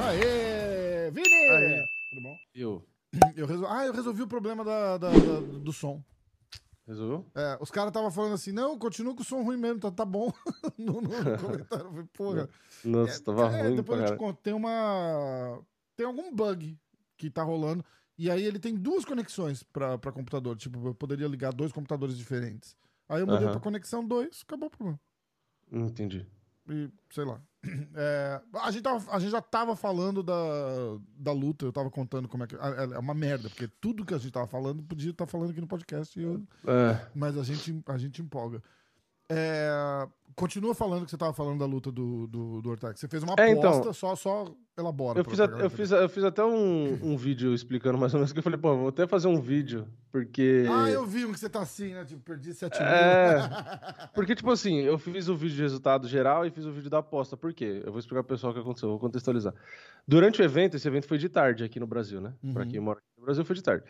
Aê, Vini! Aê. Tudo bom? Eu. Eu resol... Ah, eu resolvi o problema da, da- da- do som. Resolveu? É, os caras estavam falando assim, não, continua com o som ruim mesmo, tá, tá bom. no, no comentário, eu falei, porra. Nossa, tava É, ruim depois eu te conto, tem uma... Tem algum bug que tá rolando, e aí ele tem duas conexões pra, pra computador, tipo, eu poderia ligar dois computadores diferentes. Aí eu mudei Aham. pra conexão 2, acabou o problema. Entendi. E, sei lá. É, a, gente tava- a gente já tava falando da, da luta, eu tava contando como é que. É é uma merda, porque tudo que a gente tava falando podia estar falando aqui no podcast, eu- É, mas a gente, a gente empolga. É, continua falando que você tava falando da luta do, do, do Ortega. Você fez uma É, aposta, então, só, só elabora. eu pra- fiz, pra a- eu, fiz, eu fiz até um, um vídeo explicando mais ou menos que eu falei, pô, vou até fazer um vídeo, porque. Ah, eu vi um que você tá assim, né? Tipo, perdi 7 mil. É, porque, tipo assim, eu fiz o vídeo de resultado geral e fiz o vídeo da aposta. Por quê? Eu vou explicar pro pessoal o que aconteceu, vou contextualizar. Durante o evento, esse evento foi de tarde aqui no Brasil, né? Pra Uhum. quem mora aqui no Brasil, foi de tarde.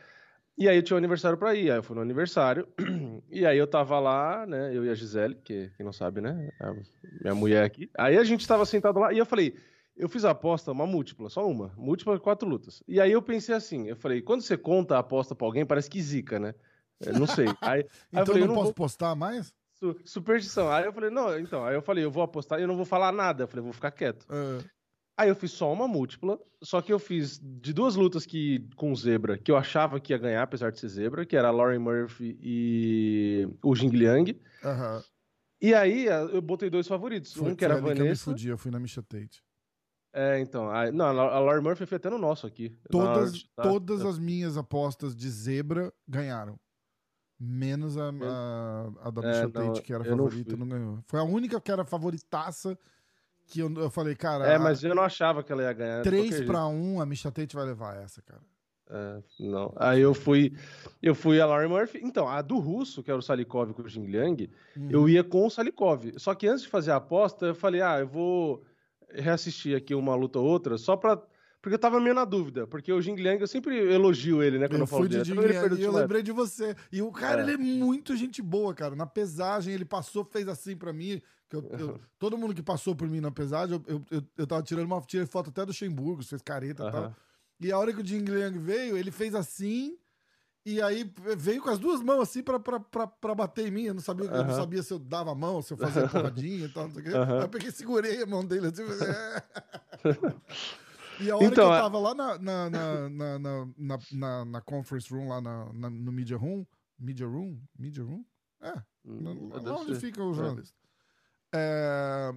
E aí eu tinha um aniversário pra ir, aí eu fui no aniversário, e aí eu tava lá, né, eu e a Gisele, que quem não sabe, né, a minha mulher aqui. Aí a gente tava sentado lá, e eu falei, eu fiz a aposta, uma múltipla, só uma, múltipla de quatro lutas. E aí eu pensei assim, eu falei, quando você conta a aposta pra alguém, parece que zica, né? Eu não sei. Aí, aí eu Então falei, eu eu não não posso vou... postar mais? Su- Superstição. Aí eu falei, não, então, aí eu falei, eu vou apostar e eu não vou falar nada. Eu falei, vou ficar quieto. É, Aí eu fiz só uma múltipla, só que eu fiz de duas lutas que com zebra, que eu achava que ia ganhar, apesar de ser zebra, que era a Lauren Murphy e o Jing Liang. aham. E aí eu botei dois favoritos. Foi, um que era a ali que eu me Vanessa. fudi, eu fui na Misha Tate. É, então. a- não, a Lauren Murphy foi até no nosso aqui. hora Todas, de chutar. todas as minhas apostas de zebra ganharam. Menos a, a, a da É, Misha não, Tate, que era não favorita, fui. não, ganhou. Foi a única que era favoritaça que eu, eu falei, cara, É, mas eu não achava que ela ia ganhar. de 3 qualquer pra 1, a Misha Tate vai levar essa, cara. É, não. Aí eu fui, eu fui a Lauren Murphy. Então, a do russo, que era o Salikov com o Jing Liang, Uhum. eu ia com o Salikov. Só que antes de fazer a aposta, eu falei, ah, eu vou reassistir aqui uma luta ou outra, só pra. Porque eu tava meio na dúvida, porque o Jing Liang, eu sempre elogio ele, né, quando eu, Eu falo fui de dele. Jing Liang eu lembrei de você. E o cara, É. ele é muito gente boa, cara. Na pesagem, ele passou, fez assim pra mim. Que eu, eu- todo mundo que passou por mim na pesagem, eu, eu, eu, tava tirando uma tirei foto até do Luxemburgo, fez careta e tal. E a hora que o Jing Liang veio, ele fez assim. E aí veio com as duas mãos assim pra, pra, pra, pra bater em mim. Eu não, sabia, eu não sabia se eu dava a mão, se eu fazia porradinha e tal, não sei o quê. Aham. Aí eu peguei segurei a mão dele assim. é. E a hora Então, que eu é- tava lá na, na, na, na, na, na, na- na conference room, lá na, na- no media room. Media room? Media room? É, Hum, onde fica o jornalista. É,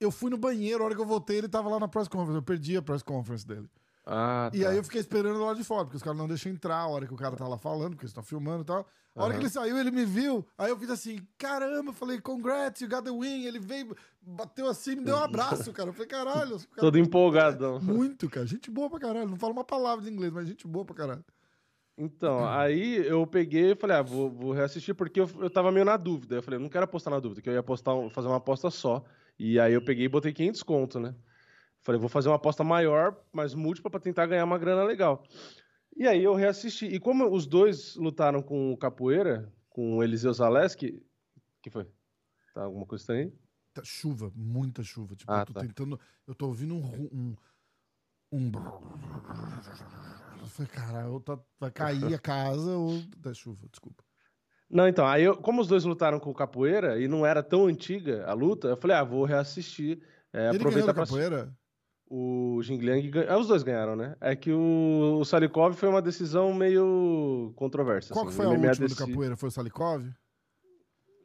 eu fui no banheiro, a hora que eu voltei, ele tava lá na press conference. Eu perdi a press conference dele. Ah, E tá. aí eu fiquei esperando lá de fora, porque os caras não deixam entrar a hora que o cara tá lá falando, porque eles estão filmando e tal. A hora Aham. que ele saiu, ele me viu. Aí eu fiz assim, caramba, eu falei, congrats, you got the win. Ele veio, bateu assim, me deu um abraço, cara. Eu falei, caralho. os caras- Todo empolgadão. Muito, cara. Gente boa pra caralho. Não fala uma palavra de inglês, mas gente boa pra caralho. Então, aí eu peguei e falei, ah, vou, vou reassistir porque eu, eu tava meio na dúvida. Eu falei, não quero apostar na dúvida, que eu ia apostar, fazer uma aposta só. E aí eu peguei e botei 500 conto, né? Falei, vou fazer uma aposta maior, mas múltipla pra tentar ganhar uma grana legal. E aí eu reassisti. E como os dois lutaram com o Capoeira, com o Eliseu Zaleski, que foi? Tá alguma coisa estranha aí? Tá Chuva, muita chuva. Tipo, Ah, eu tô tá. tentando. Eu tô ouvindo um. um, um... Eu falei, caralho, ou tá- vai cair a casa ou da chuva, desculpa. Não, então, aí eu, como os dois lutaram com o Capoeira e não era tão antiga a luta, eu falei, ah, vou reassistir. É, Ele aproveitar pra capoeira? O Jingliang ganhou. Os dois ganharam, né? É que o, o Salikov foi uma decisão meio controversa. Qual que assim. foi a última do deci- capoeira? Foi o Salikov?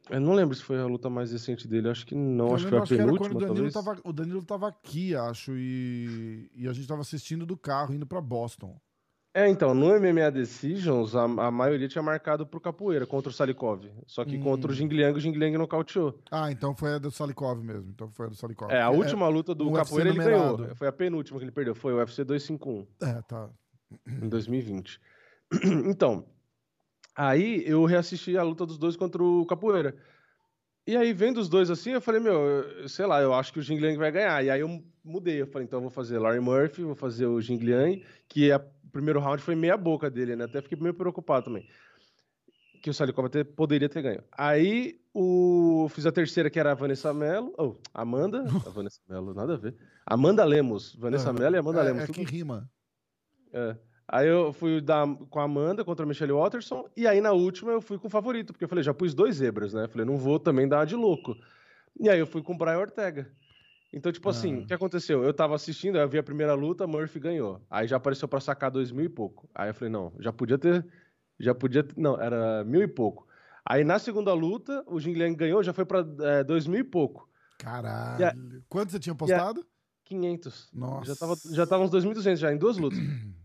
Eu não lembro se foi a luta mais recente dele. Acho que não. Eu acho que foi a penúltima, o Danilo, tava, o Danilo tava aqui, acho, e, e a gente tava assistindo do carro, indo pra Boston. É, então, no MMA Decisions, a, a maioria tinha marcado pro Capoeira contra o Salikov. Só que Hum. contra o Jingliang, o Jingliang nocauteou. Ah, então foi a do Salikov mesmo. Então foi a do Salikov. É, a última luta do Capoeira ele ganhou. Foi a penúltima que ele perdeu. Foi o UFC 251. É, tá. em 2020. Então, aí eu reassisti a luta dos dois contra o Capoeira. E aí, vendo os dois assim, eu falei, meu, eu- sei lá, eu acho que o Jing Liang vai ganhar. E aí eu mudei, eu falei, então eu vou fazer Larry Murphy, vou fazer o Jing Liang, que é o primeiro round foi meia boca dele, né? Até fiquei meio preocupado também. Que o Salikov até poderia ter ganho. Aí o... fiz a terceira, que era a Vanessa Mello. Oh, Amanda. a Vanessa Mello, nada a ver. Amanda Lemos. Vanessa Mello e Amanda é, Lemos. É tudo- que rima. É. Aí eu fui com a Amanda contra a Michelle Watterson. E aí na última eu fui com o favorito, porque eu falei, já pus dois zebras, né? Falei, não vou também dar de louco. E aí eu fui com o Brian Ortega. Então, tipo assim, Ah. o que aconteceu? Eu tava assistindo, eu vi a primeira luta, Murphy ganhou. Aí já apareceu pra sacar dois mil e pouco. Aí eu falei, não, já podia ter. Já podia ter. Não, era mil e pouco. Aí na segunda luta, o Jing Liang ganhou, já foi pra é, dois mil e pouco. Caralho. A- Quanto você tinha postado? 500. Nossa. Já tava, já tava uns 2.200 já, em duas lutas.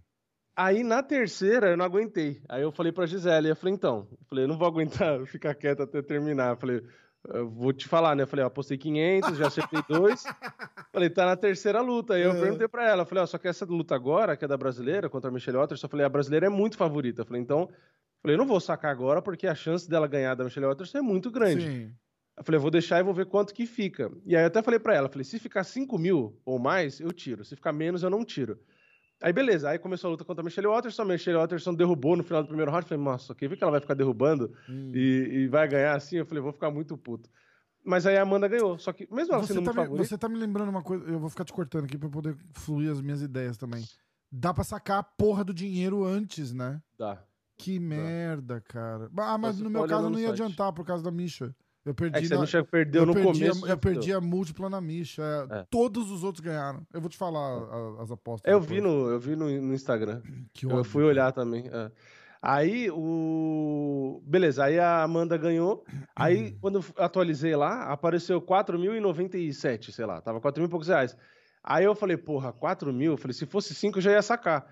Aí na terceira eu não aguentei. Aí eu falei pra Gisele, eu falei, então, eu falei, eu não vou aguentar ficar quieto até terminar. Eu falei, eu vou te falar, né? Eu falei, ó, apostei 500, já acertei dois. falei, tá na terceira luta. Aí eu É. perguntei pra ela, falei, ó, só que essa luta agora, que é da brasileira, contra a Michelle Watterson, eu falei, a brasileira é muito favorita. Eu falei, então, eu falei, não vou sacar agora porque a chance dela ganhar da Michelle Watterson é muito grande. Sim. Eu falei, eu vou deixar e vou ver quanto que fica. E aí eu até falei pra ela, falei, se ficar 5 mil ou mais, eu tiro. Se ficar menos, eu não tiro. Aí beleza, aí começou a luta contra a Michelle Watterson, a Michelle Watterson derrubou no final do primeiro round, eu falei, nossa, quer ver que ela vai ficar derrubando Hum. e, e vai ganhar assim? Eu falei, vou ficar muito puto. Mas aí a Amanda ganhou, só que mesmo ela Você sendo tá, muito me, favorita... você tá me lembrando uma coisa, eu vou ficar te cortando aqui pra poder fluir as minhas ideias também. Dá pra sacar a porra do dinheiro antes, né? Dá. Que merda, cara. Ah, mas Você no meu caso no não ia site. adiantar por causa da Misha. Eu perdi É que a na- Misha perdeu eu no perdi começo... A, eu perdi a múltipla na Misha. é, É. Todos os outros ganharam. Eu vou te falar a- as apostas. Eu depois. vi no, eu vi no, no Instagram. Que Eu fui olhar também. é. Aí o. Beleza, aí a Amanda ganhou. Aí, quando eu atualizei lá, apareceu 4.097, sei lá. Tava 4 mil e poucos reais. Aí eu falei, porra, 4 mil? Eu falei, se fosse 5 eu já ia sacar.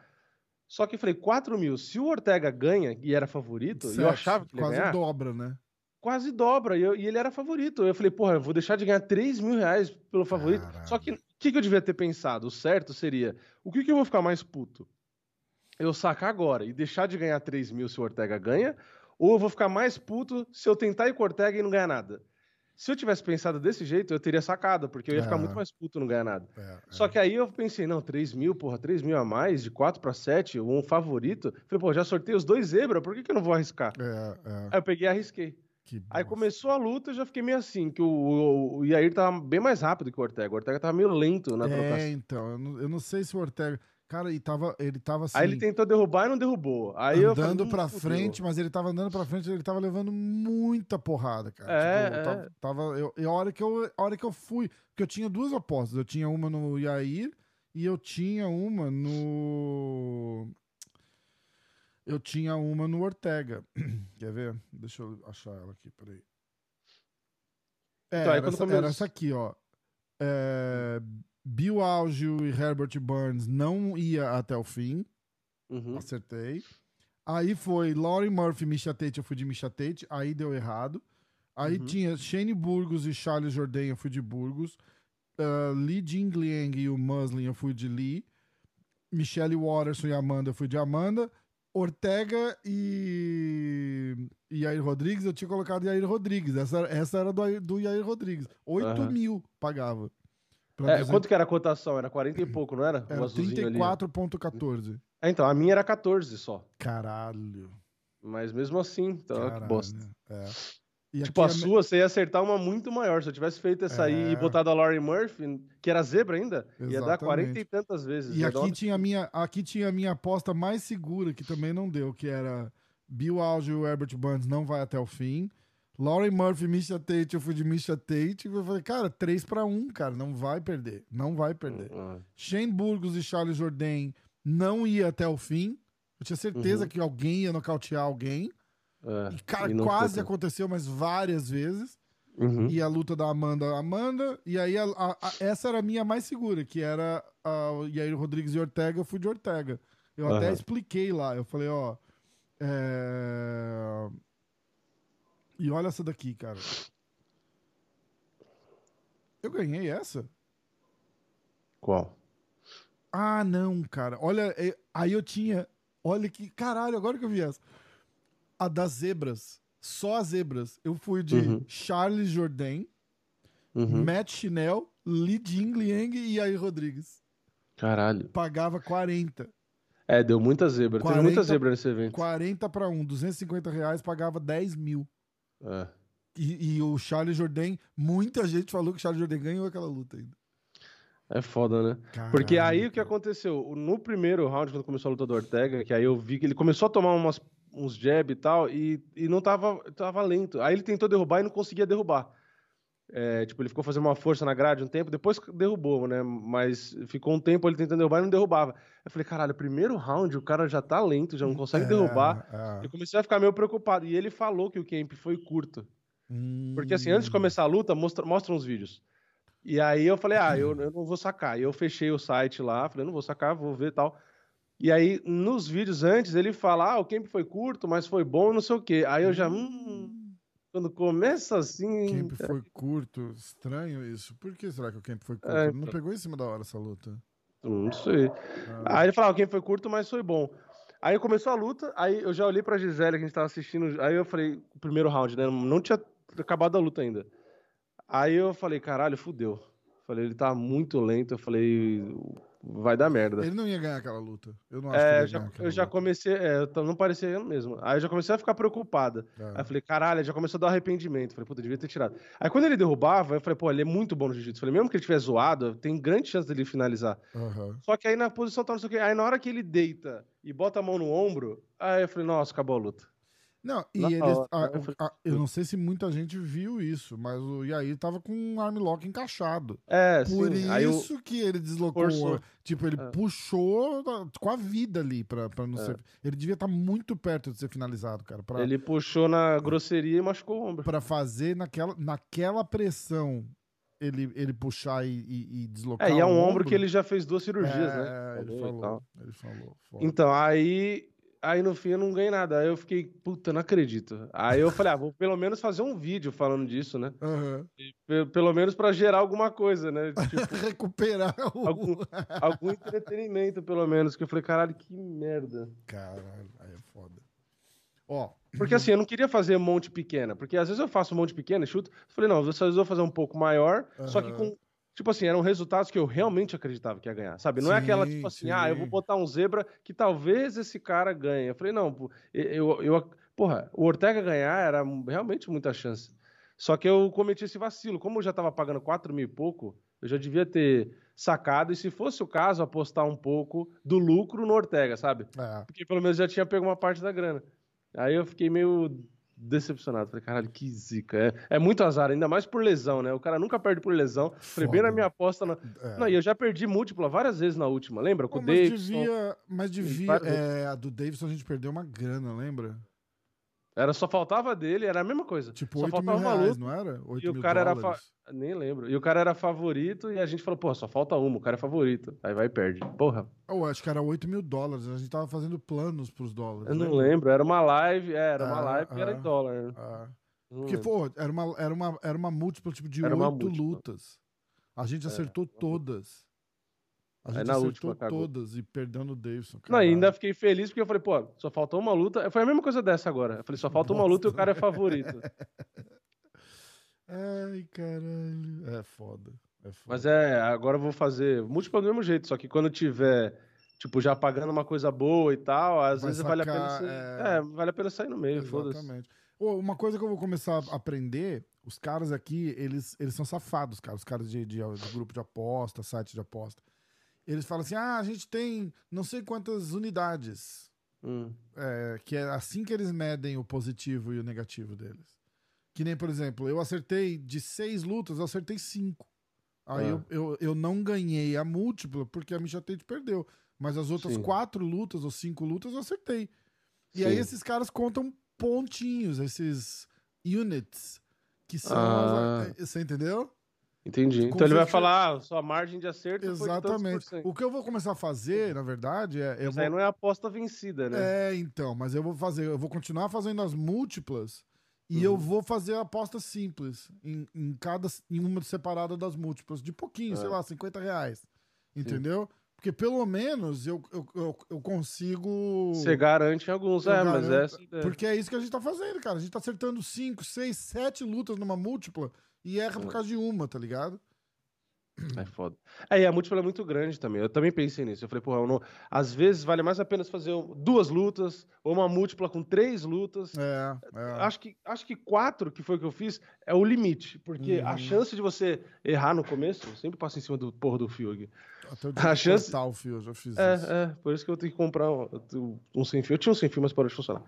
Só que eu falei, 4 mil. Se o Ortega ganha e era favorito, e eu achava que ele ia Quase ganhar, dobra, né? Quase dobra. E, eu- e ele era favorito. Eu falei, porra, eu vou deixar de ganhar 3 mil reais pelo favorito. Caralho. Só que o que, que eu devia ter pensado? O certo seria, o que, que eu vou ficar mais puto? Eu sacar agora e deixar de ganhar 3 mil se o Ortega ganha, ou eu vou ficar mais puto se eu tentar ir com o Ortega e não ganhar nada? Se eu tivesse pensado desse jeito, eu teria sacado, porque eu ia ficar É. muito mais puto não ganhar nada. É, Só é. que aí eu pensei, não, 3 mil, porra, 3 mil a mais, de 4 para 7, um favorito. Falei, pô, já sorteio os dois zebra, por que, que eu não vou arriscar? É, é. Aí eu peguei e arrisquei. Que Aí começou a luta, eu já fiquei meio assim, que o, o, o Yair tava bem mais rápido que o Ortega. O Ortega tava meio lento na trocação. É, então. Eu não, eu não sei se o Ortega. Cara, e tava, ele tava assim. Aí ele tentou derrubar e não derrubou. Aí eu andando "Hum, pra fudeu." frente, mas ele tava andando pra frente, ele tava levando muita porrada, cara. É, Tipo, é. Tava, tava- eu, e a, hora que eu, a hora que eu fui, porque eu tinha duas apostas. Eu tinha uma no Yair e eu tinha uma no. Eu tinha uma no Ortega. Quer ver? Deixa eu achar ela aqui, peraí. É, Então, aí era, essa, era essa aqui, ó. É, Bill Algio e Herbert Burns não ia até o fim. Uhum. Acertei. Aí foi Laurie Murphy, Misha Tate, eu fui de Misha Tate, aí deu errado. Aí Uhum. tinha Shane Burgos e Charles Jourdain, eu fui de Burgos. Uh, Lee Jingliang e o Muslin, eu fui de Lee. Michelle Watterson e Amanda, eu fui de Amanda. Ortega e Yair Rodrigues, eu tinha colocado Yair Rodrigues. Essa, essa era do, do Yair Rodrigues. 8 Aham. mil pagava. É, dizer- quanto que era a cotação? Era 40 e pouco, não era? era o azulzinho ali. 34,14. É, então, a minha era 14 só. Caralho. Mas mesmo assim, então, que Caralho, bosta. É. E Tipo, a é me- sua, você ia acertar uma muito maior. Se eu tivesse feito essa aí É. e botado a Laurie Murphy, que era zebra ainda, ia dar Exatamente. 40 e tantas vezes. E aqui tinha, a minha, aqui tinha a minha aposta mais segura, que também não deu, que era Bill Alge e o Herbert Burns não vai até o fim. Laurie Murphy, Misha Tate, eu fui de Misha Tate. Eu falei, cara, 3 para 1, cara, não vai perder. Não vai perder. Ah, Shane Burgos e Charles Jourdain não ia até o fim. Eu tinha certeza Uhum. que alguém ia nocautear alguém. É, E, cara, e quase foi. aconteceu, mas várias vezes. Uhum. E a luta da Amanda, Amanda. E aí a- a- a- essa era a minha mais segura, que era a, o Yair Rodrigues e Ortega, eu fui de Ortega. Eu até Aham. expliquei lá. Eu falei, ó. é, E olha essa daqui, cara. Eu ganhei essa? Qual? Ah, não, cara. Olha, é, aí eu tinha. Olha que. Caralho, agora que eu vi essa. A das zebras. Só as zebras. Eu fui de Uhum. Charles Jourdain, Uhum. Matt Chinel, Li Jingliang e Yair Rodrigues. Caralho. Pagava 40. É, deu muita zebra. 40 Teve muita zebra nesse evento. 40 para 1, 250 reais, pagava 10 mil. É. E, e o Charles Jourdain, muita gente falou que o Charles Jourdain ganhou aquela luta ainda. É foda, né? Porque aí o que aconteceu? No primeiro round, quando começou a luta do Ortega, que aí eu vi que ele começou a tomar umas, uns jab e tal, e, e não tava, tava lento. Aí ele tentou derrubar e não conseguia derrubar. É, tipo, ele ficou fazendo uma força na grade um tempo, depois derrubou, né? Mas ficou um tempo ele tentando derrubar e não derrubava. Eu falei, caralho, primeiro round o cara já tá lento, já não consegue É, derrubar. é. Eu comecei a ficar meio preocupado. E ele falou que o camp foi curto. Porque assim, antes de Hum. começar a luta, mostra, mostra uns vídeos. E aí eu falei, ah, eu, eu não vou sacar. E eu fechei o site lá, falei, não vou sacar, vou ver e tal. E aí, nos vídeos antes, ele fala, ah, o camp foi curto, mas foi bom, não sei o quê. Aí eu já, hum, quando começa assim... Camp foi curto, estranho isso. Por que será que o camp foi curto? É, Ele não então. pegou em cima da hora essa luta. Não sei. Ah, Aí ele falava, quem foi curto, mas foi bom. Aí começou a luta, aí eu já olhei pra Gisele, que a gente tava assistindo, aí eu falei, o primeiro round, né? Não tinha acabado a luta ainda. Aí eu falei, caralho, fudeu. Falei, ele tá muito lento, eu falei, vai dar merda. Ele não ia ganhar aquela luta. Eu não acho que É, ele eu ia já, ganhar eu já luta. comecei, é, não parecia mesmo. Aí eu já comecei a ficar preocupada. É. Aí eu falei, caralho, já começou a dar arrependimento. Falei, puta, devia ter tirado. Aí quando ele derrubava, eu falei, pô, ele é muito bom no jiu-jitsu. Falei, mesmo que ele tiver zoado, tem grande chance dele finalizar. Aham. Só que aí na posição tá não sei o quê. Aí na hora que ele deita e bota a mão no ombro, aí eu falei, nossa, acabou a luta. Não, e eles. hora, ah, eu ah, não sei se muita gente viu isso, mas o Yair tava com um armlock encaixado. É, Por sim. Eu, isso que ele deslocou. Forçou. Tipo, ele É. puxou com a vida ali pra, pra não É. ser. Ele devia estar muito perto de ser finalizado, cara. Pra, ele puxou na grosseria e machucou o ombro. pra fazer naquela, naquela pressão ele, ele puxar e, e, e deslocar. É, e é um ombro que ele já fez duas cirurgias, é, né? Ele e falou. Ele falou. Então, aí, aí no fim eu não ganhei nada. Aí eu fiquei, puta, não acredito. Aí eu falei, ah, vou pelo menos fazer um vídeo falando disso, né? Aham. Pe- Pelo menos pra gerar alguma coisa, né? Tipo, Recuperar o. algum, algum entretenimento, pelo menos. Que eu falei, caralho, que merda. Caralho, aí é foda. Ó, Porque assim, eu não queria fazer monte pequena, porque às vezes eu faço monte pequena e chuto. Eu falei, não, dessa vez eu vou fazer um pouco maior, só que com. Tipo assim, eram resultados que eu realmente acreditava que ia ganhar, sabe? Não é aquela, Sim, tipo assim, ah, eu vou sim. botar um zebra que talvez esse cara ganhe. Eu falei, não, eu, eu, porra, o Ortega ganhar era realmente muita chance. Só que eu cometi esse vacilo. Como eu já tava pagando 4 mil e pouco, eu já devia ter sacado, e se fosse o caso, apostar um pouco do lucro no Ortega, sabe? é. Porque pelo menos já tinha pego uma parte da grana. Aí eu fiquei meio decepcionado. Falei, caralho, que zica. É, é muito azar, ainda mais por lesão, né? O cara nunca perde por lesão. Bem na minha aposta. Na... é. Não, e eu já perdi múltipla várias vezes na última, lembra? Com Pô, o mas Davidson. devia, mas devia, é, a do Davidson a gente perdeu uma grana, lembra? Era só faltava dele, era a mesma coisa. Tipo, só 8 mil faltava uma reais, não era? 8 E o mil cara era. dólares. Fa... Nem lembro. E o cara era favorito e a gente falou, pô, só falta uma, o cara é favorito. Aí vai e perde. Porra, Eu acho que era 8 mil dólares, a gente tava fazendo planos pros dólares. eu não lembra? lembro. Era uma live, é, era uma Ah, live que era ah. em dólar. né? Ah, Não porque, pô, era uma, era uma, era uma múltipla, tipo, de Era uma 8 múltipla. lutas. A gente É, acertou múltipla. todas. A Aí gente na última cagou. todas e perdeu no Davidson. Não, ainda fiquei feliz porque eu falei, pô, só faltou uma luta. Foi a mesma coisa dessa agora. Eu falei, só falta uma luta e o cara é favorito. Ai, caralho. É foda. É foda. Mas é, agora eu vou fazer múltiplo do mesmo jeito, só que quando tiver, tipo, já pagando uma coisa boa e tal, às Vai vezes vale a pena sacar, sair. é. É... vale a pena sair no meio, foda-se. Exatamente. Ô, uma coisa que eu vou começar a aprender, os caras aqui, eles, eles são safados, cara. Os caras de, de, de grupo de aposta, site de aposta. Eles falam assim, ah, a gente tem não sei quantas unidades. Hum. É, que é assim que eles medem o positivo e o negativo deles. Que nem, por exemplo, eu acertei de seis lutas, eu acertei cinco. Aí Ah. eu, eu, eu não ganhei a múltipla porque a Misha Tate perdeu. Mas as outras Sim. quatro lutas ou cinco lutas eu acertei. E aí esses caras contam pontinhos, esses units, que são. Ah. as- você entendeu? Entendi. Como Então ele vai falar, ah, sua margem de acerto foi de Exatamente. O que eu vou começar a fazer, na verdade, é. Eu Isso vou... aí não é aposta vencida, né? É, então, mas eu vou fazer, eu vou continuar fazendo as múltiplas e eu Uhum. vou fazer a aposta simples em, em cada em uma separada das múltiplas, de pouquinho, sei É. lá, 50 reais. Entendeu? Porque pelo menos eu, eu, eu, eu consigo. Você garante alguns, eu é, mas é. Porque é isso que a gente tá fazendo, cara. A gente tá acertando 5, 6, 7 lutas numa múltipla e erra por É. causa de uma, tá ligado? É foda. É, e a múltipla é muito grande também. Eu também pensei nisso. Eu falei, porra, não... às vezes vale mais a pena fazer duas lutas, ou uma múltipla com três lutas. É, é. Acho, que, acho que quatro, que foi o que eu fiz, é o limite. Porque uhum. a chance de você errar no começo, eu sempre passo em cima do porra do fio aqui. Até a chance. O fio, eu já fiz é, isso. É, por isso que eu tenho que comprar um, um sem fio. Eu tinha um sem fio, mas parou de funcionar.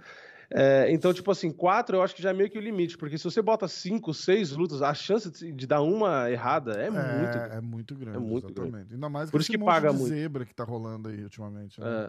É, então, tipo assim, quatro eu acho que já é meio que o limite, porque se você bota cinco, seis lutas, a chance de dar uma errada é, é muito É muito grande. É muito exatamente. grande. Ainda mais Por isso que paga muito. zebra que tá rolando aí ultimamente. Né?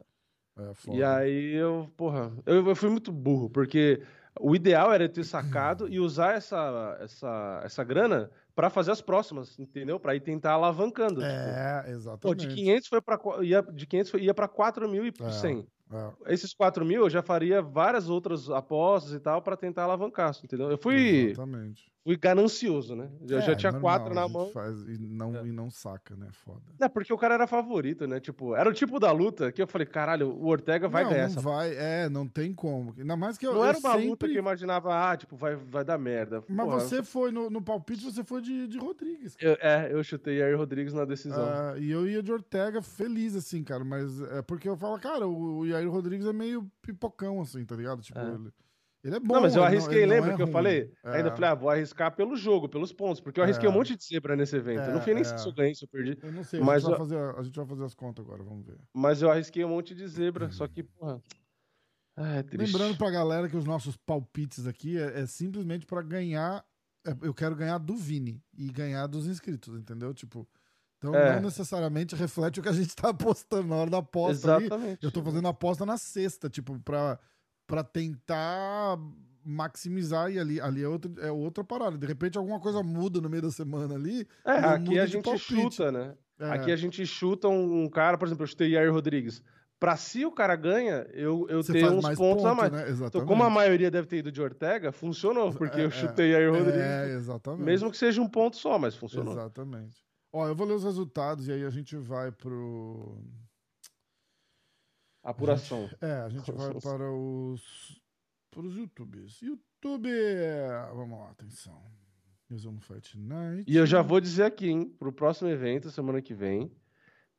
É. é e aí eu, porra, eu, eu fui muito burro, porque o ideal era ter sacado e usar essa, essa, essa grana para fazer as próximas, entendeu? Para ir tentar alavancando. É, tipo. exatamente. Pô, de 500 foi para ia de 500 foi, ia para 4.100. É. É. Esses 4 mil eu já faria várias outras apostas e tal para tentar alavancar, entendeu? Eu fui. Exatamente. Fui ganancioso, né? Eu é, já tinha normal, quatro na mão. Faz e, não, é. e não saca, né? Foda. É, porque o cara era favorito, né? Tipo, era o tipo da luta que eu falei, caralho, o Ortega vai não, ganhar não essa. vai, é, não tem como. Ainda mais que eu. Não eu era uma sempre... luta que eu imaginava, ah, tipo, vai, vai dar merda. Mas Porra, você foi no, no palpite, você foi de, de Rodrigues. Eu, é, eu chutei Jair Rodrigues na decisão. Uh, e eu ia de Ortega feliz, assim, cara. Mas é porque eu falo, cara, o, o Jair Rodrigues é meio pipocão, assim, tá ligado? Tipo, é. ele. Ele é bom. Não, mas eu arrisquei, não, lembra é que eu falei? É. Ainda falei, ah, vou arriscar pelo jogo, pelos pontos, porque eu arrisquei é. um monte de zebra nesse evento. É, eu não sei nem é. se eu ganhei, se eu perdi. Eu não sei, mas a gente, eu... fazer, a gente vai fazer as contas agora, vamos ver. Mas eu arrisquei um monte de zebra, só que, porra. Ah, é Lembrando pra galera que os nossos palpites aqui é, é simplesmente para ganhar. É, eu quero ganhar do Vini e ganhar dos inscritos, entendeu? Tipo. Então não necessariamente reflete o que a gente tá apostando na hora da aposta. Exatamente. Eu tô fazendo aposta na sexta, tipo, pra, pra tentar maximizar e ali, ali é, outra, é outra parada. De repente alguma coisa muda no meio da semana ali. É, aqui a gente chuta, né? É. Aqui a gente chuta um, cara, por exemplo, eu chutei Jair Rodrigues. Pra se o cara ganha, eu, eu tenho uns pontos ponto, a mais. Né? Então, como a maioria deve ter ido de Ortega, funcionou, porque é, eu chutei Jair Rodrigues. É, exatamente. Mesmo que seja um ponto só, mas funcionou. Exatamente. Ó, eu vou ler os resultados e aí a gente vai pro. Apuração. Gente, é, a gente vai para os para os YouTubers. YouTube! Vamos lá, atenção. Resumo Fight Night. E eu já vou dizer aqui, hein? Pro próximo evento, semana que vem,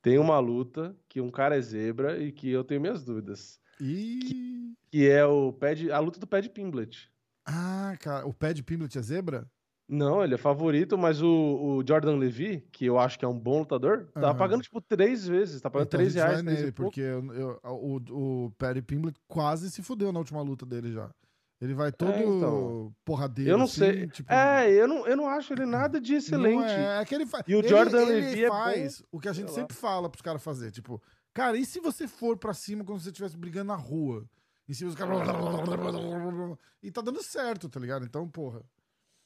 tem uma luta que um cara é zebra e que eu tenho minhas dúvidas. E... Que, que é o pad, a luta do Pad Pimblet. Ah, cara, o Pad Pimblet é zebra? Não, ele é favorito, mas o, o, Jordan Levy, que eu acho que é um bom lutador, tá pagando tipo três vezes, tá pagando então, três reais. Nele, porque eu, eu, o, o Perry Pimblet quase se fudeu na última luta dele já. Ele vai todo é, então, porradeiro. Eu não assim, sei. Tipo... É, eu não, eu não acho ele nada de excelente. é, é que ele faz. E o ele, Jordan ele Levy é faz o que a gente sempre fala pros caras fazer. Tipo, cara, e se você for pra cima quando você estivesse brigando na rua? E se os caras. E tá dando certo, tá ligado? Então, porra.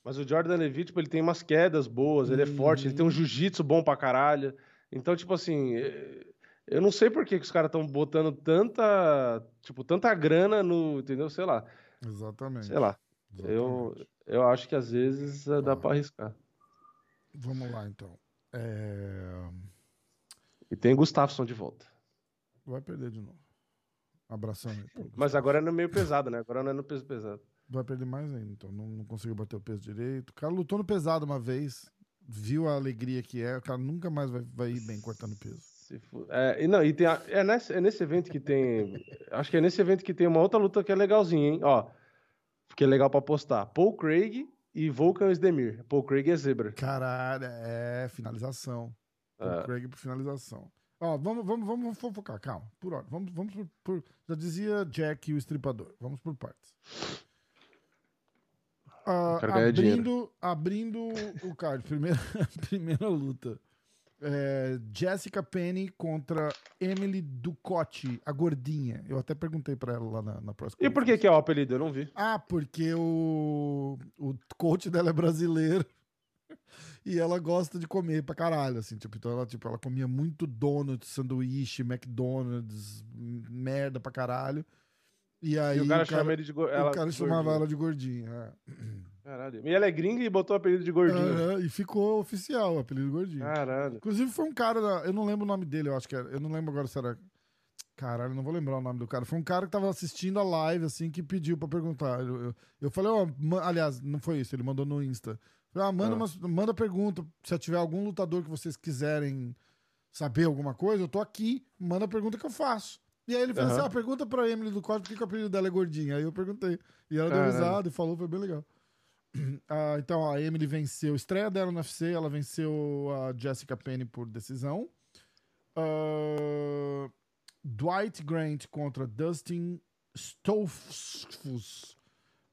Mas o Jordan Levy, tipo, ele tem umas quedas boas, ele é forte, ele tem um uhum. jiu-jitsu bom pra caralho. Então, tipo assim, eh, eu não sei por que, que os caras estão botando tanta, tipo, tanta grana no, entendeu? Sei lá. Exatamente. Sei lá. Eu, eu acho que às vezes eh, dá pra arriscar. Vamos lá, então. É... E tem Gustafsson de volta. Vai perder de novo. Abração aí. Mas agora é no meio pesado, né? Agora não é no peso pesado. Vai perder mais ainda, então não, não conseguiu bater o peso direito. O cara lutou no pesado uma vez, viu a alegria que é, o cara nunca mais vai, vai ir bem cortando peso. É, e não, e tem a, é, nesse, é nesse evento que tem. acho que é nesse evento que tem uma outra luta que é legalzinha, hein? Ó, que é legal pra postar. Paul Craig e Volkan Sdemir. Paul Craig é zebra. Caralho, é finalização. Paul é. Craig por finalização. Ó, vamos, vamos, vamos focar, calma, por hora. Vamos, vamos por, por, Já dizia Jack o estripador. Vamos por partes. Uh, abrindo, abrindo o card, primeira, primeira luta. É, Jessica Penny contra Emily Ducotti, a gordinha. Eu até perguntei pra ela lá na, na próxima. E por que, que é o apelido? Eu não vi. Ah, porque o, o coach dela é brasileiro e ela gosta de comer pra caralho, assim. Tipo, então ela, tipo, ela comia muito donuts, sanduíche, McDonald's, merda pra caralho. E aí e o cara, o cara, de go... o cara chamava ela de gordinha. É. Caralho. E ela é gringa e botou o apelido de gordinha. e ficou oficial o apelido gordinho. Caralho. Inclusive foi um cara, eu não lembro o nome dele, eu acho que era. Eu não lembro agora se era. Caralho, não vou lembrar o nome do cara. Foi um cara que tava assistindo a live, assim, que pediu pra perguntar. Eu, eu, eu falei, ó, oh, aliás, não foi isso, ele mandou no Insta. Falei, ah, manda, Ah. umas- manda pergunta. Se tiver algum lutador que vocês quiserem saber alguma coisa, eu tô aqui, manda a pergunta que eu faço. E aí ele falou Aham. assim: ah, pergunta pra Emily do Cosmo por que, o apelido dela é gordinha. Aí eu perguntei. E ela deu risada e falou, foi bem legal. Ah, então, a Emily venceu, estreia dela no UFC, ela venceu a Jessica Penny por decisão. Ah, Dwight Grant contra Dustin Stolfus.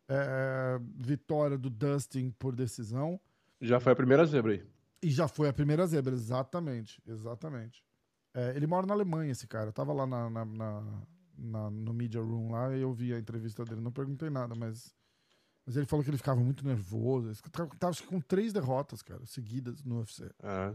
É, vitória do Dustin por decisão. Já foi a primeira zebra aí. E já foi a primeira zebra, exatamente. Exatamente. É, ele mora na Alemanha, esse cara. Eu tava lá na, na- na- na- no Media Room lá e eu vi a entrevista dele. Não perguntei nada, mas. Mas ele falou que ele ficava muito nervoso. Ele tava, com três derrotas, cara, seguidas no UFC. Ah.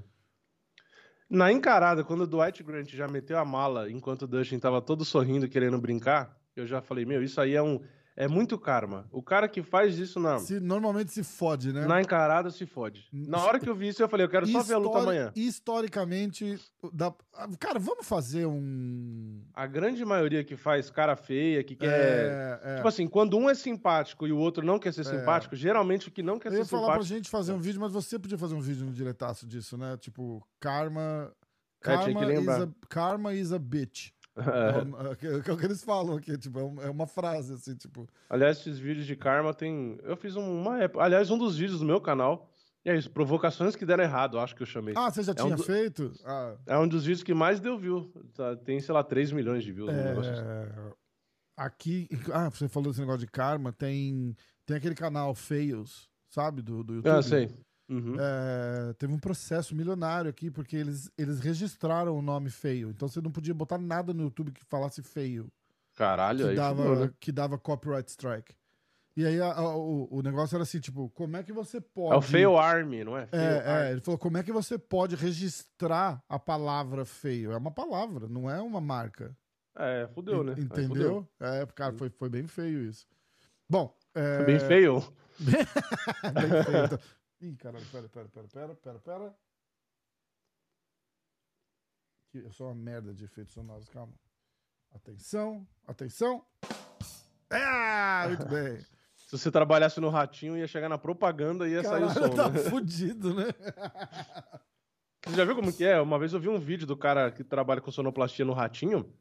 Na encarada, quando o Dwight Grant já meteu a mala enquanto o Dustin tava todo sorrindo, querendo brincar, eu já falei, meu, isso aí é um. É muito karma. O cara que faz isso na, Se, normalmente se fode, né? na encarada se fode. Na hora que eu vi isso, eu falei, eu quero só ver a luta amanhã. Historicamente, dá- cara, vamos fazer um. A grande maioria que faz cara feia, que quer. É, é. Tipo assim, quando um é simpático e o outro não quer ser É. simpático, geralmente o que não quer Eu ser ia falar pra simpático. gente fazer um vídeo, mas você podia fazer um vídeo no diretaço disso, né? Tipo, karma. É, tinha que Karma, is, a, karma is a bitch. É, um- é, que é o que eles falam aqui, tipo, é um- é uma frase assim, tipo. Aliás, esses vídeos de karma tem. Eu fiz um- uma época. Aliás, um dos vídeos do meu canal. É isso, provocações que deram errado, acho que eu chamei. Ah, você já É um tinha do- feito? Ah, É um dos vídeos que mais deu view. Tá, Tem, sei lá, 3 milhões de views. um negócio assim. é, aqui. Ah, você falou desse negócio de karma, tem, tem aquele canal Fails, sabe? Do, do YouTube. Ah, sei. Uhum. É, teve um processo milionário aqui, porque eles, eles registraram o nome feio. Então você não podia botar nada no YouTube que falasse feio. Caralho, que dava, né? que dava copyright strike. E aí a- a- o, o negócio era assim, tipo, como é que você pode. É o Fail Army, não é? Fail É, Army. é, ele falou, como é que você pode registrar a palavra feio? É uma palavra, não é uma marca. É, fudeu, né? En- Aí fudeu. Entendeu? É, cara, foi, foi bem feio isso. Bom. É... Foi bem feio. bem feio. então. Ih, caralho, pera, pera, pera, pera, pera, pera. Que Eu sou uma merda de efeitos sonoros, calma. Atenção, atenção. Ah, muito bem. Se você trabalhasse no ratinho, ia chegar na propaganda e ia sair o Caralho, som, tá né? fudido, né? Você já viu como que é? Uma vez eu vi um vídeo do cara que trabalha com sonoplastia no Ratinho,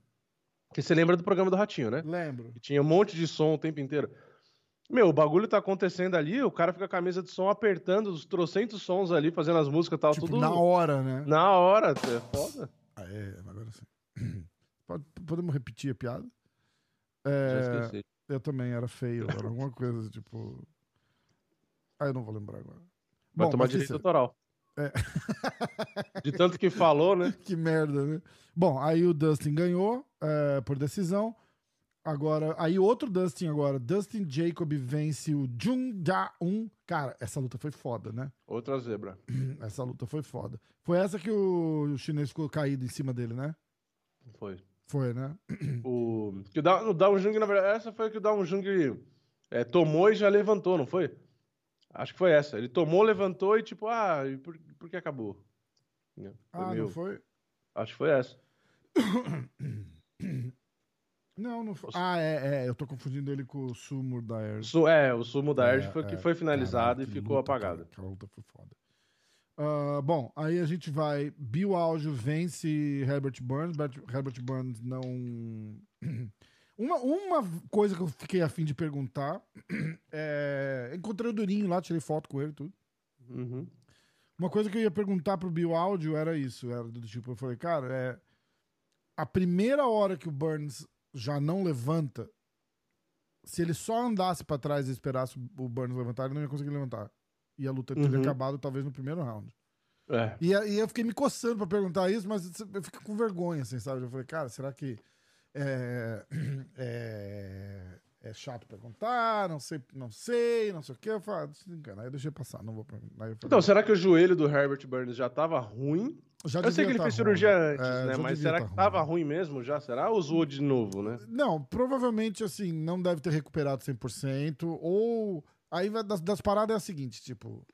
que você lembra do programa do Ratinho, né? Lembro. Que tinha um monte de som o tempo inteiro. Meu, o bagulho tá acontecendo ali, o cara fica com a mesa de som apertando os trocentos sons ali, fazendo as músicas e tal, Tipo, tudo na hora, né? na hora. É foda. Ah, é, agora sim. Pode- podemos repetir a piada? Já É, esqueci. eu também era feio, era alguma coisa, tipo. Ah, eu não vou lembrar agora. Vai Bom, tomar direito se- autoral. É. De tanto que falou, né? que merda, né? Bom, aí o Dustin ganhou é, por decisão. Agora, aí outro Dustin agora. Dustin Jacob vence o Jung Da-un. Cara, essa luta foi foda, né? Outra zebra. Essa luta foi foda. Foi essa que o, chinês ficou caído em cima dele, né? Foi. Foi, né? O, que o Da- o Down Jung, na verdade, essa foi que o Down Jung é, tomou e já levantou, não foi? Acho que foi essa. Ele tomou, levantou e tipo, ah, e por, por que acabou? Né? Foi Ah, meio- não foi? Acho que foi essa. Não, não foi. Ah, é, é. Eu tô confundindo ele com o Sumo da Air. Su- é, o sumo da Erd É, foi que é. foi finalizado Caralho, e que ficou luta, apagado. cara. Luta foi foda. Ah, bom, aí a gente vai. Bill Aljo vence Herbert Burns. Bert- Herbert Burns não. Uma, uma coisa que eu fiquei afim de perguntar. É, encontrei o Durinho lá, tirei foto com ele e tudo. Uhum. Uma coisa que eu ia perguntar pro Bill Audio era isso. Era do tipo, eu falei, cara, é. A primeira hora que o Burns já não levanta, se ele só andasse pra trás e esperasse o Burns levantar, ele não ia conseguir levantar. E a luta teria Uhum. acabado talvez no primeiro round. É. E, e eu fiquei me coçando pra perguntar isso, mas eu fiquei com vergonha, assim, sabe? Eu falei, cara, será que é, é, é chato perguntar? Não sei, não sei, não sei o quê. Eu falei, ah. Aí eu deixei passar, não vou perguntar. Falei, Então, será que o joelho do Herbert Burns já tava ruim? Já Eu sei que ele tá fez ruim. cirurgia antes, É, né? Mas será tá que tava ruim mesmo já? Será? Ou zoou de novo, né? Não, provavelmente, assim, não deve ter recuperado 100%. Ou. Aí das, das paradas é a seguinte: tipo,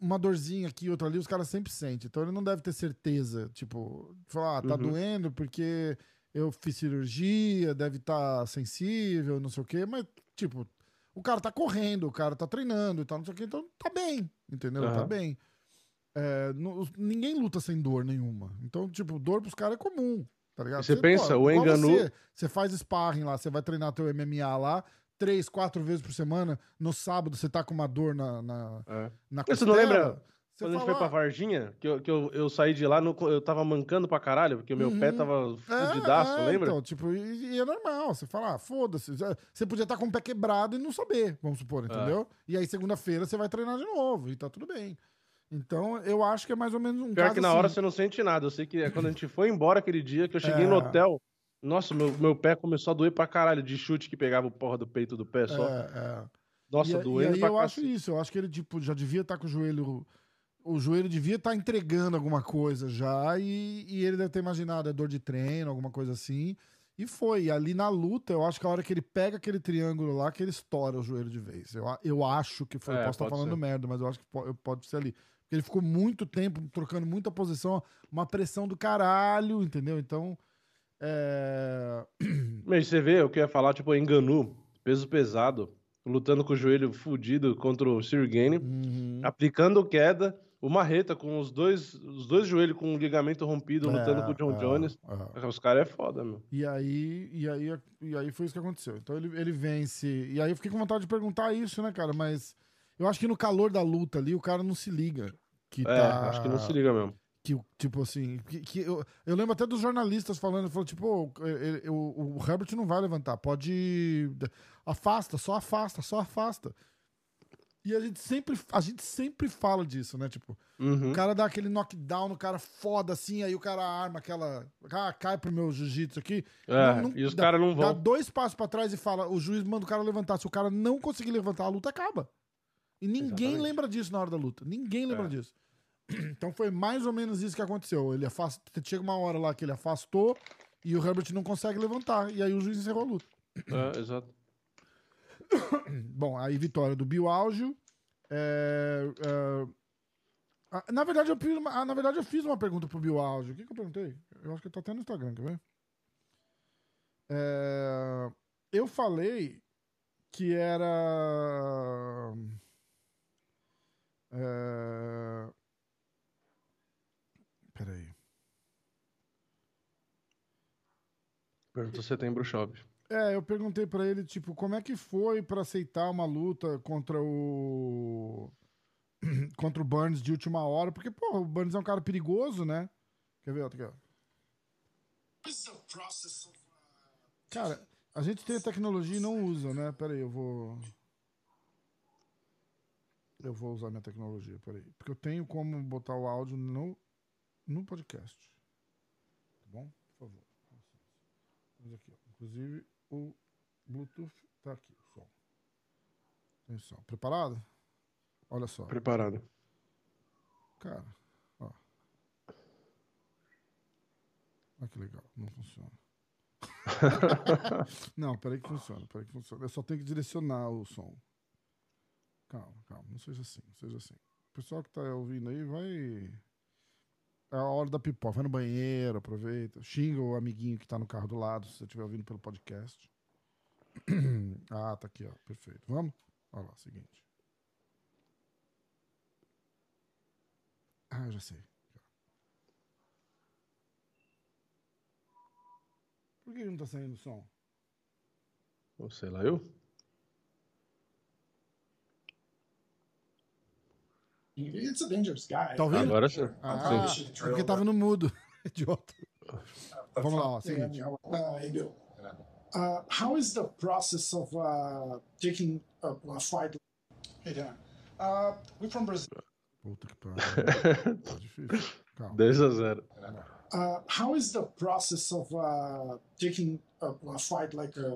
uma dorzinha aqui, outra ali, os caras sempre sentem. Então ele não deve ter certeza. Tipo, falar, ah, tá Uhum. doendo porque eu fiz cirurgia, deve estar sensível, não sei o quê. Mas, tipo, o cara tá correndo, o cara tá treinando e tal, não sei o que, então tá bem, entendeu? Tá Aham. bem. É, não- ninguém luta sem dor nenhuma. Então, tipo, dor pros caras é comum, tá ligado? E você pensa, o igual Enganu- Você, você faz sparring lá, você vai treinar teu MMA lá, três, quatro vezes por semana, no sábado você tá com uma dor na, na, É. na você não lembra Você Quando a gente fala, foi pra Varginha, que, eu, que eu, eu saí de lá, no- eu tava mancando pra caralho, porque o meu pé Uhum. tava É, fudidaço, é, lembra? Então, tipo, e, e é normal. Você fala, ah, foda-se. Você podia estar com o pé quebrado e não saber, vamos supor, entendeu? E aí, segunda-feira, você vai treinar de novo e tá tudo bem. Então, eu acho que é mais ou menos um Pior caso que na assim. hora você não sente nada. Eu sei que é quando a gente foi embora aquele dia, que eu cheguei É. no hotel, nossa, meu, meu pé começou a doer pra caralho, de chute que pegava o porra do peito do pé só. É, é. Nossa, e, e doendo aí pra eu acho isso. Eu acho que ele, tipo, já devia estar com o joelho... O joelho devia estar entregando alguma coisa já e, e ele deve ter imaginado, é dor de treino, alguma coisa assim. E foi. E ali na luta, eu acho que a hora que ele pega aquele triângulo lá, que ele estoura o joelho de vez. Eu, eu acho que foi. É, eu posso estar pode falando ser. merda, mas eu acho que po- pode ser ali. Ele ficou muito tempo trocando muita posição, uma pressão do caralho, entendeu? Então. É... Mas você vê o que eu ia falar, tipo, Enganu, peso pesado, lutando com o joelho fudido contra o Sirgane, uhum. aplicando queda, o Marreta com os dois, os dois joelhos com o ligamento rompido, lutando É, com o John é, Jones. é. Os caras é foda, meu. E aí, e, aí, e aí foi isso que aconteceu. Então ele, ele vence. E aí eu fiquei com vontade de perguntar isso, né, cara? Mas eu acho que no calor da luta ali, o cara não se liga. Que É, tá, acho que não se liga mesmo. que, tipo assim, que, que eu, eu lembro até dos jornalistas falando, falou, tipo, "Ô, ele- o, o Herbert não vai levantar, pode afasta, só afasta, só afasta. E a gente sempre, a gente sempre fala disso, né? Tipo, Uhum. o cara dá aquele knockdown no cara foda assim, aí o cara arma aquela, ah, cai pro meu jiu-jitsu aqui. É, Não- não- e os dá- caras não Dá vão. dois passos pra trás e fala, o juiz manda o cara levantar. Se o cara não conseguir levantar, a luta acaba. E ninguém Exatamente. lembra disso na hora da luta. Ninguém lembra É. disso. Então foi mais ou menos isso que aconteceu. Ele afasta, chega uma hora lá que ele afastou e o Herbert não consegue levantar. E aí o juiz encerrou a luta. É, exato. Bom, aí vitória do Bill Áugio. É, é, na, verdade, eu fiz uma, na verdade, eu fiz uma pergunta pro Bill Áugio. O que, que eu perguntei? Eu acho que tá até no Instagram, quer ver? É, eu falei que era. É, peraí. Perguntou setembro chove. É, eu perguntei pra ele, tipo, como é que foi pra aceitar uma luta contra o. contra o Burns de última hora, porque, porra, o Burns é um cara perigoso, né? Quer ver outro aqui, ó. Cara, a gente tem a tecnologia e não usa, né? Pera aí, eu vou. Eu vou usar minha tecnologia, peraí. Porque eu tenho como botar o áudio no, no podcast. Tá bom? Por favor. Vamos aqui, ó. Inclusive, o Bluetooth tá aqui, o som. Atenção. Preparado? Olha só. Preparado. Cara, ó. Olha que legal. Não funciona. não, peraí que funciona, peraí que funciona. Eu só tenho que direcionar o som. Calma, calma. Não seja assim, não seja assim. O pessoal que tá ouvindo aí vai. É a hora da pipoca. Vai no banheiro, aproveita. Xinga o amiguinho que tá no carro do lado, se você estiver ouvindo pelo podcast. ah, tá aqui, ó. Perfeito. Vamos? Olha lá, seguinte. Ah, eu já sei. Por que não tá saindo som? Ou sei lá, eu? It's a dangerous guy. Tá ouvindo? Agora sim. Ah, Sim. é porque tava no mudo. Idiota. Vamos lá, ó. Seguinte. Uh. Uh, how is the process of uh, taking a, a fight? Hey, Dan. Uh, we're from Brazil. Puta que pariu. Tá difícil. Calma. 10 a 0. Uh, how is the process of uh, taking a, a fight like uh,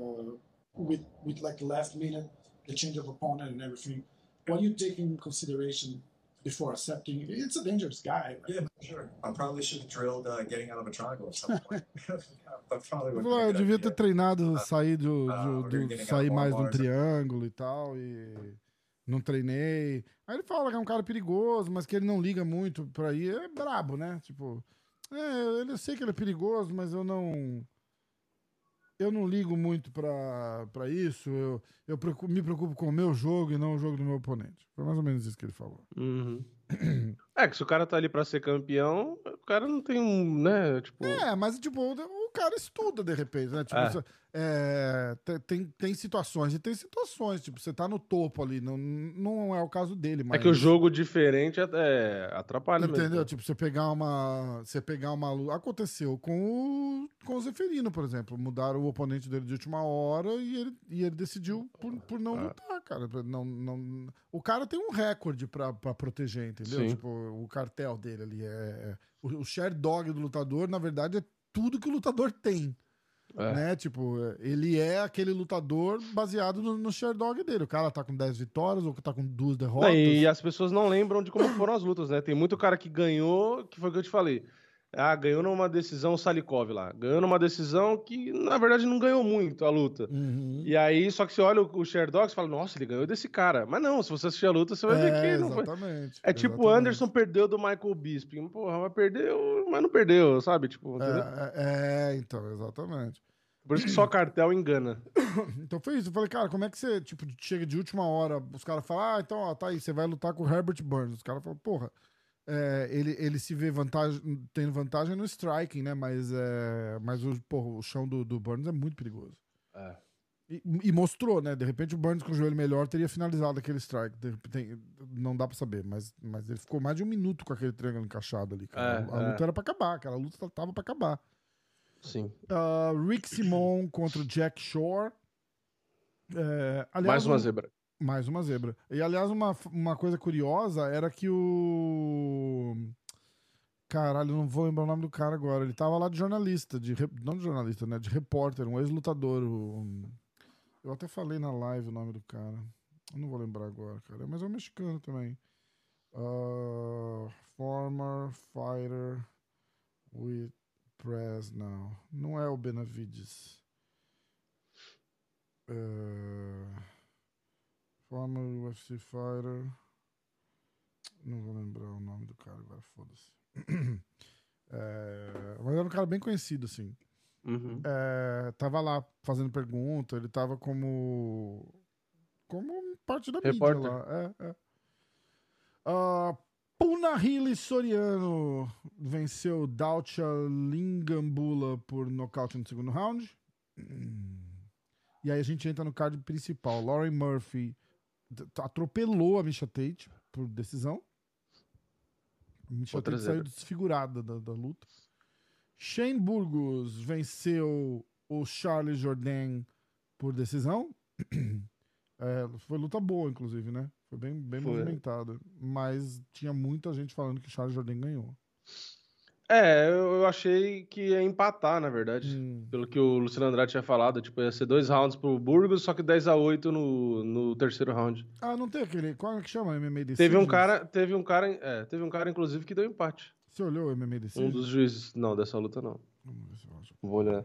with with like last minute, the change of opponent and everything? What do you take in consideration before accepting? It's a dangerous guy. right? Yeah, sure. I probably should have drilled uh, getting out of a triangle at some point. that probably Ele would falou, "Ah, be a eu good devia idea. ter treinado sair, do, Ah, do- do- getting sair out mais de um triângulo e tal, e não treinei. Aí ele fala que é um cara perigoso, mas que ele não liga muito pra ir. É brabo, né? Tipo, é, eu sei que ele é perigoso, mas eu não. Eu não ligo muito pra, pra isso. Eu, eu preocupo- me preocupo com o meu jogo e não o jogo do meu oponente. Foi mais ou menos isso que ele falou. Uhum. É que se o cara tá ali pra ser campeão, o cara não tem um, né, tipo... É, mas tipo, o cara estuda de repente, né? Tipo, É. é, te- tem, tem situações e tem situações. Tipo, você tá no topo ali. Não, não é o caso dele, mas. É que o jogo diferente é, atrapalha Entendeu? mesmo. Tipo, você pegar uma. Você pegar uma luta. Aconteceu com o, com o Zeferino, por exemplo. Mudaram o oponente dele de última hora e ele, e ele decidiu por, por não É. lutar, cara. Não, não... O cara tem um recorde pra, pra proteger, entendeu? Sim. Tipo, o cartel dele ali. É, é- o, o share dog do lutador, na verdade, é tudo que o lutador tem. É. Né? Tipo, ele é aquele lutador baseado no, no share dog dele. O cara tá com 10 vitórias ou tá com duas Não, derrotas. e as pessoas não lembram de como foram as lutas, né? Tem muito cara que ganhou, que foi o que eu te falei. Ah, ganhou numa decisão o Salikov lá. Ganhou numa decisão que, na verdade, não ganhou muito a luta. Uhum. E aí, só que você olha o, o Sherdog e fala, nossa, ele ganhou desse cara. Mas não, se você assistir a luta, você vai ver É, que não foi. exatamente. É tipo o. Anderson perdeu do Michael Bisping. Porra, mas perdeu, mas não perdeu, sabe? Tipo? É, é, é, então, exatamente. Por isso que só cartel engana. Então foi isso. Eu falei, cara, como é que você, tipo, chega de última hora, os caras falam, ah, então, ó, tá aí, você vai lutar com o Herbert Burns. Os caras falam, porra, é, ele, ele se vê vantagem, tendo vantagem no striking, né? Mas, é, mas o, porra, o chão do, do Burns é muito perigoso. É. E, e mostrou, né? De repente o Burns com o joelho melhor teria finalizado aquele strike. Repente, não dá pra saber, mas, mas ele ficou mais de um minuto com aquele triângulo encaixado ali, cara. É, a, a é. luta era pra acabar, aquela luta tava pra acabar. Sim. Ah, Rick Simon contra Jack Shore. É, aliás, Mais uma um- zebra. Mais uma zebra. E aliás, uma, uma coisa curiosa era que o. Caralho, não vou lembrar o nome do cara agora. Ele tava lá de jornalista, de re- não de jornalista, né? De repórter, um ex-lutador. o- Eu até falei na live o nome do cara. Eu não vou lembrar agora, cara. Mas é um mexicano também. Ah, former fighter with press now. Não é o Benavides. Ah, Former UFC fighter. Não vou lembrar o nome do cara agora, foda-se. É, mas era um cara bem conhecido, assim. Uhum. É, tava lá fazendo pergunta, ele tava como. como parte da Repórter. mídia lá. É, é. Ah, Punahili Soriano venceu Daucha Lingambula por nocaute no segundo round. E aí a gente entra no card principal. Lauren Murphy atropelou a Misha Tate por decisão. A Misha Outra Tate saiu desfigurada da, da luta. Shane Burgos venceu o Charles Jourdain por decisão. É, foi luta boa, inclusive, né? Foi bem, bem movimentada. Mas tinha muita gente falando que Charles Jourdain ganhou. É, eu achei que ia empatar, na verdade. Hum. Pelo que o Luciano Andrade tinha falado, tipo, ia ser dois rounds pro Burgos, só que 10 a 8 no, no terceiro round. Ah, não tem aquele. Qual é que chama? MMA Decisions? Teve um cara, teve um cara, é, teve um cara inclusive que deu empate. Você olhou o MMA Um Decisions? dos juízes, não, dessa luta não. Vamos ver se eu acho. Vou olhar.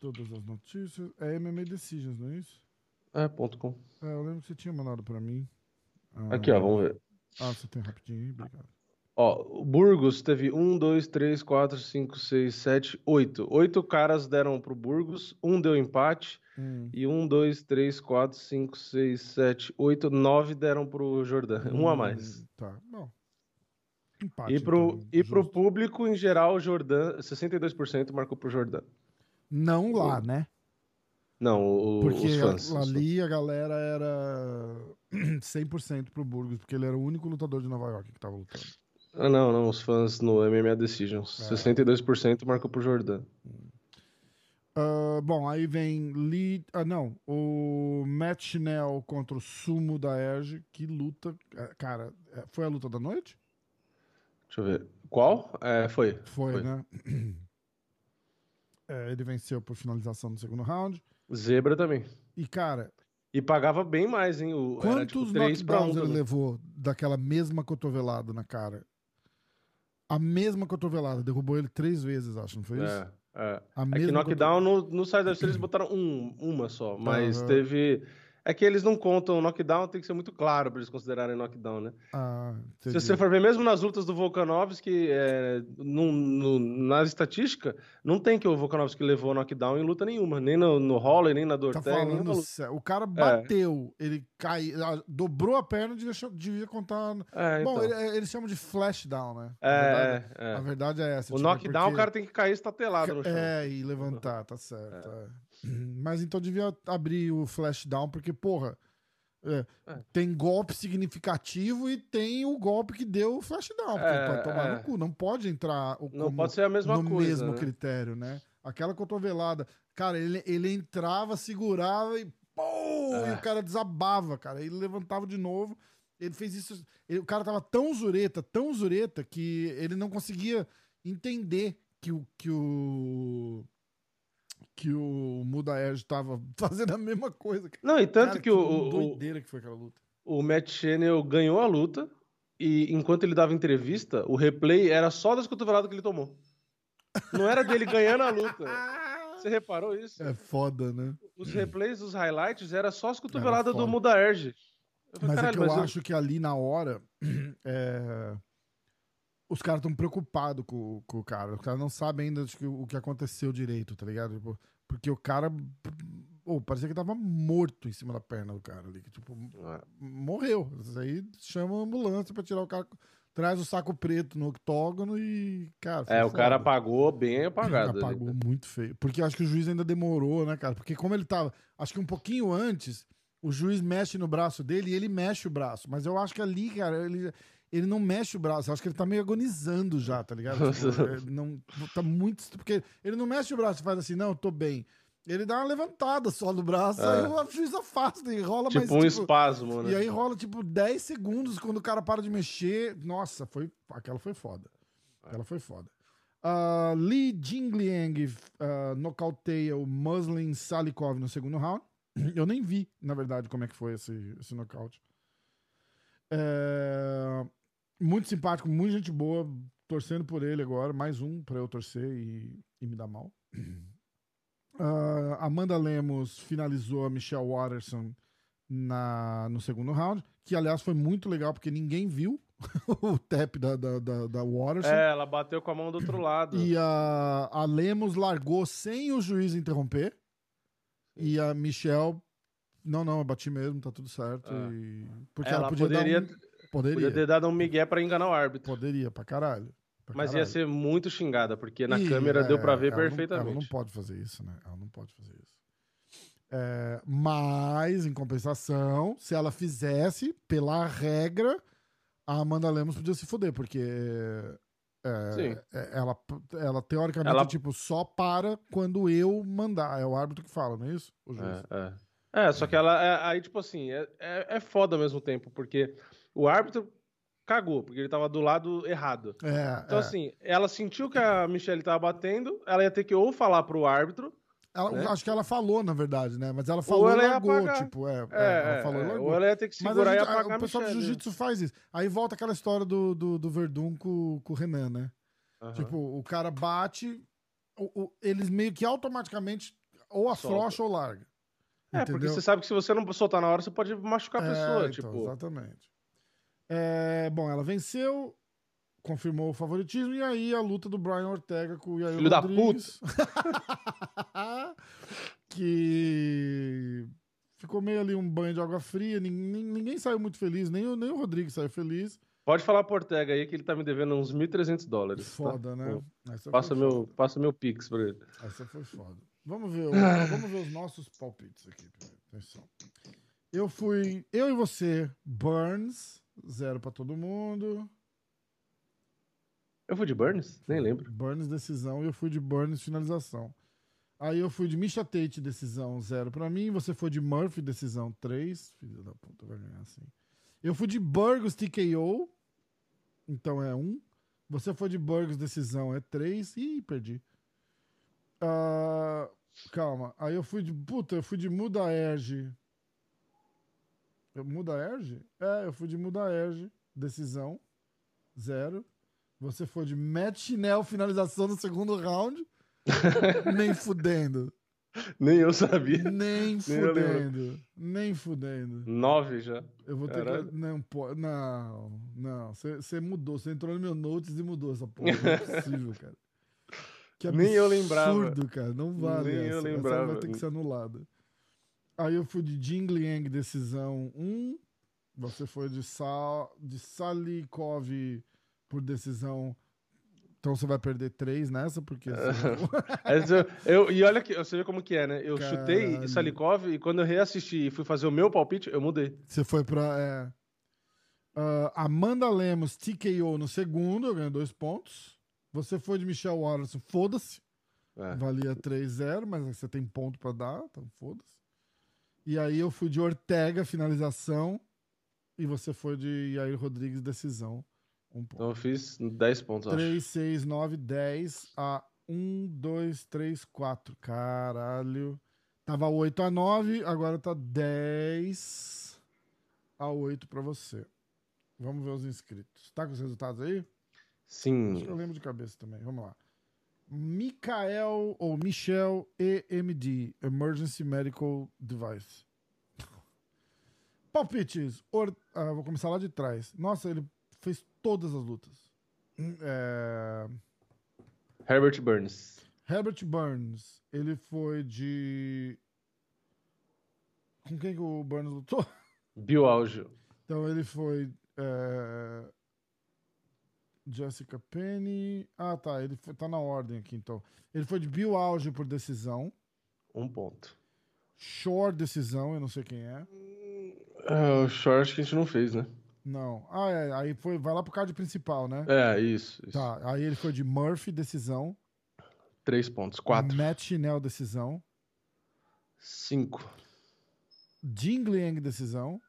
Todas as notícias. É MMA Decisions, não é isso? É, ponto com. É, eu lembro que você tinha mandado pra mim. Ah, Aqui, ó, vamos ver. Ah, você tem rapidinho aí? Obrigado. Ó, o Burgos teve um, dois, três, quatro, cinco, seis, sete, oito. Oito caras deram pro Burgos, um deu empate, Hum. e um, dois, três, quatro, cinco, seis, sete, oito, nove deram pro Jordan. Um a mais. Hum, Tá, bom. Empate, E pro, então, e pro público, em geral, o Jordan, 62% marcou pro Jordan. Não lá, né? Não, o, Porque os fãs. a- os fãs. ali a galera era 100% pro Burgos, porque ele era o único lutador de Nova York que tava lutando. Ah, não, não, os fãs no MMA Decisions. É. 62% marcou pro Jordan. Ah, bom, aí vem Lee. Ah, não. O Matt contra o Sumo da Erge. Que luta. é, Cara, é, foi a luta da noite? Deixa eu ver. Qual? É, foi. Foi, Foi. né? É, ele venceu por finalização no segundo round. Zebra também. E, cara, E pagava bem mais, hein? O, era tipo quantos 3 pra 1 knockdowns ele levou daquela mesma cotovelada na cara? A mesma cotovelada. Derrubou ele três vezes, acho, não foi isso? É, é. A É que mesma knockdown no, no Side of Series botaram um, uma só, mas Aham. teve. É que eles não contam knockdown, tem que ser muito claro pra eles considerarem knockdown, né? Ah, Se você for ver, mesmo nas lutas do Volkanovski, é, no, no, na estatística, não tem que o Volkanovski levou knockdown em luta nenhuma. Nem no, no Holler, nem na do Tá falando. O cara bateu, ele caiu, ah, dobrou a perna e deixou- devia contar. É, Bom, então. ele- eles chamam de flashdown, né? A É, verdade, é, é. a verdade é essa. O tipo, knockdown, porque- o cara tem que cair estatelado no chão. É, e levantar, tá certo. é. Mas então devia abrir o flashdown, porque, porra, é, É. tem golpe significativo e tem o golpe que deu o flashdown. É, pode tomar é. no cu, não pode entrar o, Não como pode ser a mesma no coisa. mesmo né? critério, né? Aquela cotovelada. Cara, ele, ele entrava, segurava e. Pô, E É. o cara desabava, cara. Ele levantava de novo. Ele fez isso. ele- o cara tava tão zureta, tão zureta, que ele não conseguia entender que o. Que o que o Muda Edge tava fazendo a mesma coisa. Não, e tanto Cara, que o, o, doideira que foi aquela luta. o Matt Channel ganhou a luta e enquanto ele dava entrevista, o replay era só das cotoveladas que ele tomou. Não era dele ganhando a luta. Você reparou isso? É foda, né? Os replays, os highlights, era só as cotoveladas do foda. Muda Erge. Eu falei, Mas é "Caralho, que eu mas acho que ali na hora é, os caras estão preocupados com, com o cara. Os caras não sabem ainda que, o que aconteceu direito, tá ligado? Tipo, porque o cara. Oh, parecia que tava morto em cima da perna do cara ali. Que, tipo, Ah, morreu. Isso aí chama a ambulância pra tirar o cara. Traz o saco preto no octógono e. Cara, É, o cara apagou bem apagado. ali. Apagou muito feio. Porque acho que o juiz ainda demorou, né, cara? Porque como ele tava. Acho que um pouquinho antes, o juiz mexe no braço dele e ele mexe o braço. Mas eu acho que ali, cara, ele, ele não mexe o braço. Eu acho que ele tá meio agonizando já, tá ligado? Tipo, não, tá muito. Porque ele não mexe o braço e faz assim, não, eu tô bem. Ele dá uma levantada só no braço, É. aí o juiz afasta e rola mais. Tipo um espasmo, né? E aí rola tipo 10 segundos quando o cara para de mexer. Nossa, foi, aquela foi foda. Aquela foi foda. Ah, Li Jingliang ah, nocauteia o Muslin Salikov no segundo round. Eu nem vi, na verdade, como é que foi esse, esse nocaute. É, muito simpático, muita gente boa. Torcendo por ele agora. Mais um pra eu torcer e, e me dar mal. Ah, Amanda Lemos finalizou a Michelle Watterson na, no segundo round, que aliás foi muito legal porque ninguém viu o tap da, da, da, da Watterson. É, ela bateu com a mão do outro lado. E a, a Lemos largou sem o juiz interromper. E a Michelle. Não, não, eu bati mesmo, tá tudo certo. Ah. e- Porque Ela ela, podia poderia, um... Poderia. podia ter dado um migué pra enganar o árbitro. Poderia, pra caralho. Pra Mas ia caralho. ser muito xingada, porque na Ih, câmera é, deu pra ver ela não- perfeitamente. ela não pode fazer isso, né? Ela não pode fazer isso. É, mas, em compensação, se ela fizesse, pela regra, a Amanda Lemos podia se fuder, porque é, é, ela, ela teoricamente Ela- tipo, só para quando eu mandar. É o árbitro que fala, não é isso? O juiz. É, é. É, só que ela. aí, tipo assim, é, é, é foda ao mesmo tempo, porque o árbitro cagou, porque ele tava do lado errado. É, Então, é. assim, ela sentiu que a Michelle tava batendo, ela ia ter que ou falar pro árbitro. Ela- né? Acho que ela falou, na verdade, né? Mas ela falou ela e largou, tipo, é, É, é, ela falou e é, largou. ou ela ia ter que segurar e gente- a- apagar a o pessoal do Michelle. jiu-jitsu faz isso. Aí volta aquela história do, do, do Verdun com, com o Renan, né? Aham. Tipo, o cara bate, o- o- eles meio que automaticamente ou afrouxa ou larga. É, porque entendeu? você sabe que se você não soltar na hora, você pode machucar a É, pessoa. então, tipo, Exatamente. É, bom, ela venceu, confirmou o favoritismo, e aí a luta do Brian Ortega com o Yair Filho da Rodrigues. que ficou meio ali um banho de água fria, ninguém, ninguém saiu muito feliz, nem o, nem o Rodrigues saiu feliz. pode falar pro Ortega aí que ele tá me devendo uns 1.300 dólares. tá? Foda, né? Pô, Essa Passa meu, passa meu pix pra ele. Essa foi foda. Vamos ver, o- vamos ver os nossos palpites aqui. Atenção. Eu fui, eu e você, Burns, zero pra todo mundo. Eu fui de Burns? Nem lembro. Burns decisão e eu fui de Burns finalização. Aí eu fui de Misha Tate decisão zero pra mim, você foi de Murphy decisão 3. Filho da puta, vai ganhar assim. Eu fui de Burgos TKO, então é 1. Você foi de Burgos decisão é 3. Ih, perdi. Ah, calma. Aí eu fui de. Puta, eu fui de Muda Erge. Eu- Muda Erge? É, eu fui de Muda Erge. Decisão. Zero. Você foi de Matt Chinel, finalização no segundo round. Nem fudendo. Nem eu sabia. Nem eu fudendo. Nem fudendo. Nove já. Eu vou ter Caralho. que. Não, pô, não, não. Você mudou. Você entrou no meu notes e mudou essa porra. Não é possível, cara. Que Nem eu lembrava. absurdo, cara. Não vale Nem eu essa. Essa lembrava. vai ter que ser anulada. Aí eu fui de Jing Liang, decisão 1. Você foi de, Sa... de Salikov por decisão. Então você vai perder 3 nessa, porque. Mas eu, eu- e olha que você vê como que é, né? Eu chutei Caralho. Salikov e quando eu reassisti e fui fazer o meu palpite, eu mudei. Você foi pra. É... Ah, Amanda Lemos, TKO no segundo, ganhou dois pontos. Você foi de Michelle Watterson, foda-se. É. Valia 3-0, mas você tem ponto pra dar, então foda-se. E aí eu fui de Ortega, finalização. E você foi de Yair Rodrigues, decisão. Um ponto. Então eu fiz 10 pontos, acho. 3, 6, 9, 10 a 1, 2, 3, 4. Caralho. Tava 8 a 9, agora tá 10 a 8 pra você. Vamos ver os inscritos. Tá com os resultados aí? Acho Sim. que eu lembro de cabeça também. Vamos lá. Mikael ou Michel EMD, Emergency Medical Device. Palpites. Or- ah, vou começar lá de trás. Nossa, ele fez todas as lutas. Hum, É... Herbert Burns. Herbert Burns, ele foi de. Com quem que o Burns lutou? Bill. Então ele foi. é, Jessica Penny. Ah, tá. Ele foi... tá na ordem aqui, então. Ele foi de Bill Alge por decisão. Um ponto. Shore decisão, eu não sei quem é. Ah, o short que a gente não fez, né? Não. Ah, é. Aí foi. Vai lá pro card principal, né? É, isso. isso. Tá. Aí ele foi de Murphy decisão. Três pontos. Quatro. Matt Chinel decisão. Cinco. Jing Liang decisão.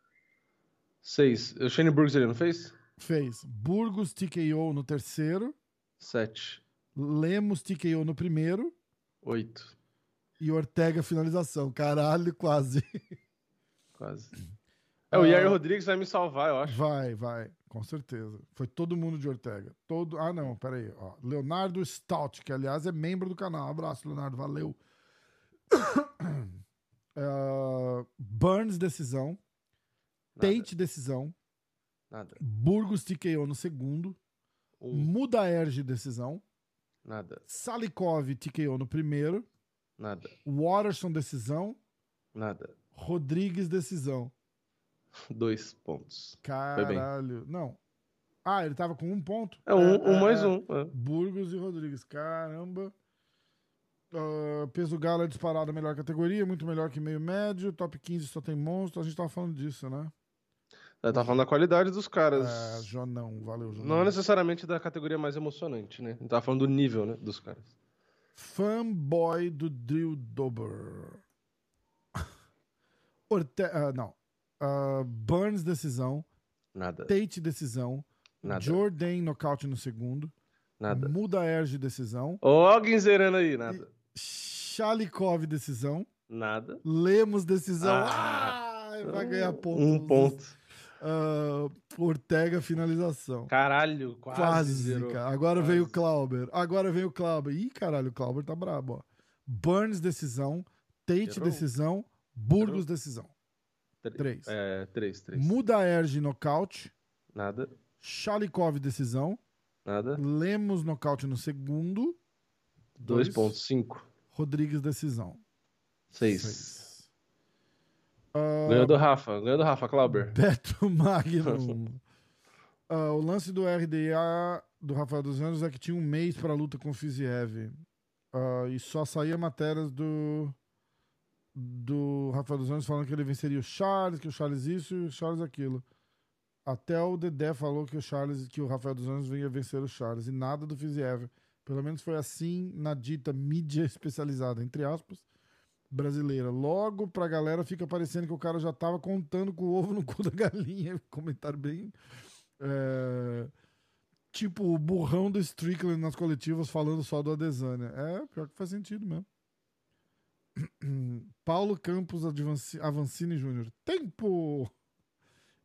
Seis. O Shane Brooks ele não fez? Fez Burgos TKO no terceiro. Sete. Lemos TKO no primeiro. Oito. E Ortega finalização. Caralho, quase. Quase. É, o Yair Ah. Rodrigues vai me salvar, eu acho. Vai, vai, com certeza. Foi todo mundo de Ortega. Todo. Ah, não, peraí. Ó. Leonardo Stout, que aliás é membro do canal. Abraço, Leonardo, valeu. Ah, Burns, decisão. Nada. Tate, decisão. Nada. Burgos TKO no segundo. Um. Muda Erge, decisão. Nada. Salikov, TKO no primeiro. Nada. Waterson, decisão. Nada. Rodrigues, decisão. Dois pontos. Caralho. Não. Ah, ele tava com um ponto? É um, É, um é, mais é. um. é. Burgos e Rodrigues. Caramba. Ah, peso galo é disparado a melhor categoria, muito melhor que meio médio. Top 15 só tem monstro. A gente tava falando disso, né? Eu tava falando da qualidade dos caras. É, Jonão, valeu, Jonão. Não necessariamente da categoria mais emocionante, né? A gente tava falando do nível, né? Dos caras. Fanboy do Drill Dober. Orte... ah, não. Ah, Burns, decisão. Nada. Tate, decisão. Nada. Jordan, nocaute no segundo. Nada. Muda Erge, decisão. Ó, alguém zerando aí. Nada. Chalikov, decisão. Nada. Lemos, decisão. Ah. Ah, vai ganhar ponto. Um ponto. Uh, Ortega, finalização. Caralho, quase. quase zero. Cara. Agora quase. veio o Clauber. Agora veio o Clauber. Ih, caralho, o Clauber tá brabo, ó. Burns, decisão. Tate, decisão. Burgos, decisão. Três. Três. É, três, três. Muda Erge, nocaute. Nada. Chalikov, decisão. Nada. Lemos, nocaute no segundo. 2.5. Rodrigues, decisão. 6. Ganhou ah, do Rafa, ganhou do Rafa, Clauber. Beto Magnum. uh, o lance do RDA do Rafael dos Anjos é que tinha um mês para a luta com o Fiziev. Uh, e só saía matérias do do Rafael dos Anjos falando que ele venceria o Charles, que o Charles isso e o Charles aquilo. Até o Dedé falou que o Charles, que o Rafael dos Anjos vinha vencer o Charles e nada do Fiziev. Pelo menos foi assim na dita mídia especializada, entre aspas brasileira. Logo pra galera fica parecendo que o cara já tava contando com o ovo no cu da galinha. Comentário bem. é, tipo o burrão do Strickland nas coletivas falando só do Adesanya. É, pior que faz sentido mesmo. Paulo Campos Avancini Júnior. Tempo!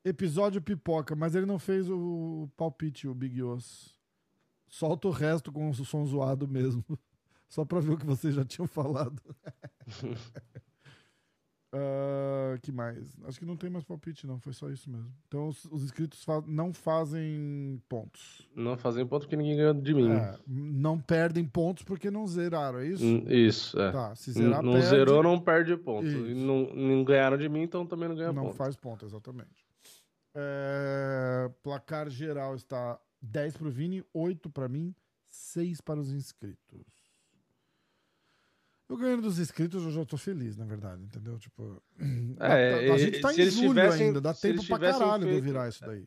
Episódio pipoca, mas ele não fez o palpite, o Big Os. Solta o resto com o som zoado mesmo. Só pra ver o que vocês já tinham falado. Ah, que mais? Acho que não tem mais palpite, não. Foi só isso mesmo. Então, os, os inscritos fa- não fazem pontos. Não fazem ponto porque ninguém ganhou de mim. É, não perdem pontos porque não zeraram, é isso? Hum, Isso, é. Tá, se zerar, não perde, zerou, não perde ponto. Isso. E não, não ganharam de mim, então também não ganha não ponto. faz ponto, exatamente. É, placar geral está 10 pro Vini, 8 para mim, 6 para os inscritos. Eu ganhando dos inscritos, eu já tô feliz, na verdade, entendeu? Tipo, É, a, a gente tá em julho tivessem- ainda, dá tempo pra caralho de eu feito- virar isso daí.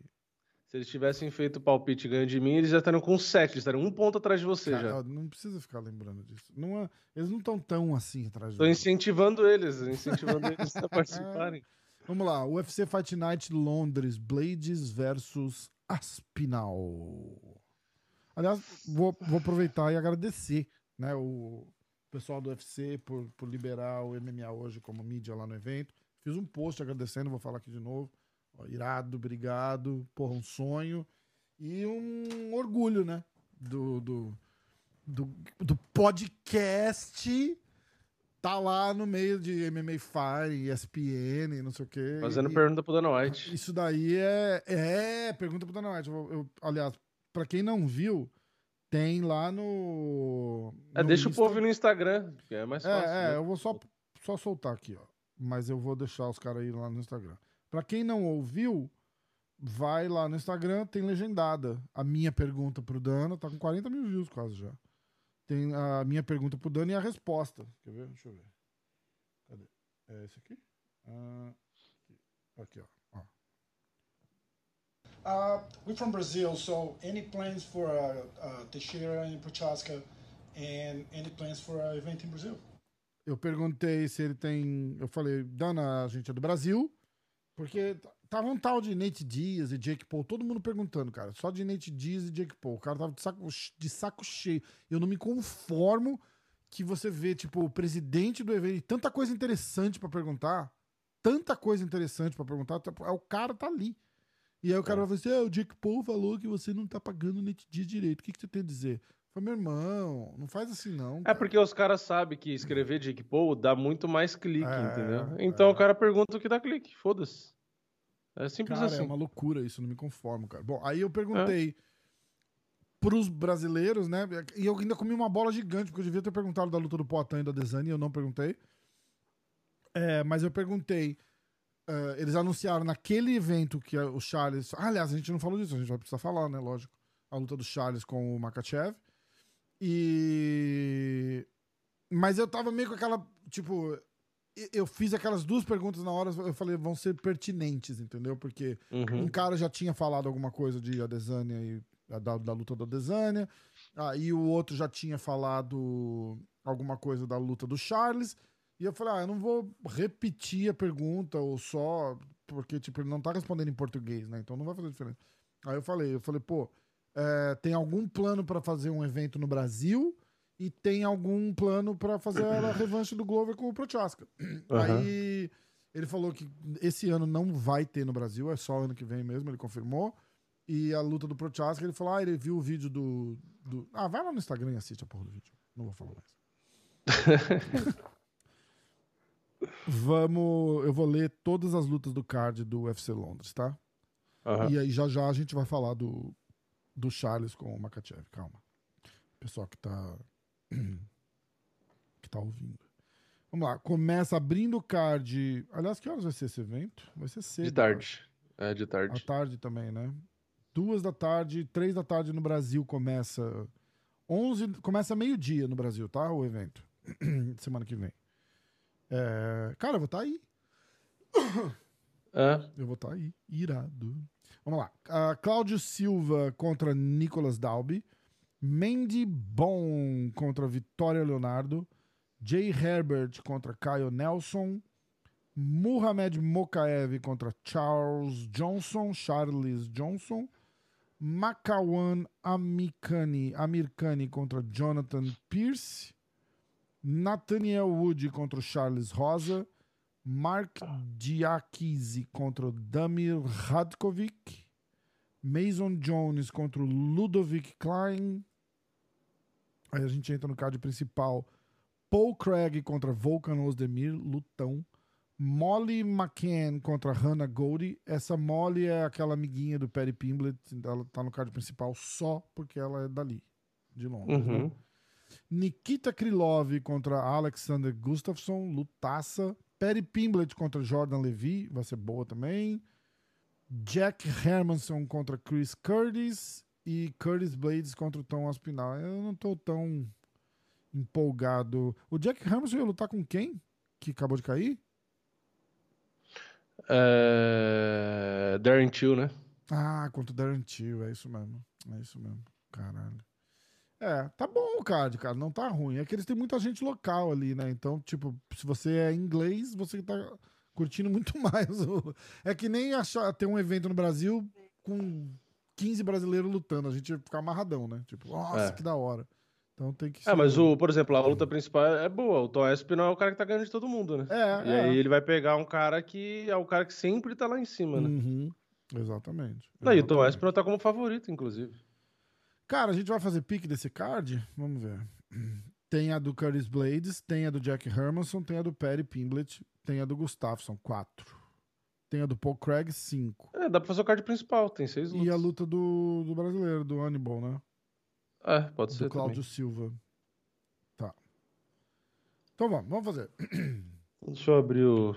Se eles tivessem feito o palpite ganho de mim, eles já estariam com 7, eles estariam um ponto atrás de você Cara, já. não precisa ficar lembrando disso. Não é- eles não estão tão assim atrás de Tô mim. incentivando eles, incentivando eles a participarem. Vamos lá, UFC Fight Night Londres, Blades versus Aspinal. Aliás, vou, vou aproveitar e agradecer né, o pessoal do UFC por, por liberar o MMA hoje como mídia lá no evento. Fiz um post agradecendo, vou falar aqui de novo. Ó, irado, obrigado. Porra, um sonho. E um orgulho, né? Do, do, do, do podcast tá lá no meio de MMA Fire, ESPN, não sei o quê. Fazendo E- pergunta pro Dana White. isso daí é. É, pergunta pro Dana White. Eu, eu- aliás, pra quem não viu, tem lá no. É, no deixa Insta. o povo ir no Instagram, que é mais fácil. É, é, né? eu vou só, só soltar aqui, ó. Mas eu vou deixar os caras aí lá no Instagram. Pra quem não ouviu, vai lá no Instagram, tem legendada. A minha pergunta pro Dana, tá com 40 mil views quase já. Tem a minha pergunta pro Dana e a resposta. Quer ver? Deixa eu ver. Cadê? É esse aqui? Ah, aqui, ó. Uh, we're from Brazil, so any plans for uh, uh, Teixeira and Prochaska, and any plans for an event in Brazil? Eu perguntei se ele tem. Eu falei, Dana, a gente é do Brasil. Porque tava um tal de Nate Diaz e Jake Paul, todo mundo perguntando, cara. Só de Nate Diaz e Jake Paul. O cara tava de saco, de saco cheio. Eu não me conformo que você vê, tipo, o presidente do evento e tanta coisa interessante pra perguntar. Tanta coisa interessante pra perguntar. tipo, é, O cara tá ali. E aí o cara vai falar assim: ah, o Jake Paul falou que você não tá pagando o Nate Diaz direito. O que, que você tem a dizer? Falei, meu irmão, não faz assim não. É cara." porque os caras sabem que escrever Jake Paul dá muito mais clique, É, entendeu? Então é. o cara pergunta o que dá clique, foda-se. É simples Cara, assim. é uma loucura isso, não me conformo, cara. Bom, aí eu perguntei pros brasileiros, né? E eu ainda comi uma bola gigante, porque eu devia ter perguntado da luta do Poatan e da Desani, eu não perguntei. É, mas eu perguntei. Eh, eles anunciaram naquele evento que o Charles. Ah, aliás, a gente não falou disso, a gente vai precisar falar, né? Lógico. A luta do Charles com o Makachev. E. Mas eu tava meio com aquela. Tipo, eu fiz aquelas duas perguntas na hora, eu falei, vão ser pertinentes, entendeu? Porque Uhum. um cara já tinha falado alguma coisa de Adesanya e da, da luta da Adesanya, ah, e o outro já tinha falado alguma coisa da luta do Charles, e eu falei, ah, eu não vou repetir a pergunta ou só, porque, tipo, ele não tá respondendo em português, né? Então não vai fazer diferença. Aí eu falei, eu falei, pô, é, tem algum plano pra fazer um evento no Brasil e tem algum plano pra fazer a revanche do Glover com o Prochaska. Aham. Aí ele falou que esse ano não vai ter no Brasil, é só ano que vem mesmo, ele confirmou. E a luta do Prochaska, ele falou, ah, ele viu o vídeo do, do... Ah, vai lá no Instagram e assiste a porra do vídeo. Não vou falar mais. Vamos... Eu vou ler todas as lutas do card do UFC Londres, tá? Aham. E aí já já a gente vai falar do, do Charles com o Makachev. Calma. Pessoal que tá. que tá ouvindo. Vamos lá. Começa abrindo o card. Aliás, que horas vai ser esse evento? Vai ser cedo. De tarde. É, de À tarde. tarde também, né? Duas da tarde, três da tarde no Brasil começa. Onze, começa meio-dia no Brasil, tá? O evento. Semana que vem. É, Cara, eu vou estar aí. É. Eu vou estar aí. Irado. Vamos lá. Ah, Cláudio Silva contra Nicolas Dalby. Mandy Bon contra Vitória Leonardo. Jay Herbert contra Caio Nelson. Muhammad Mokaev contra Charles Johnson. Charles Johnson. Makawan Amikani, Amirkani contra Jonathan Pierce. Nathaniel Wood contra o Charles Rosa. Mark Diakise contra o Damir Radkovic. Mason Jones contra o Ludovic Klein. Aí a gente entra no card principal. Paul Craig contra Volkan Ozdemir, lutão. Molly McCann contra Hannah Goldie. Essa Molly é aquela amiguinha do Perry Pimblett. Ela tá no card principal só porque ela é dali, de Londres. né? Nikita Krylov contra Alexander Gustafsson, lutaça. Perry Pimblett contra Jordan Levy, vai ser boa também. Jack Hermanson contra Chris Curtis e Curtis Blades contra o Tom Aspinall. Eu não tô tão empolgado. O Jack Hermanson ia lutar com quem? Que acabou de cair? É... Darren Till, né? Ah, contra o Darren Till, é isso mesmo. É isso mesmo. Caralho. É, tá bom o card, cara. Não tá ruim. É que eles têm muita gente local ali, né? Então, tipo, se você é inglês, você tá curtindo muito mais. o- É que nem achar ter um evento no Brasil com 15 brasileiros lutando. A gente ia ficar amarradão, né? Tipo, nossa, É. que da hora. Então tem que É, mas o, por exemplo, a luta principal é boa. O Tom Espinal é o cara que tá ganhando de todo mundo, né? É, E é. aí ele vai pegar um cara que é o cara que sempre tá lá em cima, né? Uhum. Exatamente. Não, e o Tom Exatamente. Espinal tá como favorito, inclusive. Cara, a gente vai fazer pique desse card? Vamos ver. Tem a do Curtis Blades, tem a do Jack Hermanson, tem a do Perry Pimblett, tem a do Gustafsson, quatro. Tem a do Paul Craig, cinco. É, dá pra fazer o card principal, tem seis lutas. E a luta do, do brasileiro, do Hannibal, né? É, pode ser Do Cláudio Silva. Tá. Então vamos, vamos fazer. Deixa eu abrir o...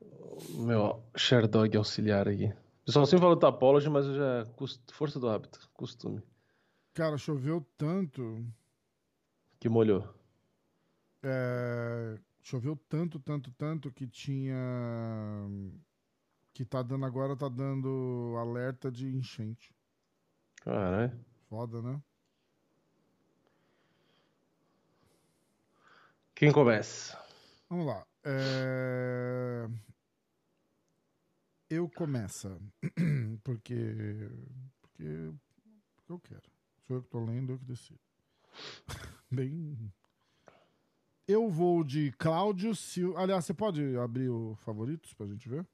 o meu Sherdog auxiliar aqui. Pessoal sempre fala do Tapology, mas eu já... Força do hábito, costume. Cara, choveu tanto. Que molhou. é, choveu tanto, tanto, tanto que tinha. Que tá dando agora, tá dando alerta de enchente. Caralho. Foda, né? Quem começa? Vamos lá. É, Eu começo. Porque. Porque. Porque eu quero. Sou eu que tô lendo, eu que decido. Bem. Eu vou de Cláudio Silva. Aliás, você pode abrir o favoritos pra gente ver?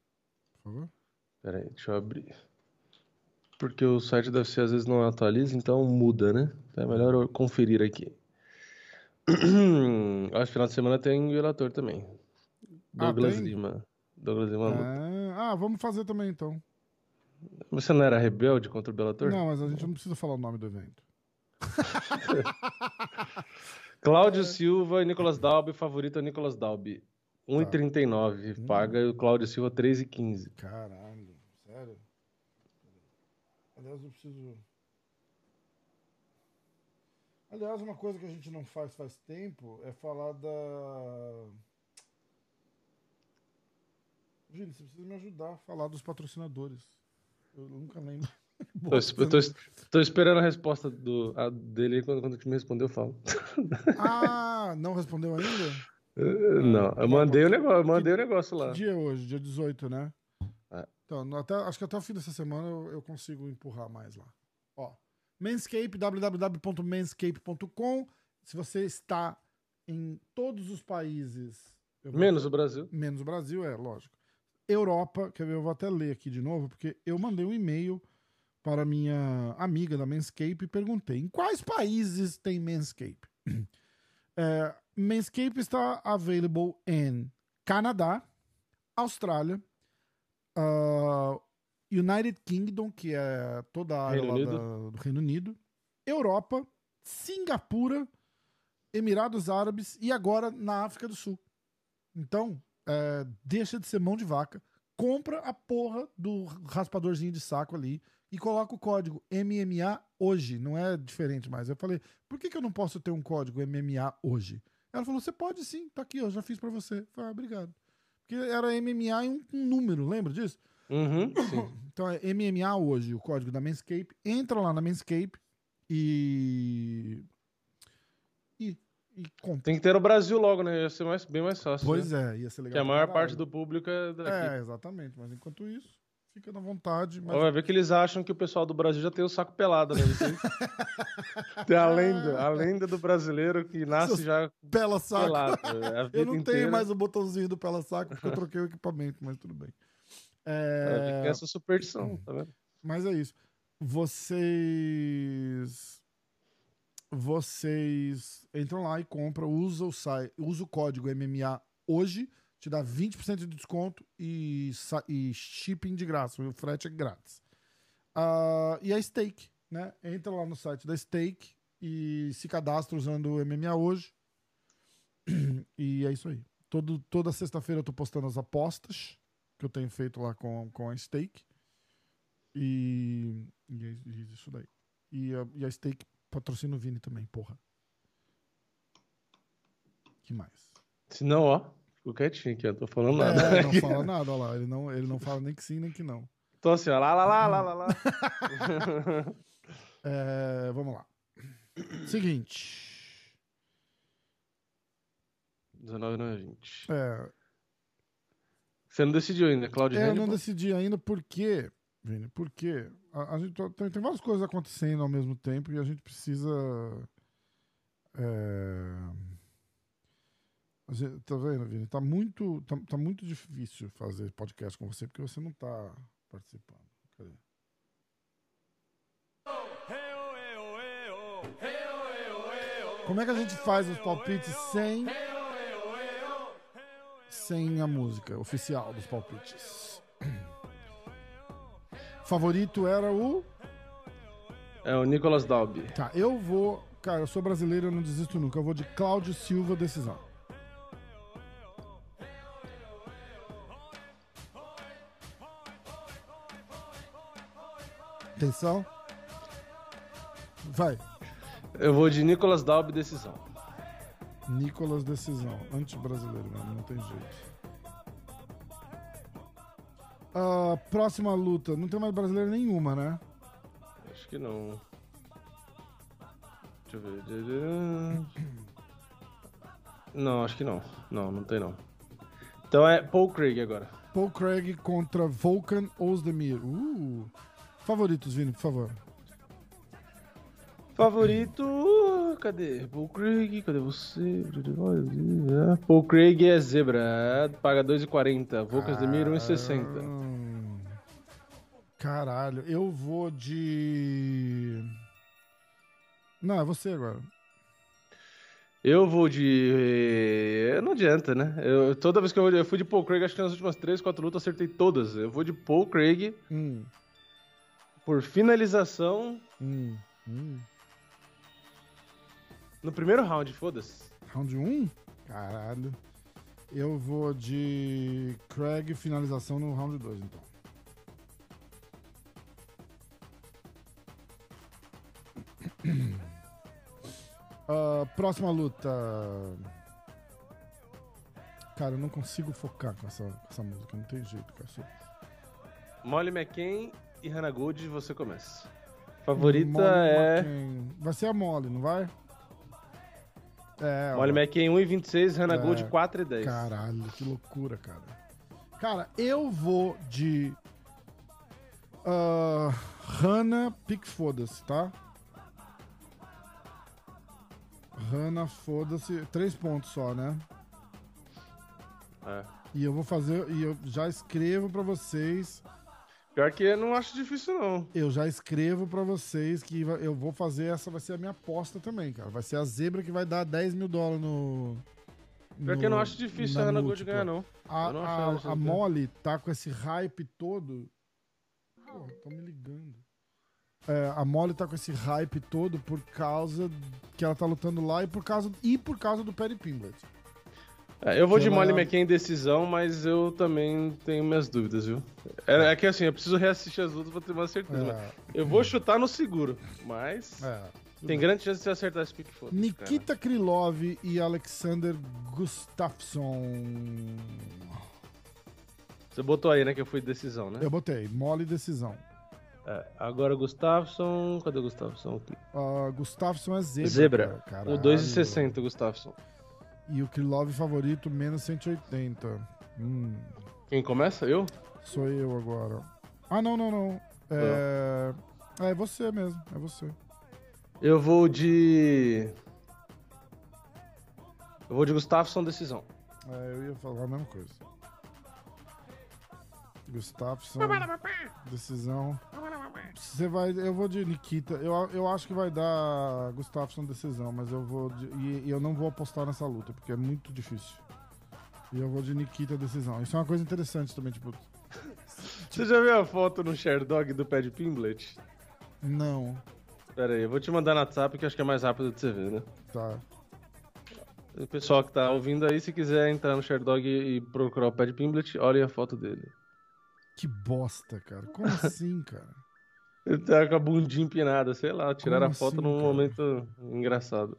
Por favor. Pera aí, deixa eu abrir. Porque o site deve ser às vezes não atualiza, então muda, né? Então é melhor eu conferir aqui. Acho que final de semana tem relator também. Ah, Douglas tem? Lima. Douglas Lima. Ah, ah, vamos fazer também então. Você não era rebelde contra o Bellator? Não, mas a gente não precisa falar o nome do evento. Cláudio Silva e Nicolas Dalby, favorito é Nicolas Dalby. 1,39. Paga e o Cláudio Silva 3,15. Caralho, sério? Aliás, eu preciso. Aliás, uma coisa que a gente não faz faz tempo é falar da. Vini, você precisa me ajudar a falar dos patrocinadores. Eu nunca lembro. Tô, eu tô, tô esperando a resposta do, a- dele quando, quando me responder eu falo. Ah, não respondeu ainda? Eh, Não, eu mandei o negócio, eu mandei o negócio lá. Que dia é hoje? Dia 18, né? É. Então, até, acho que até o fim dessa semana eu, eu consigo empurrar mais lá. Ó, Manscape, www.manscape.com. Se você está em todos os países. vou- Menos o Brasil. Menos o Brasil, é, lógico. Europa, quer ver? Eu vou até ler aqui de novo, porque eu mandei um e-mail para minha amiga da Manscape e perguntei em quais países tem Manscape. É, Manscape está available em Canadá, Austrália, ah, United Kingdom, que é toda a área Reino da- do Reino Unido, Europa, Singapura, Emirados Árabes e agora na África do Sul. Então, é, deixa de ser mão de vaca, compra a porra do raspadorzinho de saco ali e coloca o código MMA hoje. Não é diferente mais. Eu falei, por que, que eu não posso ter um código MMA hoje? Ela falou, você pode sim, tá aqui, eu já fiz pra você. Eu falei, ah, obrigado. Porque era MMA e um, um número, lembra disso? Uhum. Então é MMA hoje, o código da Manscape. Entra lá na Manscape e. E, compra. Tem que ter no Brasil logo, né? Ia ser mais, bem mais fácil. Pois né? é, ia ser legal. Porque a maior parte do público é daqui. É, exatamente. Mas enquanto isso, fica na vontade. Mas... Vai ver que eles acham que o pessoal do Brasil já tem o saco pelado, né? Tem? a lenda, a lenda do brasileiro que nasce Seus já Pela saco. pelado. é, Eu não inteira. tenho mais o botãozinho do pela saco porque eu troquei o equipamento, mas tudo bem. É, essa superstição, tá vendo? Mas é isso. Vocês. Vocês entram lá e compram, usa o site, usa o código MMA hoje, te dá 20% de desconto e, e shipping de graça, o frete é grátis. Ah, e a Stake, né? Entra lá no site da Stake e se cadastra usando o MMA hoje. E é isso aí. Todo, toda sexta-feira eu tô postando as apostas que eu tenho feito lá com, com a Stake. E, e é isso daí. E a, e a Stake patrocina o Vini também, porra. que mais? Se não, ó, ficou quietinho aqui, eu não tô falando nada. É, não fala nada, olha lá. Ele não, ele não fala nem que sim, nem que não. Tô assim, ó, lá, lá, lá, lá, lá, lá. É, vamos lá. Seguinte. 19 não é 20. É, Você não decidiu ainda, Claudio É, eu não decidi ainda por quê, Vini, porque a, a gente tem, tem várias coisas acontecendo ao mesmo tempo e a gente precisa. é, a gente- tá vendo, Vini? Tá muito, tá, tá muito difícil fazer podcast com você porque você não tá participando. Cadê? Como é que a gente faz os palpites sem sem a música oficial dos palpites? Favorito era o. É o Nicolas Dalby. Tá, eu vou. Cara, eu sou brasileiro, eu não desisto nunca. Eu vou de Cláudio Silva, decisão. Atenção. Vai. Eu vou de Nicolas Dalby, decisão. Nicolas Decisão. Anti-brasileiro, mano. Não tem jeito. Ah, próxima luta. Não tem mais brasileiro nenhuma, né? Acho que não. Deixa eu ver. Não, acho que não. Não, não tem não. Então é Paul Craig agora. Paul Craig contra Volkan Ozdemir. Uh. Favoritos, Vini, por favor. Favorito. Cadê? Paul Craig, cadê você? Paul Craig é zebra. Paga 2,40. Volcas Demir 1,60. Ah, Caralho, eu vou de. Não, é você agora. Eu vou de. Não adianta, né? Eu, toda vez que eu, eu fui de Paul Craig, acho que nas últimas 3, 4 lutas acertei todas. Eu vou de Paul Craig Hum, por finalização hum, hum. No primeiro round, foda-se. Round 1? Caralho. Eu vou de Craig finalização no round 2, então. Ah, próxima luta. Cara, eu não consigo focar com essa, com essa música, não tem jeito, cara. Molly McCain e Hannah Gold, você começa. Favorita Molly é. McCain. Vai ser a Molly, não vai? É, Molly ó. McCain 1,26, Hannah É, Gold 4,10. Caralho, que loucura, cara. Cara, eu vou de. Uh, Hannah Pique Foda-se, tá? Hannah Foda-se. Três pontos só, né? É. E eu vou fazer. E eu já escrevo pra vocês. Pior que eu não acho difícil, não. Eu já escrevo pra vocês que eu vou fazer. Essa vai ser a minha aposta também, cara. Vai ser a zebra que vai dar 10 mil dólares no. Pior que eu não acho difícil a na Hannah Gold ganhar, não. A, não a- a. Molly tá com esse hype todo. Pô, tô me ligando. É, a Molly tá com esse hype todo por causa que ela tá lutando lá e por causa, e por causa do Perry Pimblett. É, eu vou de Molly McCain decisão, mas eu também tenho minhas dúvidas, viu? É, é que assim, eu preciso reassistir as lutas pra ter uma certeza. É, Eu vou chutar no seguro, mas é. tem grande chance de você acertar esse pique foda. Nikita Krylov e Alexander Gustafsson. Você botou aí, né, que eu fui de decisão, né? Eu botei, Molly decisão. É, agora Gustafsson. Cadê o Gustafsson aqui? Uh, Gustafsson é zebra. Zebra. cara, o caralho. 2,60, o Gustafsson. E o Krylov favorito, menos 180. Hum. Quem começa? Eu? Sou eu agora. Ah, não, não, não. É, é você mesmo, é você. Eu vou de. Eu vou de Gustafsson decisão. É, eu ia falar a mesma coisa. Gustafsson. Decisão. Você vai. Eu vou de Nikita. Eu, eu acho que vai dar Gustafsson decisão, mas eu vou. De, e, e eu não vou apostar nessa luta, porque é muito difícil. E eu vou de Nikita decisão. Isso é uma coisa interessante também, tipo. Você já viu a foto no Sherdog do Pad Pimblet? Não. Pera aí, eu vou te mandar no WhatsApp que acho que é mais rápido de você ver, né? Tá. O pessoal que tá ouvindo aí, se quiser entrar no Sherdog e procurar o Pad Pimblet, olhem a foto dele. Que bosta, cara. Como assim, cara? Ele tá com a bundinha empinada, sei lá, tiraram Como a foto assim, num cara? momento engraçado.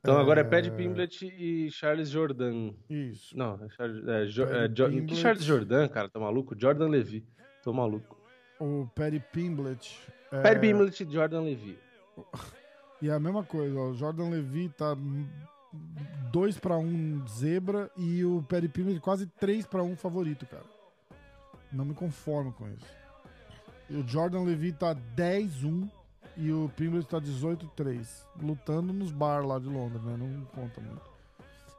Então agora é Pad Pimblet e Charles Jordan. Isso. Não, é Charles. É, Jo- é, Jo- que Pimblett. Charles Jordan, cara, tá maluco? Jordan Levy. Tô maluco. O Perry Pimblet. É, Pad Pimblet e Jordan Levy. E é a mesma coisa, ó. O Jordan Levy tá 2 pra 1 um zebra e o Perry Pimblet quase 3 pra 1 um favorito, cara. Não me conformo com isso. E o Jordan Levy tá 10-1 e o Pimblet tá 18-3. Lutando nos bar lá de Londres, né? Não conta muito.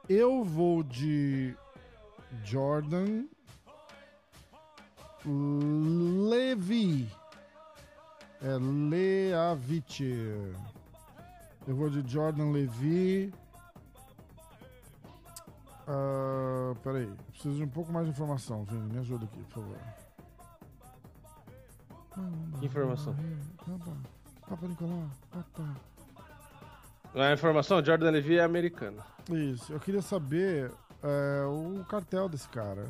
Eu vou de Jordan Levy. É Leavich. Eu vou de Jordan Levy. Ah, peraí, preciso de um pouco mais de informação, Vini. Me ajuda aqui, por favor. Que informação? Papa, Papa Nicolau. Papa. A informação, Jordan Levy é americano. Isso, eu queria saber é, o cartel desse cara.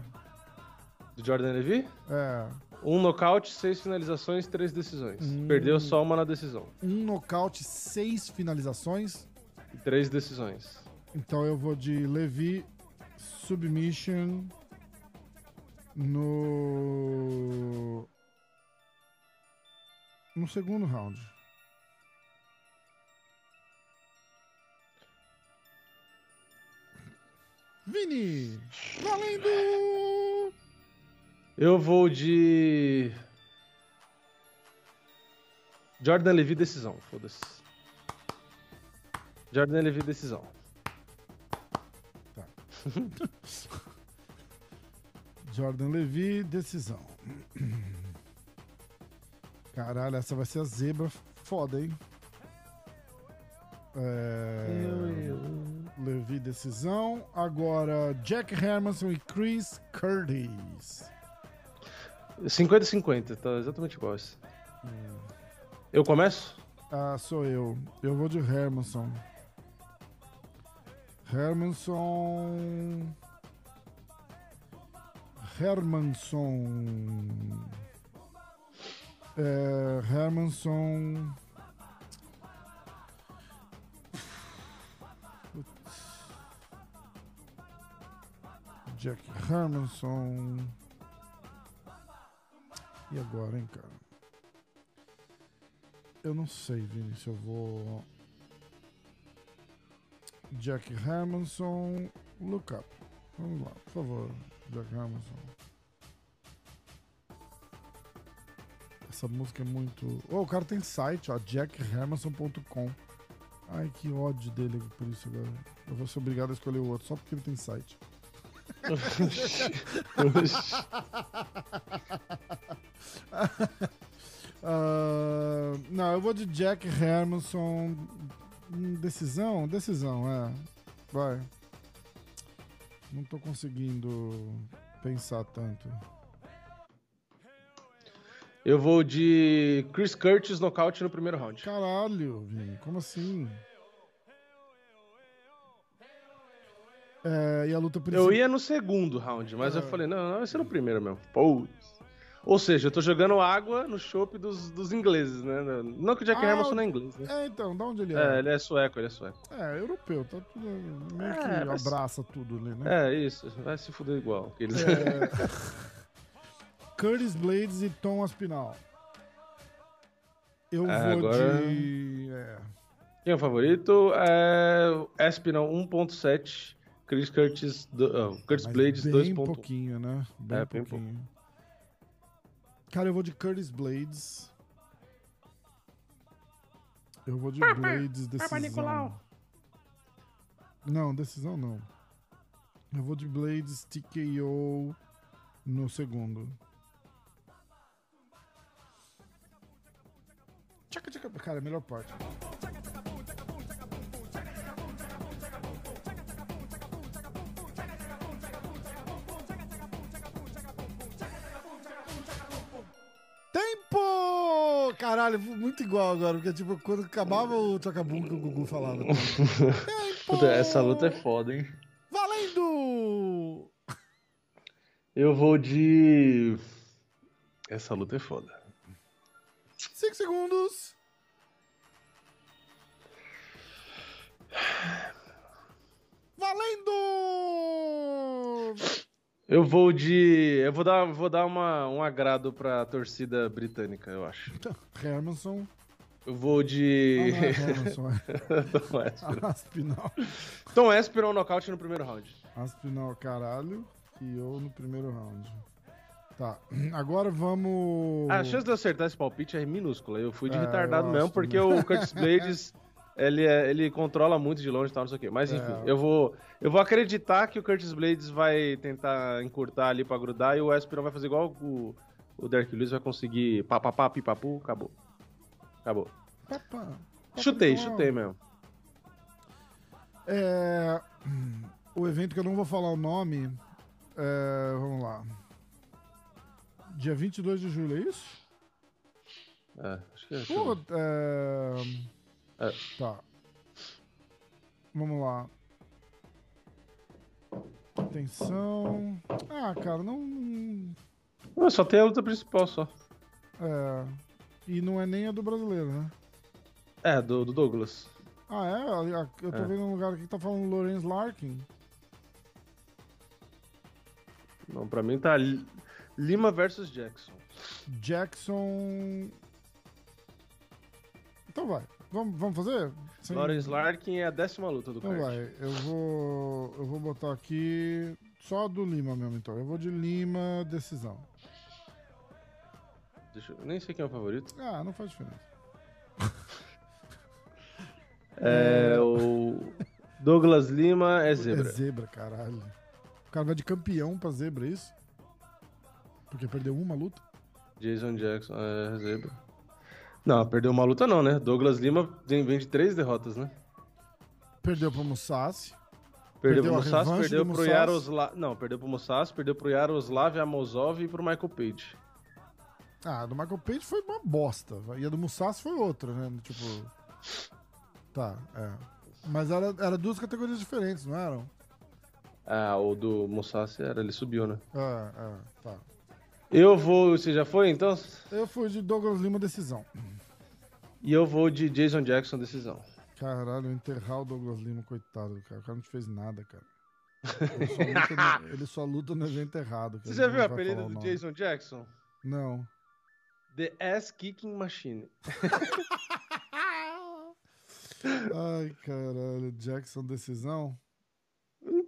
Do Jordan Levy? É, Um nocaute, seis finalizações, três decisões. Hum. Perdeu só uma na decisão. um nocaute, seis finalizações. E três decisões. Então eu vou de Levi Submission no. No segundo round. Vini! Valendo! Eu vou de. Jordan Levy decisão, foda-se. Jordan Levy decisão. Jordan Levi, decisão. Caralho, essa vai ser a zebra foda, hein? É... Levi, decisão. Agora, Jack Hermanson e Chris Curtis. 50-50, tá exatamente igual esse. Eu começo? Ah, sou eu. Eu vou de Hermanson. Hermanson. Hermanson. É, Hermanson. Jack Hermanson. E agora, hein, cara? Eu não sei, Vini, se eu vou. Jack Hermanson, look up. Vamos lá, por favor, Jack Hermanson. Essa música é muito. Oh, o cara tem site, ó, jackhermanson.com. Ai, que ódio dele por isso agora. Eu vou ser obrigado a escolher o outro só porque ele tem site. Ah, não, eu vou de Jack Hermanson. Hum, Decisão? Decisão, é. Vai. Não tô conseguindo pensar tanto. Eu vou de Chris Curtis nocaute no primeiro round. Caralho, Vini, como assim? É, e a luta principal. Eu ia no segundo round, mas eu Ah. falei, não, não, vai ser no primeiro mesmo. Putz. Ou seja, eu tô jogando água no chopp dos, dos ingleses, né? Não que o Jack Ah, Hermanson não é inglês, né? É, então, da onde ele É, é? ele é sueco, ele é sueco. É, europeu, tá tudo. Meio que É, abraça tudo ali, né? É, isso, vai se fuder igual. Eles... É. Curtis Blades e Tom Aspinal. Eu É, vou agora- de. É. Quem é o favorito? É Espinal 1.7, Chris Curtis, do... oh, Curtis Mas Blades bem 2.1. pouquinho, né? Bem É, bem pouquinho. Cara, eu vou de Curtis Blades. Eu vou de Blades decisão. Não, decisão não. Eu vou de Blades TKO no segundo. Cara, é melhor parte. Caralho, muito igual agora, porque tipo, quando acabava o Tchacabum que o Gugu falava. Puta, essa luta é foda, hein? Valendo! Eu vou de. Essa luta é foda. 5 segundos. Valendo! Eu vou de. Eu vou dar, vou dar uma, um agrado pra torcida britânica, eu acho. Hermanson. Eu vou Ah, de. não é Hermanson, é Tom Aspinall. Aspinal. Tom Aspinall nocaute no primeiro round. Aspinal, caralho. E eu no primeiro round. Tá, agora vamos. A chance de eu acertar esse palpite é minúscula. Eu fui de É, retardado mesmo, porque o Curtis Blades, ele, é- ele controla muito de longe e tal, não sei o quê. Mas enfim, É. eu, vou, eu vou acreditar que o Curtis Blades vai tentar encurtar ali pra grudar e o Aspinall vai fazer igual o, o Derek Lewis, vai conseguir papapá, pipapu, acabou. Acabou. Papá. Chutei, chutei mesmo. É, o evento que eu não vou falar o nome. é, vamos lá. Dia 22 de julho, é isso? É, acho que é. Pô, é... É. Tá. Vamos lá. Atenção. Ah, cara, não. Não, só tem a luta principal só. É. E não é nem a do brasileiro, né? É, do, do Douglas. Ah, é? Eu tô É. vendo um lugar aqui que tá falando Lorenz Larkin. Não, pra mim tá Li- Lima versus Jackson. Jackson. Então vai. Vamos, vamos fazer? Sem- Lawrence Larkin é a décima luta do Então card. vai. Eu vou. Eu vou botar aqui. Só do Lima mesmo, então. Eu vou de Lima, decisão. Deixa eu... Nem sei quem é o favorito. Ah, não faz diferença. É, o Douglas Lima é É zebra. zebra, caralho. O cara vai de campeão pra zebra, é isso? Porque perdeu uma luta? Jason Jackson é zebra. Não, perdeu uma luta não, né? Douglas Lima vem vem de três derrotas, né? Perdeu pro Musashi. Perdeu, Perdeu pro revanche perdeu pro. Yaroslav... Não, perdeu pro Musashi, perdeu pro Yaroslav Amosov e pro Michael Page. Ah, a do Michael Page foi uma bosta. E a do Musashi foi outra, né? Tipo. Tá, é. Mas era, era duas categorias diferentes, não eram? Ah, o do Musashi era, ele subiu, né? É, é, tá. Eu vou... Você já foi, então? Eu fui de Douglas Lima decisão. E eu vou de Jason Jackson decisão. Caralho, enterrar o Douglas Lima, coitado do cara. O cara não te fez nada, cara. Ele só luta no, ele só luta no evento errado. cara. Você já viu vai apelido do. Jason Jackson? Não. The Ass Kicking Machine. Ai, caralho. Jackson decisão?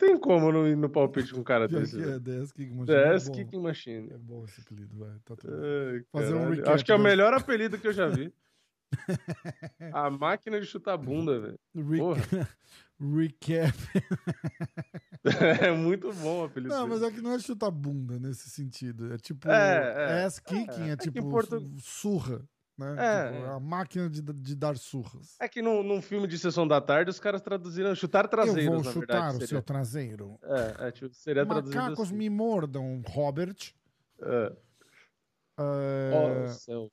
Não tem como não ir no palpite com um cara desse. que é, velho. DS Kick Machine. The é Ass bom. Kicking Machine. É bom esse apelido, vai. Tá. Ai, Fazer um recap Acho que é o melhor apelido que eu já vi. A máquina de chutar bunda, velho. Re- Porra. Recap. É muito bom o apelido. Não, dele. mas é que não é chutar bunda nesse sentido. É tipo. É, é. ass kicking é, É em tipo portu- surra. Né? É, Tipo, a máquina de, de dar surras. É que num, num filme de sessão da tarde os caras traduziram chutar traseiros, Eu vou na chutar verdade. o seria. seu traseiro. É, é, tipo, seria traduzido Macacos assim. me mordam, Robert. É. É, Ó, céu.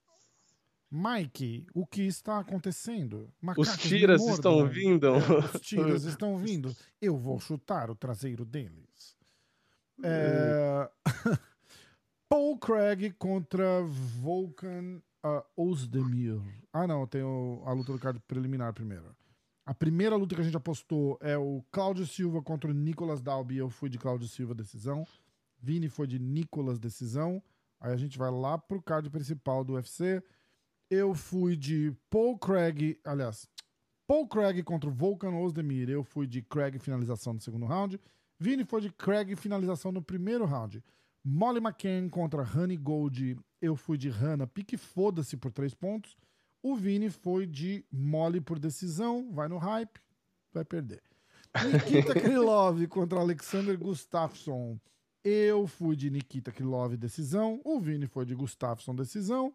Mike, o que está acontecendo? Os Macacos me tiras mordam. estão vindo. É, os tiras estão vindo. Eu vou chutar o traseiro deles. É... Paul Craig contra Volkan uh, Ozdemir. Ah, não, tem o- a luta do card preliminar primeiro. A primeira luta que a gente apostou é o Cláudio Silva contra o Nicolas Dalby. Eu fui de Cláudio Silva decisão. Vini foi de Nicolas decisão. Aí a gente vai lá pro card principal do UFC. Eu fui de Paul Craig, aliás, Paul Craig contra o Volkan Ozdemir. Eu fui de Craig finalização no segundo round. Vini foi de Craig finalização no primeiro round. Molly McCann contra Honey Gold. Eu fui de Hannah pique foda-se por três pontos. O Vini foi de Molly por decisão. Vai no hype, vai perder. Nikita Krylov contra Alexander Gustafsson. Eu fui de Nikita Krylov, decisão. O Vini foi de Gustafsson, decisão.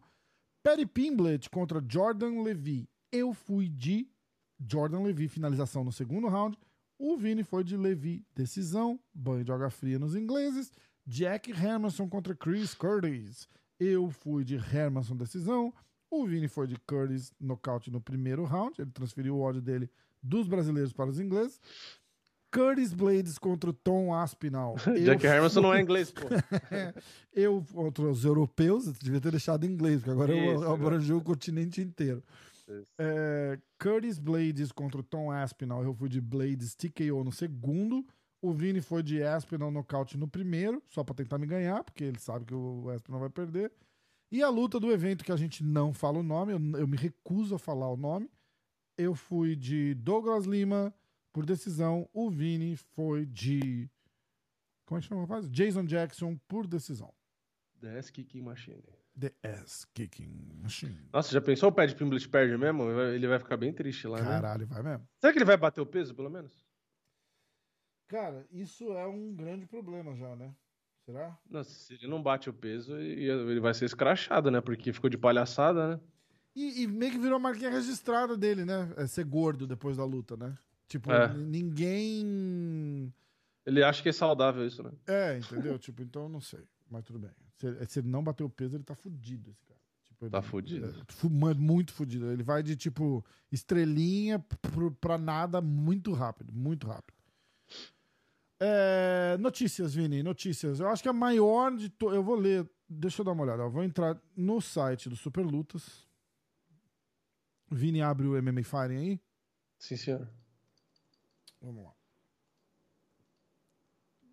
Perry Pimblett contra Jordan Levy. Eu fui de Jordan Levy, finalização no segundo round. O Vini foi de Levy, decisão. Banho de água fria nos ingleses. Jack Hermanson contra Chris Curtis. Eu fui de Hermanson, decisão. O Vini foi de Curtis, nocaute no primeiro round. Ele transferiu o ódio dele dos brasileiros para os ingleses. Curtis Blades contra o Tom Aspinall. Jack Hermanson não é inglês, pô. eu contra os europeus, eu devia ter deixado em inglês, porque agora eu Isso, abrangi o continente inteiro. É, Curtis Blades contra o Tom Aspinall. Eu fui de Blades TKO no segundo. O Vini foi de Aspinall nocaute no primeiro, só pra tentar me ganhar, porque ele sabe que o Aspinall vai perder. E a luta do evento, que a gente não fala o nome, eu, eu me recuso a falar o nome. Eu fui de Douglas Lima por decisão. O Vini foi de. Como é que chama? Jason Jackson por decisão. The Ass Kicking Machine. The Ass Kicking Machine. Nossa, já pensou o Pad Pimblett perde mesmo? Ele vai ficar bem triste lá, né? Caralho, vai mesmo. Será que ele vai bater o peso, pelo menos? Cara, isso é um grande problema já, né? Será? Nossa, se ele não bate o peso, ele vai ser escrachado, né? Porque ficou de palhaçada, né? E, e meio que virou a marquinha registrada dele, né? É ser gordo depois da luta, né? Tipo, É. ninguém. Ele acha que é saudável isso, né? É, entendeu? tipo, então eu não sei. Mas tudo bem. Se, ele- se ele não bater o peso, ele tá fudido, esse cara. Tipo, ele- Tá fudido. é, muito fudido. Ele vai de, tipo, estrelinha pra nada muito rápido. Muito rápido. É, notícias, Vini, notícias. Eu acho que a maior de. To... Eu vou ler. Deixa eu dar uma olhada. Eu vou entrar no site do Super Lutas. Vini abre o MMA Fighting aí. Sim, senhor. Vamos lá.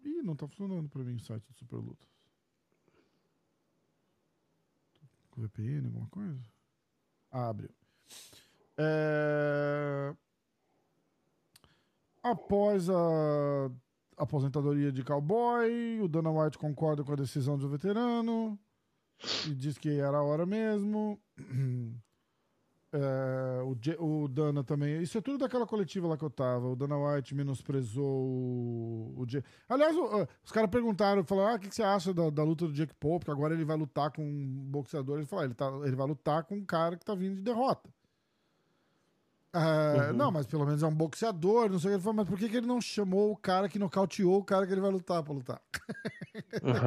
Ih, não tá funcionando pra mim o site do Super Lutas. Com VPN, alguma coisa? Ah, abriu. É... Após a aposentadoria de cowboy, o Dana White concorda com a decisão do veterano e diz que era a hora mesmo. É, o, Je- o Dana também. Isso é tudo daquela coletiva lá que eu tava. O Dana White menosprezou o. o Je- Aliás, o- ah, os caras perguntaram, falaram: ah, o que, que você acha da, da luta do Jake Paul? Porque agora ele vai lutar com um boxeador. Ele falou: ah, ele, tá, ele vai lutar com um cara que tá vindo de derrota. Ah, Uhum. Não, mas pelo menos é um boxeador, não sei o que ele falou, mas por que, que ele não chamou o cara que nocauteou o cara que ele vai lutar pra lutar?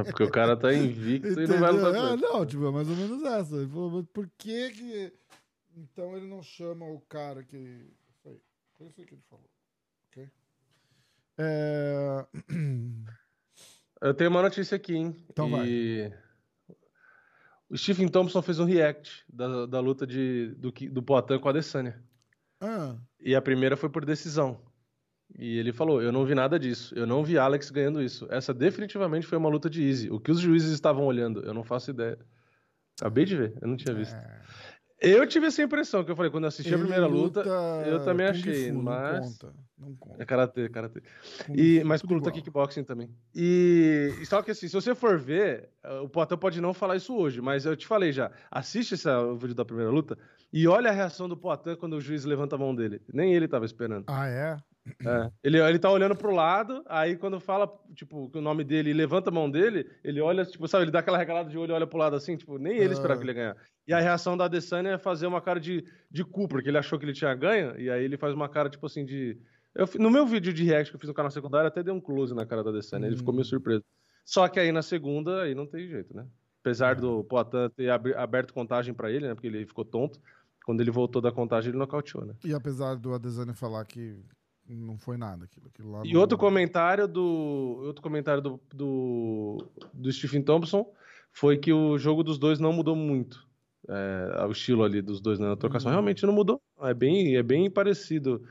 Porque o cara tá invicto e não vai Entendeu? lutar É, não, tipo, é mais ou menos essa. Ele falou, mas por que que... Então ele não chama o cara que... Isso aí. Foi isso aí que ele falou. Ok? É... Eu tenho uma notícia aqui, hein? Então e... O Stephen Thompson fez um react da, da luta de, do, do Poatan com a Adesanya. Ah, E a primeira foi por decisão. E ele falou: Eu não vi nada disso. Eu não vi Alex ganhando isso. Essa definitivamente foi uma luta de easy. O que os juízes estavam olhando, eu não faço ideia. Acabei de ver, eu não tinha visto. Eu tive essa impressão que eu falei quando eu assisti a É. ele primeira luta. luta eu também Kung achei, Fu, mas- Não conta. Não conta. É karatê, karatê. Kung E, Fu, mas com luta igual. kickboxing também. E, só que assim, se você for ver, eh, o Poatan pode não falar isso hoje, mas eu te falei já, assiste esse vídeo da primeira luta e olha a reação do Poatan quando o juiz levanta a mão dele. Nem ele tava esperando. Ah, é? É. Ele, ele tá olhando pro lado, aí quando fala, tipo, que o nome dele e levanta a mão dele, ele olha, tipo, sabe, ele dá aquela regalada de olho e olha pro lado assim, tipo, nem ele esperava Ah. que ele ia ganhar. E a reação da Adesanya é fazer uma cara de, de cu, porque ele achou que ele tinha ganho, e aí ele faz uma cara, tipo assim, de... Eu, no meu vídeo de react que eu fiz no canal secundário, até dei um close na cara da Adesanya, ele ficou meio surpreso. Só que aí na segunda, aí não tem jeito, né? Apesar do Poatan ter aberto contagem pra ele, né, porque ele ficou tonto, quando ele voltou da contagem, ele nocauteou, né? E apesar do Adesanya falar que não foi nada aquilo. aquilo lá E não- outro comentário do outro comentário do, do, do Stephen Thompson foi que o jogo dos dois não mudou muito. É, o estilo ali dos dois na trocação Uhum. realmente não mudou. É bem, é bem parecido.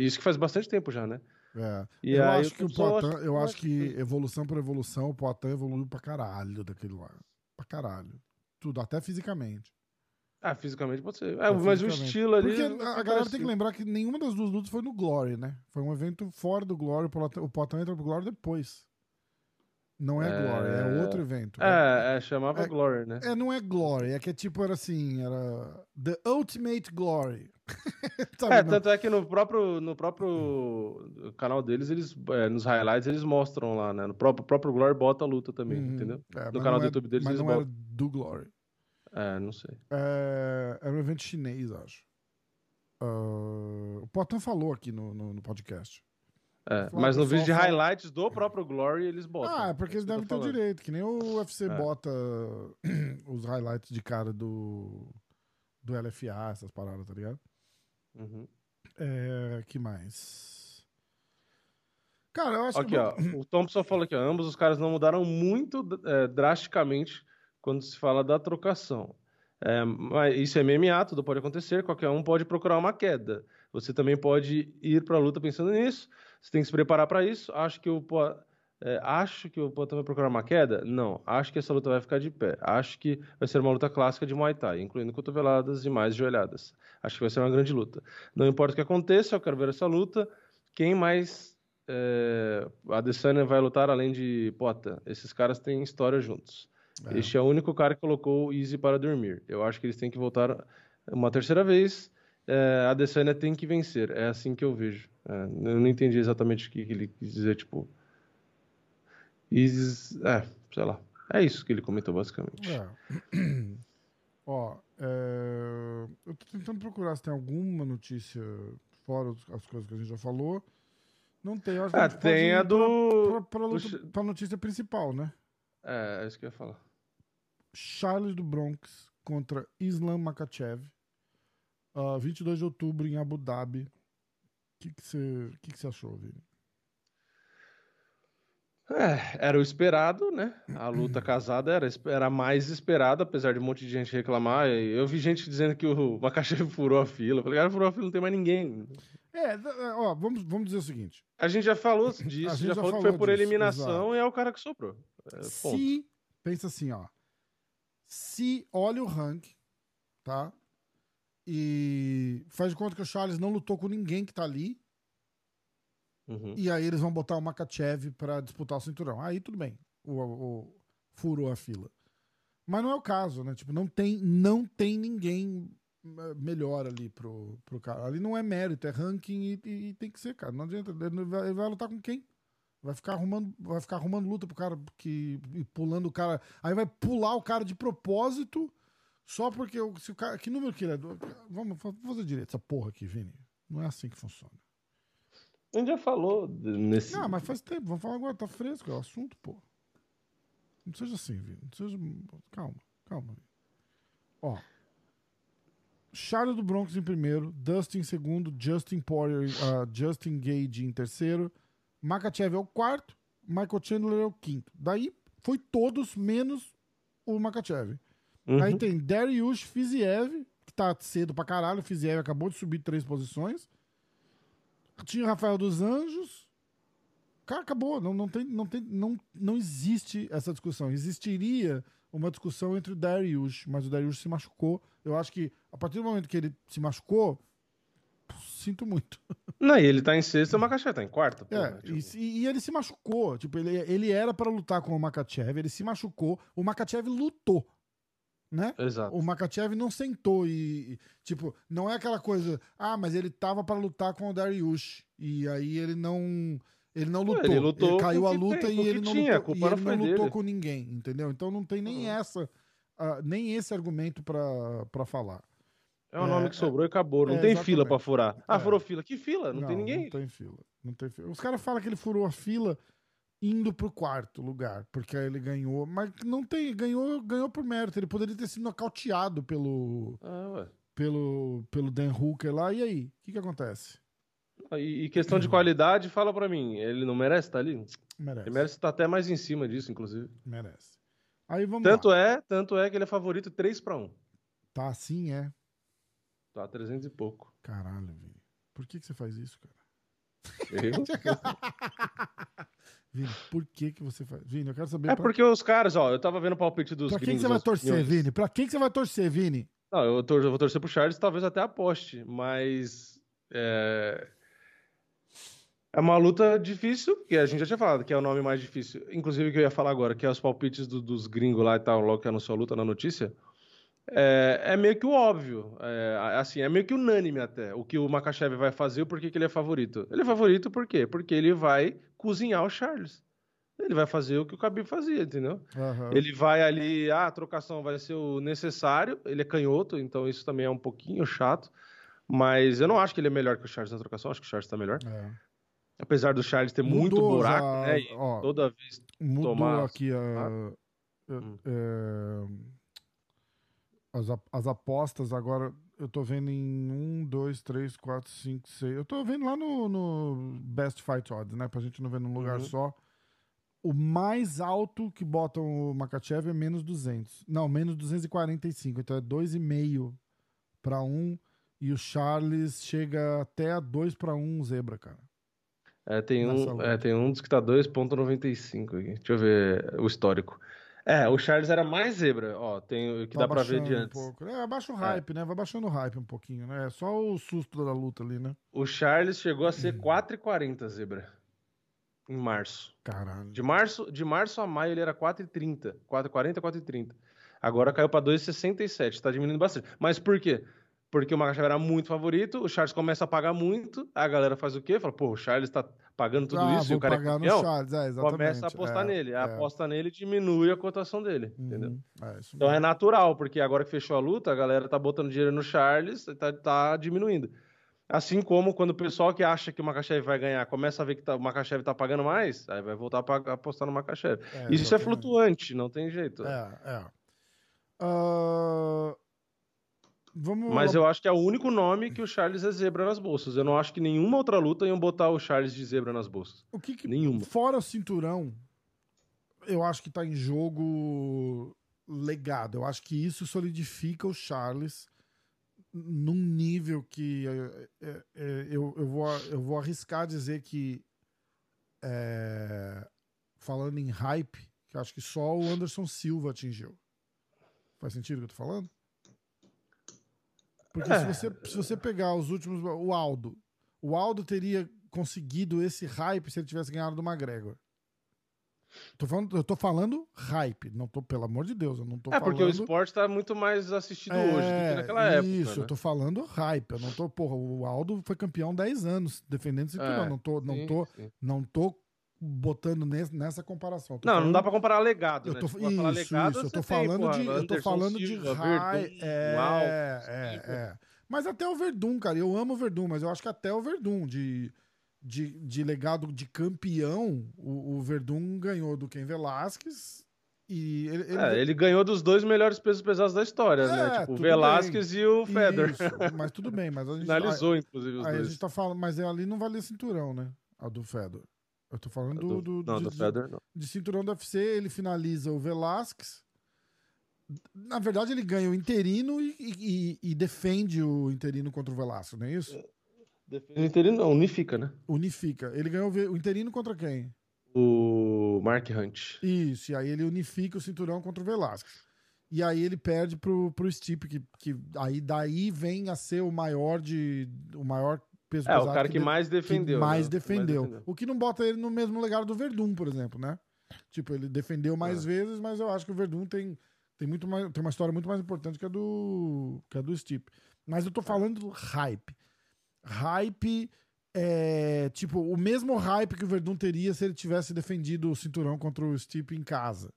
Isso que faz bastante tempo já, né? É. E eu aí acho que o Poitin, eu acho que evolução por evolução, o Poitin evoluiu pra caralho daquele lá. Pra caralho. Tudo, até fisicamente. Ah, fisicamente pode ser. É, É, mas o estilo ali. Porque a galera tem que lembrar que nenhuma das duas lutas foi no Glory, né? Foi um evento fora do Glory. o Poitin- O Poitin entra pro Glory depois. Não é, É. Glory, é outro evento. É, é, chamava É- Glory, né? É, não é Glory, é que é tipo, era assim, era The Ultimate Glory. É, não. tanto é que no próprio, no próprio canal deles, eles, é, nos highlights, eles mostram lá, né? No próprio, próprio Glory bota a luta também, Uhum. entendeu? É, No canal do é- YouTube deles, Mas eles não era botam. do Glory. É, não sei. É, era um evento chinês, acho. Ah, o Potan falou aqui no, no, no podcast. É, mas no pessoal, vídeo de fala- highlights do próprio Glory, eles botam. Ah, é porque É eles devem ter falando. direito, que nem o UFC É. bota os highlights de cara do, do LFA, essas paradas, tá ligado? Uhum. É, que mais? Cara, eu acho Aqui, que. ó. O Thompson falou aqui, ó. Ambos os caras não mudaram muito é, drasticamente quando se fala da trocação. É, mas isso é MMA, tudo pode acontecer, qualquer um pode procurar uma queda. Você também pode ir pra luta pensando nisso. Você tem que se preparar para isso. Acho que o é, acho que o Poatan vai procurar uma queda? Não. Acho que essa luta vai ficar de pé. Acho que vai ser uma luta clássica de Muay Thai, incluindo cotoveladas e mais joelhadas. Acho que vai ser uma grande luta. Não importa o que aconteça, eu quero ver essa luta. Quem mais é, a Adesanya vai lutar além de Pota? Esses caras têm história juntos. É. Este é o único cara que colocou o Easy para dormir. Eu acho que eles têm que voltar uma terceira vez. É, a Adesanya tem que vencer. É assim que eu vejo. É, eu não entendi exatamente o que ele quis dizer, tipo... Easy... É, sei lá. É isso que ele comentou, basicamente. É. Ó, é, eu tô tentando procurar se tem alguma notícia fora as coisas que a gente já falou. Não tem, acho que Ah, tem a pra- do... pra, pra, do luta- Ch- pra notícia principal, né? É, é isso que eu ia falar. Charles do Bronx contra Islam Makachev. ah, 22 de outubro em Abu Dhabi. O que que você que que você achou, Vini? É, era o esperado, né? A luta casada era, era mais esperada, apesar de um monte de gente reclamar. Eu vi gente dizendo que o Makachev furou a fila. Eu falei, cara, furou a fila, não tem mais ninguém. É, é, ó, vamos, vamos dizer o seguinte. A gente já falou disso, já, já falou que falou foi por disso, eliminação e é o cara que sobrou. É. Se, pensa assim, ó. Se olha o rank, tá? E faz de conta que o Charles não lutou com ninguém que tá ali. Uhum. E aí eles vão botar o Makachev pra disputar o cinturão. Aí tudo bem. O, o- furou a fila. Mas não é o caso, né? Tipo, não tem, não tem ninguém eh, melhor ali pro, pro cara. Ali não é mérito, é ranking e, e- e tem que ser, cara. Não adianta. Ele vai, ele vai lutar com quem? Vai ficar arrumando, vai ficar arrumando luta pro cara que e pulando o cara. Aí vai pular o cara de propósito só porque o, se o cara, que número que ele é? Vamos, vamos fazer direito essa porra aqui, Vini. Não é assim que funciona. A gente já falou nesse. Não, mas faz tempo. Vamos falar agora. Tá fresco, é o assunto, pô. Não seja assim, Vini. Não seja... Calma, calma. Ó. Charles do Bronx em primeiro, Dustin em segundo, Justin Poirier, ah, Justin Gage em terceiro, Makachev é o quarto, Michael Chandler é o quinto. Daí foi todos menos o Makachev. Uhum. Aí tem Dariush Fiziev, que tá cedo pra caralho. Fiziev acabou de subir três posições. Tinha o Rafael dos Anjos. Cara, acabou. Não, não, tem, não, tem, não, não existe essa discussão. Existiria uma discussão entre o Dariush, mas o Dariush se machucou. Eu acho que a partir do momento que ele se machucou, sinto muito. Não, e ele tá em sexta, o Makachev tá em quarta. pô, É, né? Tipo, e, e ele se machucou. Tipo, ele, ele era pra lutar com o Makachev, ele se machucou. O Makachev lutou. Né? Exato. O Makachev não sentou e, tipo, não é aquela coisa, ah, mas ele tava pra lutar com o Dariush e aí ele não ele não lutou. ele lutou caiu com o a luta tem- e ele não tinha, lutou, e não ele não lutou dele. com ninguém, entendeu? Então não tem nem Uhum. essa ah, nem esse argumento pra falar. É o É, nome que sobrou e acabou. Não é, tem exatamente. fila pra furar. Ah, É. furou fila. Que fila? Não, tem ninguém. Não tem fila. Não tem fila. Os caras falam que ele furou a fila indo pro quarto lugar, porque aí ele ganhou, mas não tem, ganhou, ganhou por mérito. Ele poderia ter sido nocauteado pelo Ah, ué. pelo pelo Dan Hooker lá. E aí, o que que acontece? E, e questão de qualidade, fala pra mim. Ele não merece estar ali? Merece. Ele merece estar até mais em cima disso, inclusive. Merece. Aí vamos Tanto lá. é, tanto é que ele é favorito 3 pra 1. Tá assim, é. Tá 300 e pouco. Caralho, Vini. Por que que você faz isso, cara? Eu? Vini, por que que você faz? Vini, eu quero saber É pra, porque os caras, ó, eu tava vendo o palpite dos pra quem que você vai torcer, opiniões. Vini? Pra quem que você vai torcer, Vini? Não, eu, tor- eu vou torcer pro Charles, talvez até aposte, mas é... é uma luta difícil, que a gente já tinha falado, que é o nome mais difícil. Inclusive, que eu ia falar agora, que é os palpites do- dos gringos lá e tal, logo que anunciou a luta na notícia. É, é meio que o óbvio. É, assim, é meio que unânime até o que o Makachev vai fazer e por que ele é favorito. Ele é favorito por quê? Porque ele vai cozinhar o Charles. Ele vai fazer o que o Khabib fazia, entendeu? Aham. Ele vai ali, ah, a trocação vai ser o necessário. Ele é canhoto, então isso também é um pouquinho chato. Mas eu não acho que ele é melhor que o Charles na trocação, acho que o Charles tá melhor. É. Apesar do Charles ter muito Mudou buraco, já, né? Ó, toda vez. Mudou tomar- aqui a, é, Hum. é, as, as apostas agora. Eu tô vendo em 1, 2, 3, 4, 5, 6. Eu tô vendo lá no, no Best Fight Odds, né? Pra gente não ver num lugar Uhum. só. O mais alto que botam o Makachev é menos 200. Não, menos 245. Então é 2,5 para 1. E o Charles chega até a 2 para 1 zebra, cara. É, tem Nessa um, luta. é, tem um dos que tá 2.95 aqui. Deixa eu ver o histórico. É, o Charles era mais zebra, ó, tem o que Tá dá pra ver de um antes. pouco. É, abaixa o hype, né? Vai baixando o hype um pouquinho, né? É só o susto da luta ali, né? O Charles chegou a ser 4,40 zebra em março. Caralho. De março, de março a maio ele era 4,30, 4,40, 4,30. Agora caiu pra 2,67, tá diminuindo bastante. Mas por quê? Porque o Makachev era muito favorito, o Charles começa a pagar muito, a galera faz o quê? Fala, pô, o Charles tá pagando tudo ah, isso e o cara é campeão. no Charles, é, exatamente. Começa a apostar é, nele. A é. aposta nele diminui a cotação dele, entendeu? Uhum, é, isso Então é natural, porque agora que fechou a luta, a galera tá botando dinheiro no Charles e tá, tá diminuindo. Assim como quando o pessoal que acha que o Makachev vai ganhar começa a ver que tá- o Makachev tá pagando mais, aí vai voltar a apostar no Makachev. É, Isso é flutuante, não tem jeito. É, é. Ah, vamos. Mas eu acho que é o único nome que o Charles é zebra nas bolsas. Eu não acho que nenhuma outra luta iam botar o Charles de zebra nas bolsas. O que que- Nenhuma. Fora o cinturão, eu acho que tá em jogo legado. Eu acho que isso solidifica o Charles num nível que é, é, é, eu, eu, vou, eu vou arriscar dizer que é, falando em hype, que eu acho que só o Anderson Silva atingiu. Faz sentido o que eu tô falando? Porque se, É. você, se você pegar os últimos. O Aldo. O Aldo teria conseguido esse hype se ele tivesse ganhado do McGregor. Tô falando, eu tô falando hype. Não tô, pelo amor de Deus, eu não tô é, falando. porque o esporte tá muito mais assistido hoje do que É, naquela época. Isso, né? eu tô falando hype. Eu não tô, porra, o Aldo foi campeão 10 anos defendendo cinturão. É, não tô, não Sim, tô, sim. não tô botando nes- nessa comparação. Não, não falando- dá pra comparar legado, Eu né? tô, Tipo, isso, legado, isso, eu tô tem, falando porra, de, eu tô falando de Silva, high, Verdun, é, Alves, é, Silva. é. Mas até o Verdun, cara, eu amo o Verdun, mas eu acho que até o Verdun de, de, de legado de campeão, o, o Verdun ganhou do Ken Velasquez e ele, ele- É, ele ganhou dos dois melhores pesos pesados da história, É, né? Tipo, o Velasquez e o Federer. Isso, mas tudo bem, mas a gente Finalizou, inclusive, os aí a dois. gente tá falando, mas ali não valia cinturão, né? A do Fedor. Eu tô falando do, do, não, de, do não. de cinturão do UFC, ele finaliza o Velasquez. Na verdade, ele ganha o interino e, e- e defende o interino contra o Velasquez, não é isso? Defende o interino, não, unifica, né? Unifica. Ele ganhou o interino contra quem? O Mark Hunt. Isso, e aí ele unifica o cinturão contra o Velasquez. E aí ele perde pro, pro Stipe, que, que aí daí vem a ser o maior de. o maior peso É, o pesado cara que de- mais defendeu. que mais né? defendeu. O que não bota ele no mesmo legado do Verdun, por exemplo, né? Tipo, ele defendeu mais É. vezes, mas eu acho que o Verdun tem, tem, muito mais, tem uma história muito mais importante que a do, que a do Stipe. Mas eu tô falando do hype. Hype é tipo o mesmo hype que o Verdun teria se ele tivesse defendido o cinturão contra o Stipe em casa.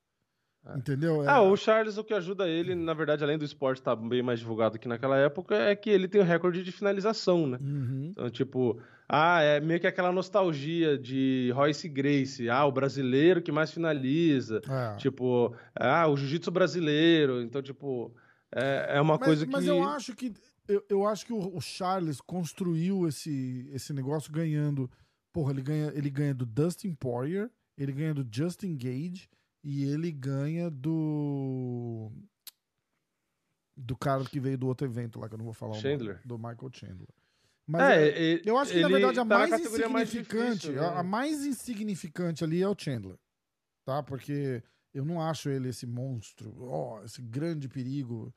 É. Entendeu? É- Ah, o Charles, o que ajuda ele, na verdade, além do esporte estar bem mais divulgado que naquela época, é que ele tem o recorde de finalização, né? Uhum. Então, tipo, ah, é meio que aquela nostalgia de Royce Gracie, ah, o brasileiro que mais finaliza, É. tipo, ah, o jiu-jitsu brasileiro, então, tipo, é, é uma mas, coisa mas que... eu acho que eu, eu acho que o, o Charles construiu esse, esse negócio ganhando. Porra, ele ganha, ele ganha do Dustin Poirier, ele ganha do Justin Gage e ele ganha do do cara que veio do outro evento lá que eu não vou falar nome, Chandler. do Michael Chandler. Mas É, é- eu acho que na verdade a tá mais categoria mais insignificante, difícil, a- né? a mais insignificante ali é o Chandler, tá? Porque eu não acho ele esse monstro, ó, esse grande perigo.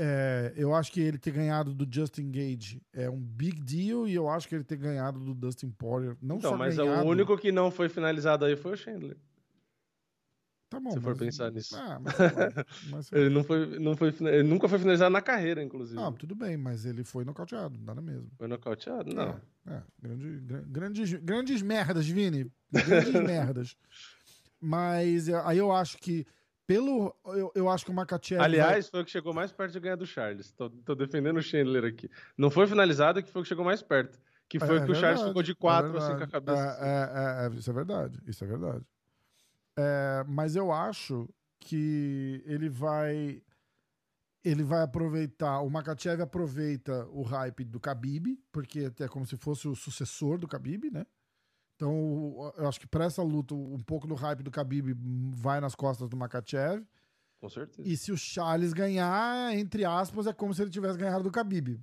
É, eu acho que ele ter ganhado do Justin Gage é um big deal e eu acho que ele ter ganhado do Dustin Poirier, não Então, só mas ganhado, o único que não foi finalizado aí foi o Chandler. Tá bom. Se for mas- pensar nisso. Ah, mas. Mas- Ele, não foi, não foi, ele nunca foi finalizado na carreira, inclusive. Ah, tudo bem, mas ele foi nocauteado, nada mesmo. Foi nocauteado? Não. É, grande- gra- grandes, grandes merdas, Vini. Grandes merdas. Mas é, aí eu acho que, pelo. Eu, eu acho que o Makachev. Aliás, foi o que chegou mais perto de ganhar do Charles. Tô, tô defendendo o Chandler aqui. Não foi finalizado, que foi o que chegou mais perto. Que foi É que o Charles ficou de é quatro, assim, com a cabeça. É, é, é, é, isso é verdade. Isso é verdade. É, mas eu acho que ele vai. Ele vai aproveitar. O Makachev aproveita o hype do Khabib, porque é como se fosse o sucessor do Khabib, né? Então, eu acho que para essa luta, um pouco do hype do Khabib vai nas costas do Makachev. Com certeza. E se o Charles ganhar, entre aspas, é como se ele tivesse ganhado do Khabib.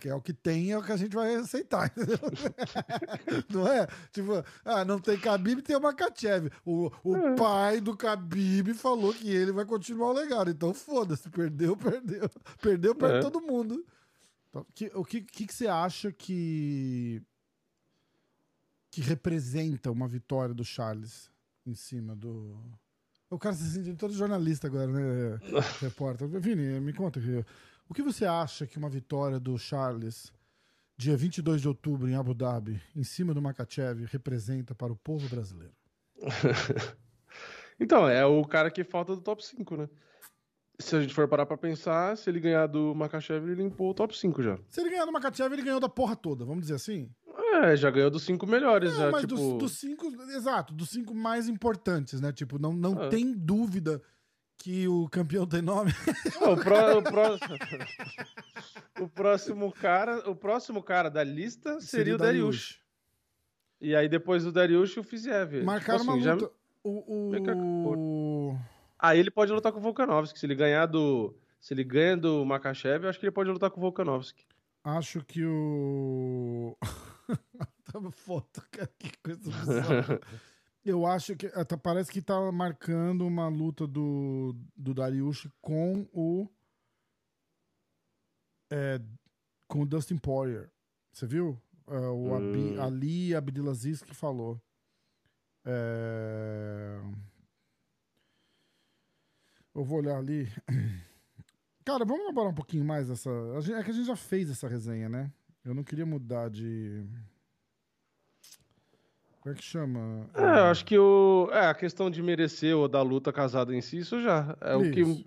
Que é o que tem, é o que a gente vai aceitar. não é? Tipo, ah, não tem Khabib, tem o Makachev. O, o pai do Khabib falou que ele vai continuar o legado. Então, foda-se. Perdeu, perdeu. Perdeu, perde É. todo mundo. Então, que- o que, que, que você acha que que representa uma vitória do Charles em cima do... O cara se sentindo todo jornalista agora, né? repórter. Vini, me conta aqui. O que você acha que uma vitória do Charles, dia 22 de outubro, em Abu Dhabi, em cima do Makachev, representa para o povo brasileiro? Então, é o cara que falta do top 5, né? Se a gente for parar pra pensar, se ele ganhar do Makachev, ele limpou o top 5 já. Se ele ganhar do Makachev, ele ganhou da porra toda, vamos dizer assim? É, já ganhou dos cinco melhores, Não, já, mas tipo... dos, dos cinco, exato, dos cinco mais importantes, né? Tipo, não, não Ah. tem dúvida que o campeão tem nome. Não, o, pró- o pró- o próximo cara, o próximo cara da lista seria, o Dariush. E aí depois do Dariush, o Fiziev. Marcaram Tipo uma assim, já- luta. O, o... Aí ele pode lutar com o Volkanovski. Se ele ganhar do. Se ele ganha do Makachev, eu acho que ele pode lutar com o Volkanovski. Acho que o. Tava foto, cara. Que coisa bizarra. Eu acho que. até Parece que tá marcando uma luta do, do Dariush com o. é, com o Dustin Poirier. Você viu? É, o Abi- Hum. Ali Abdelaziz que falou. É, Eu vou olhar ali. Cara, vamos elaborar um pouquinho mais essa. É que a gente já fez essa resenha, né? Eu não queria mudar de. Como é que chama? É, eu acho que o. É, a questão de merecer ou da luta casada em si, isso já. É o que. Isso.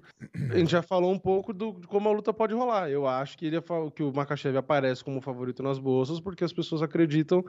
A gente já falou um pouco do, de como a luta pode rolar. Eu acho que, ele, é que o Makachev aparece como favorito nas bolsas porque as pessoas acreditam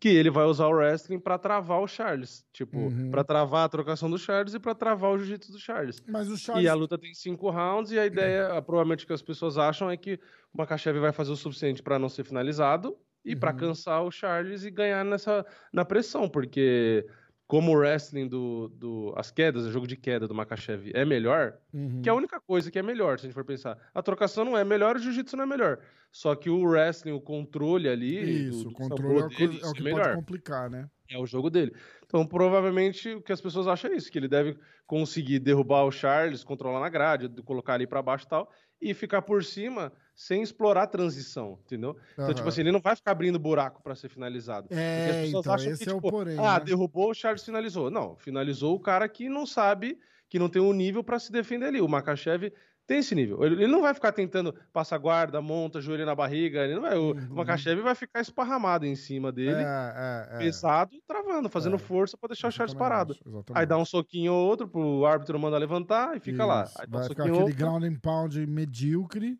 que ele vai usar o wrestling pra travar o Charles. Tipo, Uhum. pra travar a trocação do Charles e pra travar o jiu-jitsu do Charles. Mas o Charles. E a luta tem cinco rounds, e a ideia, a- provavelmente, que as pessoas acham é que o Makachev vai fazer o suficiente pra não ser finalizado e Uhum. cansar o Charles e ganhar nessa na pressão, porque como o wrestling do, do as quedas, o jogo de queda do Makachev é melhor, Uhum. que é a única coisa que é melhor, se a gente for pensar. A trocação não é melhor, o jiu-jitsu não é melhor. Só que o wrestling, o controle ali, Isso, do, o controle é o, sambo que- dele, é o que é pode melhor. complicar, né? É o jogo dele. Então, provavelmente, o que as pessoas acham é isso, que ele deve conseguir derrubar o Charles, controlar na grade, colocar ali pra baixo e tal, e ficar por cima sem explorar a transição, entendeu? Então, tipo assim, ele não vai ficar abrindo buraco pra ser finalizado. Porque as É, pessoas então, esse que, é o tipo, porém. ah, né? derrubou, o Charles finalizou. Não, finalizou o cara que não sabe, que não tem um nível pra se defender ali. O Makachev tem esse nível. Ele, não vai ficar tentando passar guarda, monta, joelho na barriga, ele não vai, o Uhum. Makachev vai ficar esparramado em cima dele, É, é, é. pesado, travando, fazendo É. força pra deixar o Isso eu Charles parado. exatamente. Aí dá um soquinho ou outro pro árbitro mandar levantar e fica lá. Isso, Aí dá um Vai ficar aquele ou outro. ground and pound medíocre.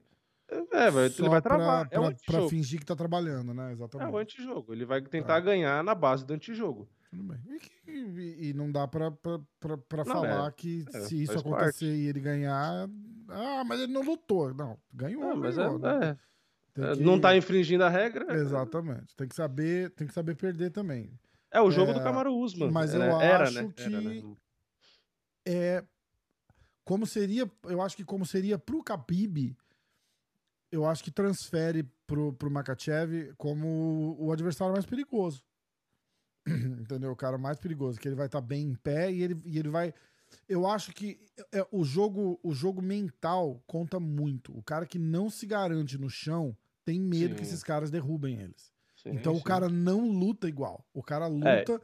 É, vai, só ele vai pra- travar. é pra, o pra antijogo. fingir que tá trabalhando, né? É Exatamente. o antijogo. Ele vai tentar Tá. ganhar na base do antijogo. Tudo bem. E, e- e não dá pra, pra, pra, pra Não, falar que é, se isso acontecer e ele ganhar. Ah, mas ele não lutou. Não, ganhou. É, mas é, ganhou, né? é, Tem é, que- não tá infringindo a regra. Exatamente. Tem que saber, tem que saber perder também. É o jogo É, do Camaro Usman. mas eu era, acho né? que- Era, né? É como seria, eu acho que como seria pro Khabib, eu acho que transfere pro, pro Makachev como o adversário mais perigoso. Entendeu? O cara mais perigoso, que ele vai estar bem em pé e ele, e ele vai. Eu acho que é, o, jogo, o jogo mental conta muito. O cara que não se garante no chão tem medo que Sim. esses caras derrubem eles. Sim, Então o sim. cara não luta igual. O cara É. luta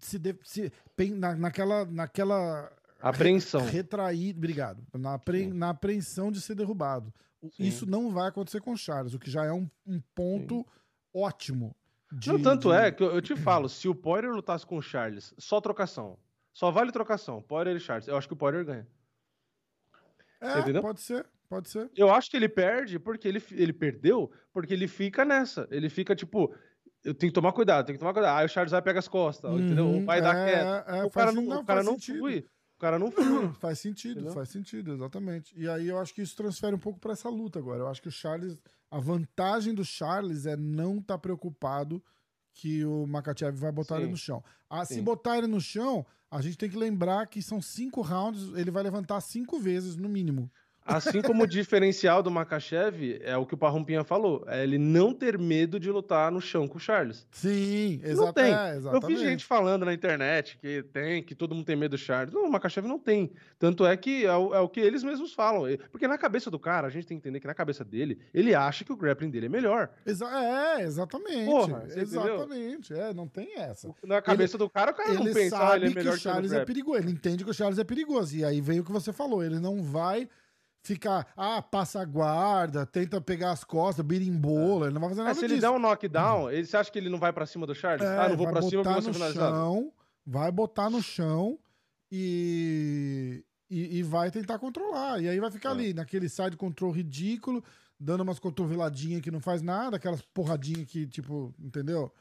se, de- se- na- naquela, naquela Apreensão. Retraído, obrigado. Na, apre, na apreensão de ser derrubado. Sim. Isso não vai acontecer com o Charles, o que já é um, um ponto ótimo. de- não, tanto de- é que eu, eu te falo, se o Poirier lutasse com o Charles, só trocação. Só vale trocação, Poirier e Charles. Eu acho que o Poirier ganha. É, entendeu? pode ser, pode ser. Eu acho que ele perde porque ele, ele perdeu, porque ele fica nessa. Ele fica tipo, eu tenho que tomar cuidado, tenho que tomar cuidado. Aí o Charles vai pegar as costas, entendeu? Uhum, Vai dar é, queda. é, o cara não, não, o cara não flui. O cara não flui. Faz sentido, Entendeu? faz sentido, exatamente. E aí eu acho que isso transfere um pouco pra essa luta agora. Eu acho que o Charles. A vantagem do Charles é não estar preocupado que o Makachev vai botar Sim. ele no chão. Ah, se botar ele no chão, a gente tem que lembrar que são cinco rounds, ele vai levantar cinco vezes, no mínimo. Assim como o diferencial do Makachev é o que o Parrumpinha falou, é ele não ter medo de lutar no chão com o Charles. Sim, Não tem. é, Eu exatamente. vi gente falando na internet que tem, que todo mundo tem medo do Charles. Não, o Makachev não tem. Tanto é que é o, é o que eles mesmos falam. Porque na cabeça do cara, a gente tem que entender que na cabeça dele, ele acha que o grappling dele é melhor. Exa- é, exatamente. Porra, entendeu? exatamente. É, não tem essa. Na cabeça do cara, o cara não ele pensa, ah, sabe ele é que melhor o Charles que é eu perigoso. Ele entende que o Charles é perigoso. E aí vem o que você falou. Ele não vai ficar, ah, passa a guarda, tenta pegar as costas, birimbola. Ele não vai fazer nada É, se ele disso. der um knockdown, ele, você acha que ele não vai pra cima do Charles? É, ah, não vou pra cima botar porque eu no finalizado. chão, vai botar no chão e, e, e vai tentar controlar. E aí vai ficar É. ali, naquele side control ridículo, dando umas cotoveladinhas que não faz nada, aquelas porradinhas que, tipo, entendeu?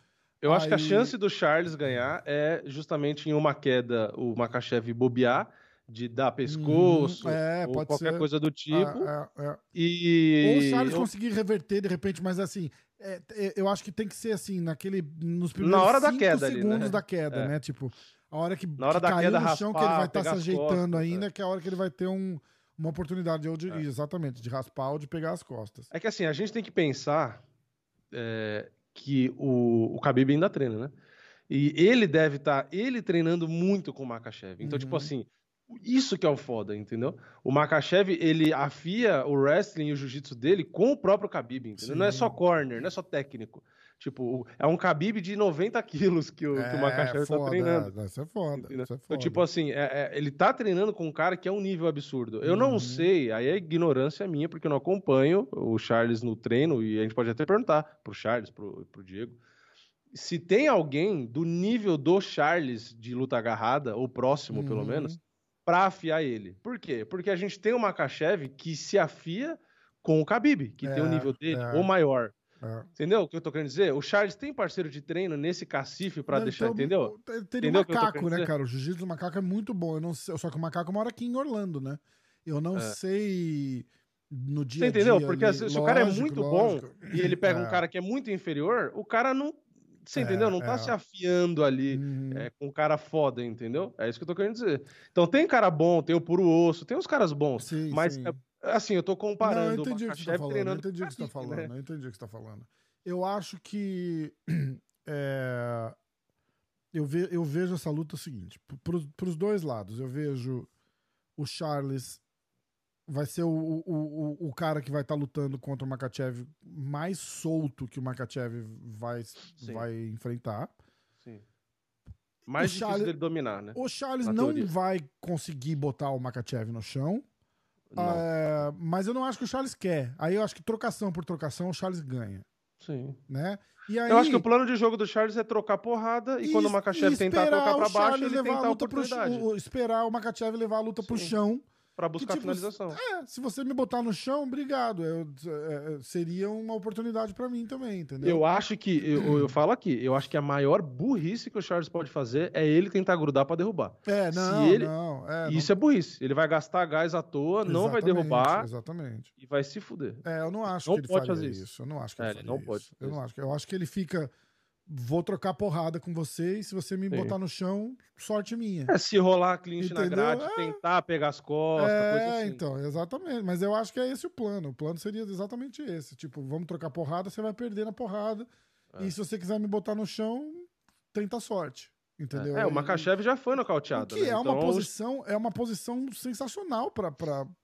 Eu acho que a Aí- chance do Charles ganhar é justamente em uma queda, o Makachev bobear, de dar pescoço, Uhum, é, ou qualquer ser. coisa do tipo. Ah, é, é. E. Ou o Charles eu- conseguir reverter de repente, mas assim, é, é, eu acho que tem que ser assim, naquele. Nos primeiros hora da queda ali, segundos né? da queda, É. né? Tipo, a hora que, Na hora que da caiu queda, no chão, que ele raspar, vai estar se pegar as ajeitando costas, ainda, é. que é a hora que ele vai ter um, uma oportunidade de, exatamente, de raspar ou de pegar as costas. É que assim, a gente tem que pensar que o, o Khabib ainda treina, né? E ele deve estar, ele treinando muito com o Makachev. Então, tipo Uhum. assim, isso que é o foda, entendeu? O Makachev, ele afia o wrestling e o jiu-jitsu dele com o próprio Khabib, entendeu? Não é só Sim. corner, não é só técnico. Tipo, é um Khabib de 90 quilos que o, que o Makachev tá foda, treinando. é, Isso é foda. Isso é Então, foda. tipo assim, é- é, ele tá treinando com um cara que é um nível absurdo. Eu não Uhum. sei, aí é ignorância minha, porque eu não acompanho o Charles no treino, e a gente pode até perguntar pro Charles, pro, pro Diego, se tem alguém do nível do Charles de luta agarrada, ou próximo pelo Uhum. menos, pra afiar ele. Por quê? Porque a gente tem o Makachev que se afia com o Khabib, que tem o É, nível dele, é. ou maior. É. Entendeu o que eu tô querendo dizer? O Charles tem parceiro de treino nesse cacife pra Não, deixar, então, entendeu? Teria Entendeu o macaco, né, cara? O jiu-jitsu do macaco é muito bom. Eu não sei, só que o macaco mora aqui em Orlando, né? Eu não É. sei no dia Você entendeu? dia Porque ali. se, se o cara é Lógico, muito lógico. bom e ele pega um É. cara que é muito inferior, o cara não. Você entendeu? Não tá é. se afiando ali Uhum. é, com um cara foda, entendeu? É isso que eu tô querendo dizer. Então tem cara bom, tem o puro osso, tem os caras bons. Sim, mas, sim. é, assim, eu tô comparando Não, eu entendi o que você tá falando. Eu entendi o que você tá Khabib, falando. né? Eu entendi o que você tá falando. Eu acho que. é, eu, ve, eu vejo essa luta o seguinte: para os dois lados. Eu vejo o Charles vai ser o, o, o, cara que vai estar lutando contra o Makachev mais solto que o Makachev vai, Sim. vai enfrentar. Sim. Mais O difícil Charles- dele dominar, né? O Charles Na não teoria. vai conseguir botar o Makachev no chão. É, mas eu não acho que o Charles quer. Aí eu acho que trocação por trocação o Charles ganha, Sim. né? E aí, Eu acho que o plano de jogo do Charles é trocar porrada e, quando o Makachev e tentar trocar pra baixo, Charles ele levar tentar a luta pro oportunidade chão, o- esperar o Makachev levar a luta pro Sim. chão. Pra buscar tipo, a finalização. É, se você me botar no chão, obrigado. Eu- é, é, seria uma oportunidade pra mim também, entendeu? Eu acho que, eu, eu falo aqui, eu acho que a maior burrice que o Charles pode fazer é ele tentar grudar pra derrubar. É, se não, ele- não. É, Isso é burrice. Ele vai gastar gás à toa, não vai Exatamente, derrubar Exatamente. e vai se fuder. É, eu não acho Não que ele pode faria fazer isso. isso. Eu não acho que É, ele ele não isso. pode Eu fazer não acho. que- Eu acho que ele fica. Vou trocar porrada com você e se você me Sim. botar no chão, sorte minha. É, se rolar clinch na Entendeu? grade, É. tentar pegar as costas, coisa É, assim. então, exatamente. Mas eu acho que é esse o plano. O plano seria exatamente esse. Tipo, vamos trocar porrada, você vai perder na porrada. É. E se você quiser me botar no chão, tenta sorte. Entendeu? É, o E- Makachev já foi O nocauteado. que né? é uma Então, posição, é uma posição sensacional para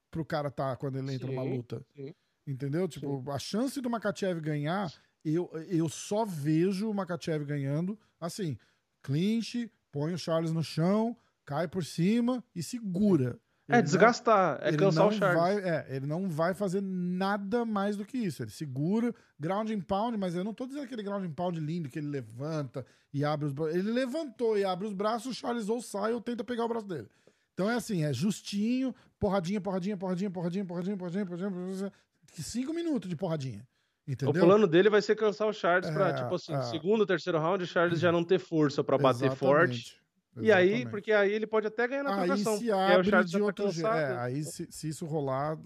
pro cara tá quando ele entra numa Sim, luta. sim. Entendeu? Tipo, a chance do Makachev ganhar, eu, eu só vejo o Makachev ganhando assim, clinch, põe o Charles no chão, cai por cima e segura. É Ele não- desgastar, é ele cansar não o Charles. Vai, é, ele não vai fazer nada mais do que isso. Ele segura, ground and pound, mas eu não tô dizendo aquele ground and pound lindo que ele levanta e abre os braços. Ele levantou e abre os braços, o Charles ou sai ou tenta pegar o braço dele. Então é assim, é justinho, porradinha, porradinha, porradinha, porradinha, porradinha, porradinha, porradinha, porradinha, cinco minutos de porradinha. O Entendeu? plano dele vai ser cansar o Charles É, tipo assim, é. segundo, terceiro round, o Charles já não ter força pra bater Exatamente, forte. E aí, exatamente. porque aí ele pode até ganhar na aí trocação. se aí o abre Charles de tá outro cansado. É, aí se, se isso rolar,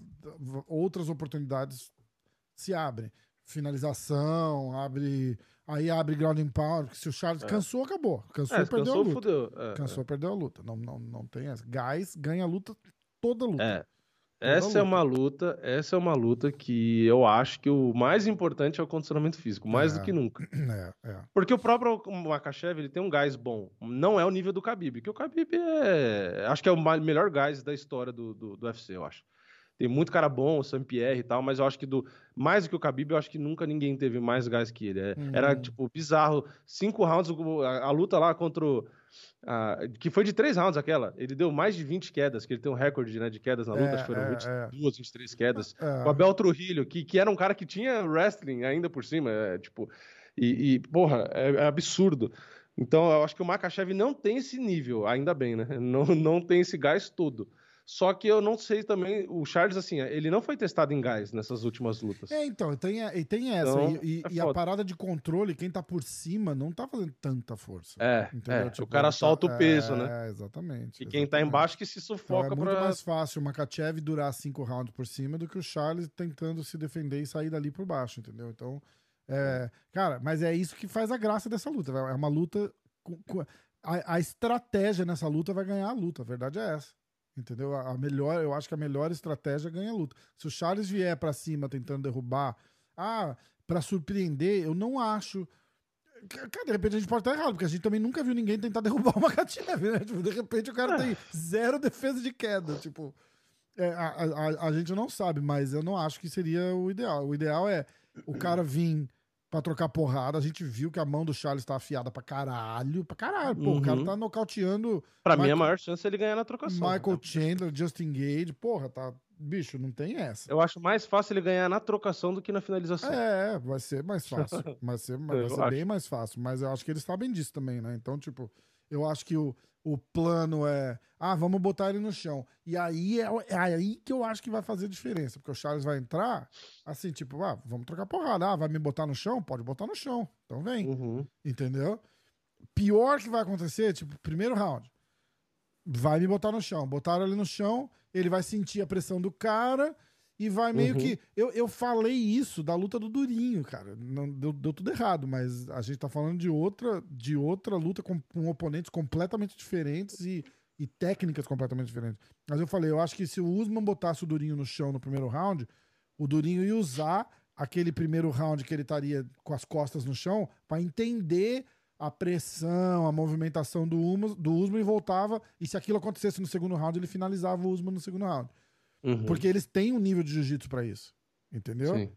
outras oportunidades se abrem. Finalização, abre. Aí abre ground and pound. porque Se o Charles cansou, acabou. Cansou, É, perdeu cansou, a luta. fudeu. É, Cansou, perdeu a luta. Não, não, não tem essa. Gás ganha a luta, toda a luta. É. Essa é uma luta, essa é uma luta que eu acho que o mais importante é o condicionamento físico, mais É. do que nunca. É, é. Porque o próprio Makachev, ele tem um gás bom. Não é o nível do Khabib, que o Khabib é... Acho que é o melhor gás da história do, do, do UFC, eu acho. Tem muito cara bom, o Saint-Pierre e tal, mas eu acho que do mais do que o Khabib, eu acho que nunca ninguém teve mais gás que ele. É- Era, Hum. tipo, bizarro. Cinco rounds, a, a luta lá contra o... a- que foi de três rounds aquela. Ele deu mais de 20 quedas, que ele tem um recorde né, de quedas na luta, É, acho que foram é, 22, 23 quedas. É. O Abel Trujillo, que, que era um cara que tinha wrestling ainda por cima, é, tipo, e, e, porra, é, é absurdo. Então, eu acho que o Makachev não tem esse nível, ainda bem, né? Não, não tem esse gás todo. Só que eu não sei também, o Charles, assim, ele não foi testado em gás nessas últimas lutas. É, então, e tem, e tem essa. Então, e é e a parada de controle, quem tá por cima não tá fazendo tanta força. É, é, Tipo, o cara tá- solta o peso, é, né? É, exatamente. E quem tá exatamente. embaixo que se Então sufoca é muito pra... mais fácil o Makachev durar cinco rounds por cima do que o Charles tentando se defender e sair dali por baixo, entendeu? Então, é, cara, mas é isso que faz a graça dessa luta. É uma luta. com- com- a, a estratégia nessa luta vai ganhar a luta, a verdade é essa. Entendeu? A melhor, eu acho que a melhor estratégia ganha a luta. Se o Charles vier pra cima tentando derrubar, ah, pra surpreender, eu não acho. Cara, de repente a gente pode estar errado, porque a gente também nunca viu ninguém tentar derrubar o Makachev, né? Tipo, de repente o cara tem zero defesa de queda. Tipo, é, a, a, a gente não sabe, mas eu não acho que seria o ideal. O ideal é o cara vir pra trocar porrada. A gente viu que a mão do Charles tá afiada pra caralho. Pra caralho. Pô, o cara Uhum. tá nocauteando Pra mim, Michael- a maior chance é ele ganhar na trocação. Michael Chandler, Justin Gage. Porra, tá. Bicho, não tem essa. Eu acho mais fácil ele ganhar na trocação do que na finalização. É, vai ser mais fácil. Vai ser, vai ser bem mais fácil. Mas eu acho que eles sabem disso também, né? Então, tipo, eu acho que o, o plano é. Ah, vamos botar ele no chão. E aí é, é aí que eu acho que vai fazer diferença. Porque o Charles vai entrar, assim, tipo, ah, vamos trocar porrada. Ah, vai me botar no chão? Pode botar no chão. Então vem. Uhum. Entendeu? Pior que vai acontecer, tipo, primeiro round. Vai me botar no chão. Botaram ele no chão, ele vai sentir a pressão do cara e vai meio Uhum. que. Eu, eu falei isso da luta do Durinho, cara. Não, deu, deu tudo errado, mas a gente tá falando de outra, de outra luta com, com oponentes completamente diferentes e, e técnicas completamente diferentes. Mas eu falei, eu acho que se o Usman botasse o Durinho no chão no primeiro round, o Durinho ia usar aquele primeiro round que ele estaria com as costas no chão para entender a pressão, a movimentação do, Umas, do Usman e voltava. E se aquilo acontecesse no segundo round, ele finalizava o Usman no segundo round. Uhum. Porque eles têm um nível de jiu-jitsu para isso. Entendeu? Sim.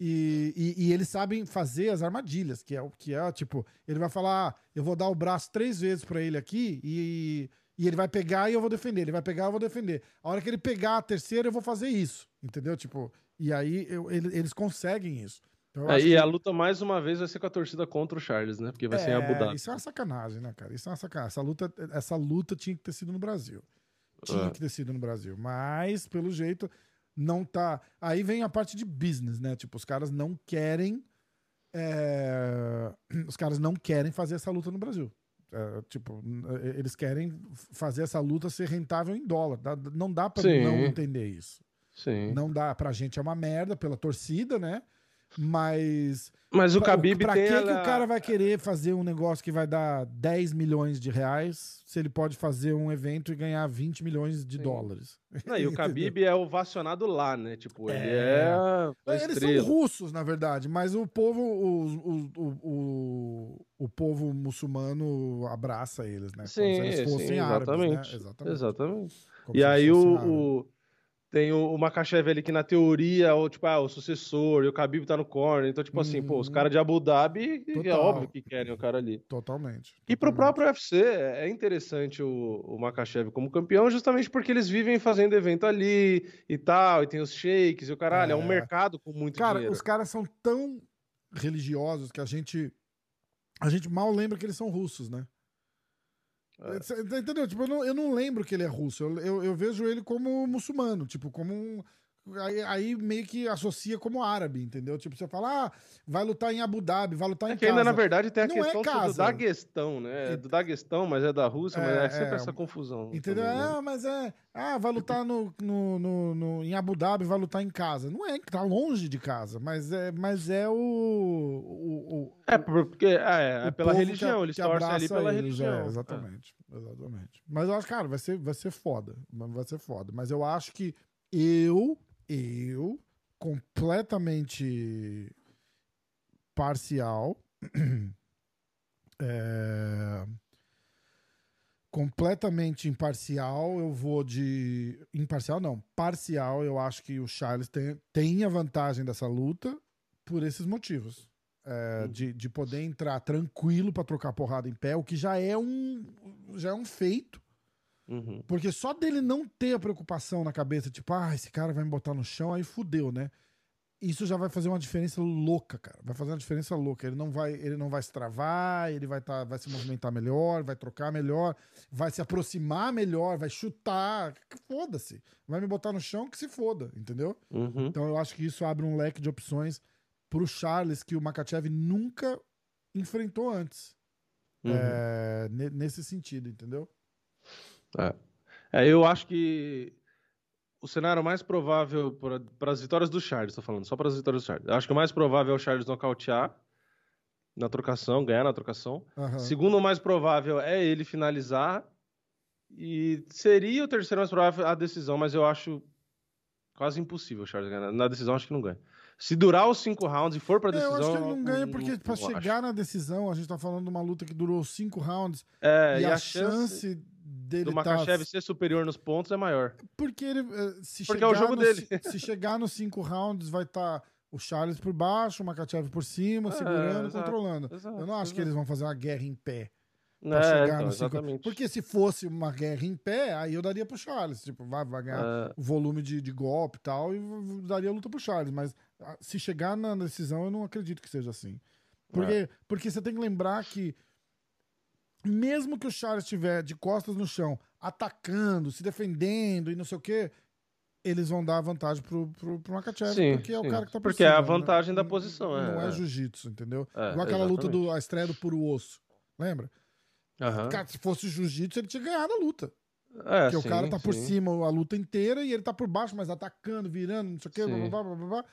E, e, e eles sabem fazer as armadilhas, que é o que é, tipo, ele vai falar, ah, eu vou dar o braço três vezes pra ele aqui e, e ele vai pegar e eu vou defender, ele vai pegar e eu vou defender. A hora que ele pegar a terceira, eu vou fazer isso, entendeu? Tipo, e aí eu- ele- eles conseguem isso. Então, É, e que- a luta, mais uma vez, vai ser com a torcida contra o Charles, né? Porque vai ser em Abu É, Dhabi. Isso é uma sacanagem, né, cara? Isso é uma sacanagem. Essa luta, essa luta tinha que ter sido no Brasil. Tinha É. que ter sido no Brasil. Mas, pelo jeito, não tá. Aí vem a parte de business, né? Tipo, os caras não querem. é, Os caras não querem fazer essa luta no Brasil. É, tipo, n- eles querem fazer essa luta ser rentável em dólar. Não dá pra Sim. não entender isso. Sim. Não dá. Pra gente é uma merda, pela torcida, né? Mas Mas o Pra- Khabib pra tem que, a- que o cara vai querer fazer um negócio que vai dar 10 milhões de reais se ele pode fazer um evento e ganhar 20 milhões de Sim. dólares? Não, e o Khabib é ovacionado lá, né? Tipo, ele É. é, a Eles são russos, na verdade, mas o povo, o, o, o, o, povo muçulmano abraça eles, né? Como Sim, se eles fossem sim, árabes, exatamente. né? Exatamente. Exatamente. Como E aí fossem o, árabes. o, Tem o, o Makachev ali que na teoria, o, tipo, ah, o sucessor, e o Khabib tá no corner. Então, tipo assim, pô, os Uhum. caras de Abu Dhabi, é Total. óbvio que querem o cara ali. Totalmente. E pro totalmente. próprio UFC, é interessante o, o Makachev como campeão, justamente porque eles vivem fazendo evento ali e tal, e tem os shakes e o caralho, é, um É. mercado com muito Cara, dinheiro. os caras são tão religiosos que a gente. A gente mal lembra que eles são russos, né? É. Entendeu? Tipo, eu não, eu não lembro que ele é russo. Eu, eu, eu vejo ele como muçulmano, tipo, como um. Aí, aí meio que associa como árabe, entendeu? Tipo, você fala, ah, vai lutar em Abu Dhabi, vai lutar É em que ainda, casa. na verdade, tem a Não é questão do casa. Daguestão, né? É do Daguestão, mas é da Rússia, mas É, é sempre é, essa confusão. Entendeu? também, né? Ah, mas é. Ah, vai lutar no, no, no- no- em Abu Dhabi, vai lutar em casa. Não é, tá longe de casa, mas é, mas é o. o, o- É, porque é, é o pela religião, que, eles que torcem ali pela eles, religião. É, exatamente, exatamente. Mas eu acho, cara, vai ser, vai ser foda. Vai ser foda. Mas eu acho que eu, eu, completamente parcial, é, completamente imparcial, eu vou de. Imparcial não, parcial, eu acho que o Charles tem, tem a vantagem dessa luta por esses motivos. É, Uhum. de, de poder entrar tranquilo pra trocar porrada em pé, o que já é um já é um feito, Uhum. porque só dele não ter a preocupação na cabeça, tipo, ah, esse cara vai me botar no chão, aí fudeu, né? Isso já vai fazer uma diferença louca, cara. Vai fazer uma diferença louca. Ele não vai, ele não vai se travar, ele vai, tá, vai se movimentar melhor, vai trocar melhor, vai se aproximar melhor, vai chutar. Foda-se. Vai me botar no chão que se foda, entendeu? Uhum. Então eu acho que isso abre um leque de opções pro Charles que o Makachev nunca enfrentou antes. Uhum. É, ne- nesse sentido, entendeu? É. É, eu acho que o cenário mais provável para as vitórias do Charles, tô falando, só para as vitórias do Charles. Eu acho que o mais provável é o Charles nocautear na trocação, ganhar na trocação. Aham. Segundo mais provável é ele finalizar. E seria o terceiro mais provável a decisão, mas eu acho quase impossível o Charles ganhar. Na decisão, acho que não ganha. Se durar os cinco rounds e for pra É, decisão. eu acho que ele não ganha, porque não pra acho. chegar na decisão, a gente tá falando de uma luta que durou cinco rounds É, e, a, chance, dele do tá... Makachev ser superior nos pontos é maior. Porque ele, eh, se Porque é chegar o jogo no dele. ci- Se chegar nos cinco rounds, vai estar o Charles por baixo, o Makachev por cima, É, segurando, exato, controlando. exato, Eu não acho que exato. eles vão fazer uma guerra em pé. pra É, chegar então, nos cinco. exatamente. Porque se fosse uma guerra em pé, aí eu daria pro Charles. Tipo, vai, vai ganhar É, o volume de, de golpe e tal, e daria luta pro Charles. Mas ah, se chegar na decisão, eu não acredito que seja assim. Porque, É. porque você tem que lembrar que, mesmo que o Charles estiver de costas no chão, atacando, se defendendo e não sei o quê, eles vão dar vantagem pro, pro, pro Makachev, Sim, porque é o sim. cara que tá por Porque é a né? vantagem da Não- posição, é, Não é, jiu-jitsu, entendeu? É, Igual aquela luta exatamente. do a estreia do puro osso. Lembra? aham. Cara, se fosse jiu-jitsu, ele tinha ganhado a luta. É, Porque o sim, cara tá por cima a luta inteira e ele tá por baixo, mas atacando, virando, não sei o quê, blá, blá, blá, blá, blá,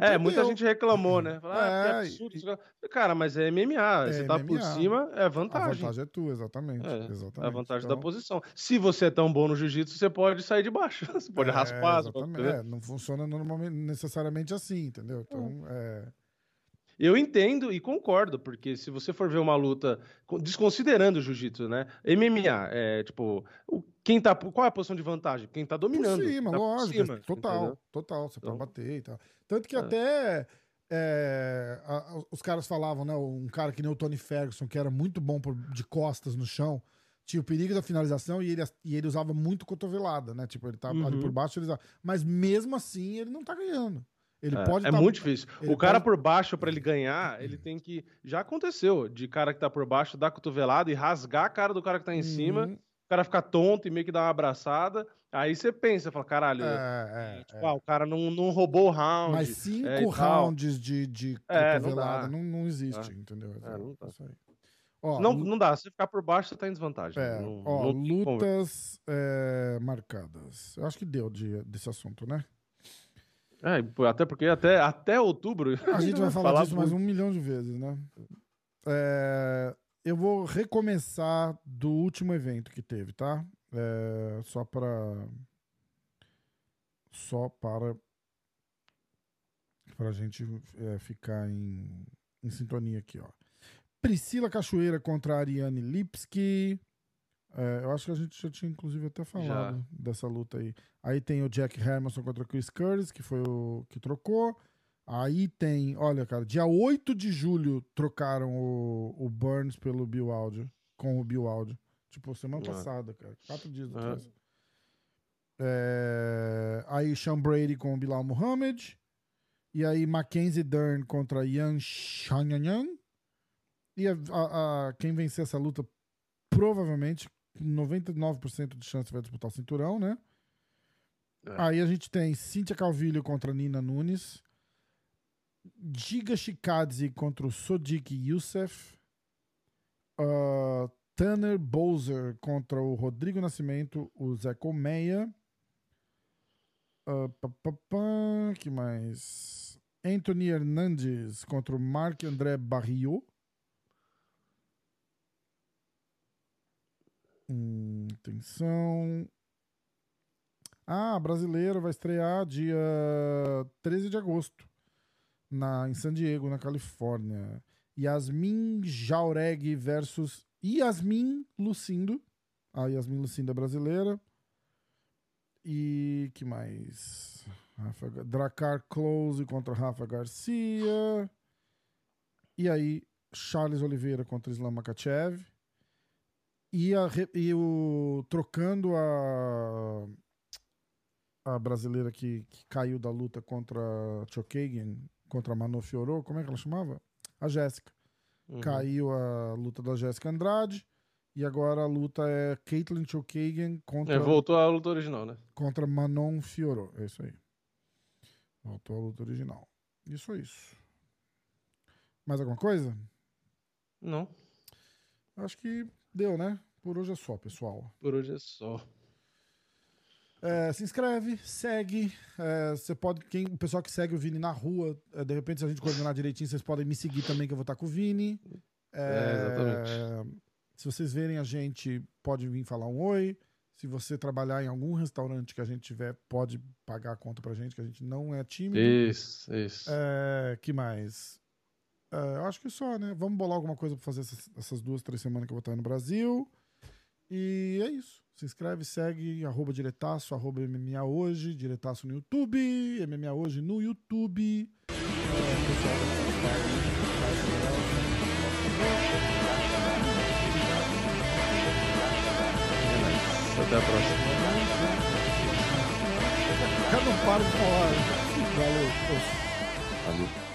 É, muita gente reclamou, né? Ah, É, que absurdo. isso. Cara, mas é MMA. É Você tá por MMA. cima, é A vantagem. vantagem é tua, exatamente. É, exatamente. A vantagem Então, da posição. Se você é tão bom no jiu-jitsu, você pode sair de baixo. Você pode é, raspar. pode exatamente. fazer. É, não funciona normalmente, necessariamente assim, entendeu? Então, é. Eu entendo e concordo, porque se você for ver uma luta, co- desconsiderando o jiu-jitsu, né? MMA, é tipo, quem tá, qual é a posição de vantagem? Quem tá dominando. Por cima, tá por lógico. cima, total, entendeu? total. Você pode Então- bater e tal. Tanto que É. até é, a- a- os caras falavam, né? Um cara que nem o Tony Ferguson, que era muito bom por- de costas no chão, tinha o perigo da finalização e ele, e ele usava muito cotovelada, né? Tipo, ele tá ali Uhum. por baixo, ele usava. Mas mesmo assim, ele não tá ganhando. Ele É, pode é tá- muito difícil. ele O cara pode- por baixo, pra ele ganhar, ele tem que. Já aconteceu de cara que tá por baixo dar cotovelada e rasgar a cara do cara que tá em cima, Uhum. o cara ficar tonto e meio que dar uma abraçada. Aí você pensa, fala, caralho, É, é, tipo, é. ah, o cara não, não roubou o round. Mas cinco é, tal. rounds de, de É, não cotovelada dá. não, não existe, entendeu? É, não dá. Isso aí. Ó, Não, não dá, se ficar por baixo, você tá em desvantagem. é, não, ó, não lutas é, marcadas. Eu acho que deu de, desse assunto, né? É, até porque até, até outubro. A gente vai falar, disso mais muito. um milhão de vezes, né? É, eu vou recomeçar do último evento que teve, tá? É, só para só para para a gente é, ficar em, em sintonia aqui, ó. Priscila Cachoeira contra a Ariane Lipski. É, eu acho que a gente já tinha, inclusive, até falado Já. dessa luta aí. Aí tem o Jack Hermanson contra o Chris Curtis, que foi o que trocou. Aí tem, olha, cara, dia 8 de julho trocaram o, o Burns pelo Bill Audio, com o Bill Audio. Tipo, semana Ah. passada, cara. Quatro dias Ah. atrás. É, aí Sean Brady com o Bilal Muhammad. E aí Mackenzie Dern contra Yan Shanyanyan. E a, a- a- quem vencer essa luta provavelmente, 99% de chance vai disputar o cinturão, né? É. Aí a gente tem Cynthia Calvillo contra Nina Nunes. Giga Shikadze contra o Sodiq Youssef. Ah, Tanner Bowser contra o Rodrigo Nascimento, o Zé Colmeia. Pá, pá, pá, que mais? Anthony Hernandes contra o Marc André Barrio. Hum, atenção. Ah, brasileiro vai estrear dia 13 de agosto na, em San Diego, na Califórnia. Yasmin Jaureg versus Yasmin Lucindo. A Yasmin Lucindo é brasileira. E que mais? Rafa, Dracar Close contra Rafa Garcia. E aí, Charles Oliveira contra Islam Makachev. E, a e o trocando a a brasileira que, que caiu da luta contra a Chokagian, contra a Manu Fiorot, como é que ela chamava? A Jéssica. Uhum. Caiu a luta da Jéssica Andrade e agora a luta é Caitlyn Chokagian contra É, voltou à luta original, né? contra Manon Fiorot. É isso aí. Voltou a luta original. Isso é isso. Mais alguma coisa? Não. Acho que deu, né? Por hoje é só, pessoal. Por hoje é só. É, se inscreve, segue. é, Você pode. Quem, o pessoal que segue o Vini na rua, é, de repente, se a gente coordenar direitinho, vocês podem me seguir também, que eu vou estar com o Vini. É, exatamente. Se vocês verem a gente, pode vir falar um oi. Se você trabalhar em algum restaurante que a gente tiver, pode pagar a conta pra gente, que a gente não é tímido. Isso, isso. É, que mais? É, eu acho que só, né? Vamos bolar alguma coisa pra fazer essas, essas duas, três semanas que eu vou estar aí no Brasil. E é isso. Se inscreve, segue, arroba diretaço, arroba MMA hoje, diretaço no YouTube, MMA hoje no YouTube. É, pessoal. Até a próxima. Eu não paro de falar. Valeu. Valeu.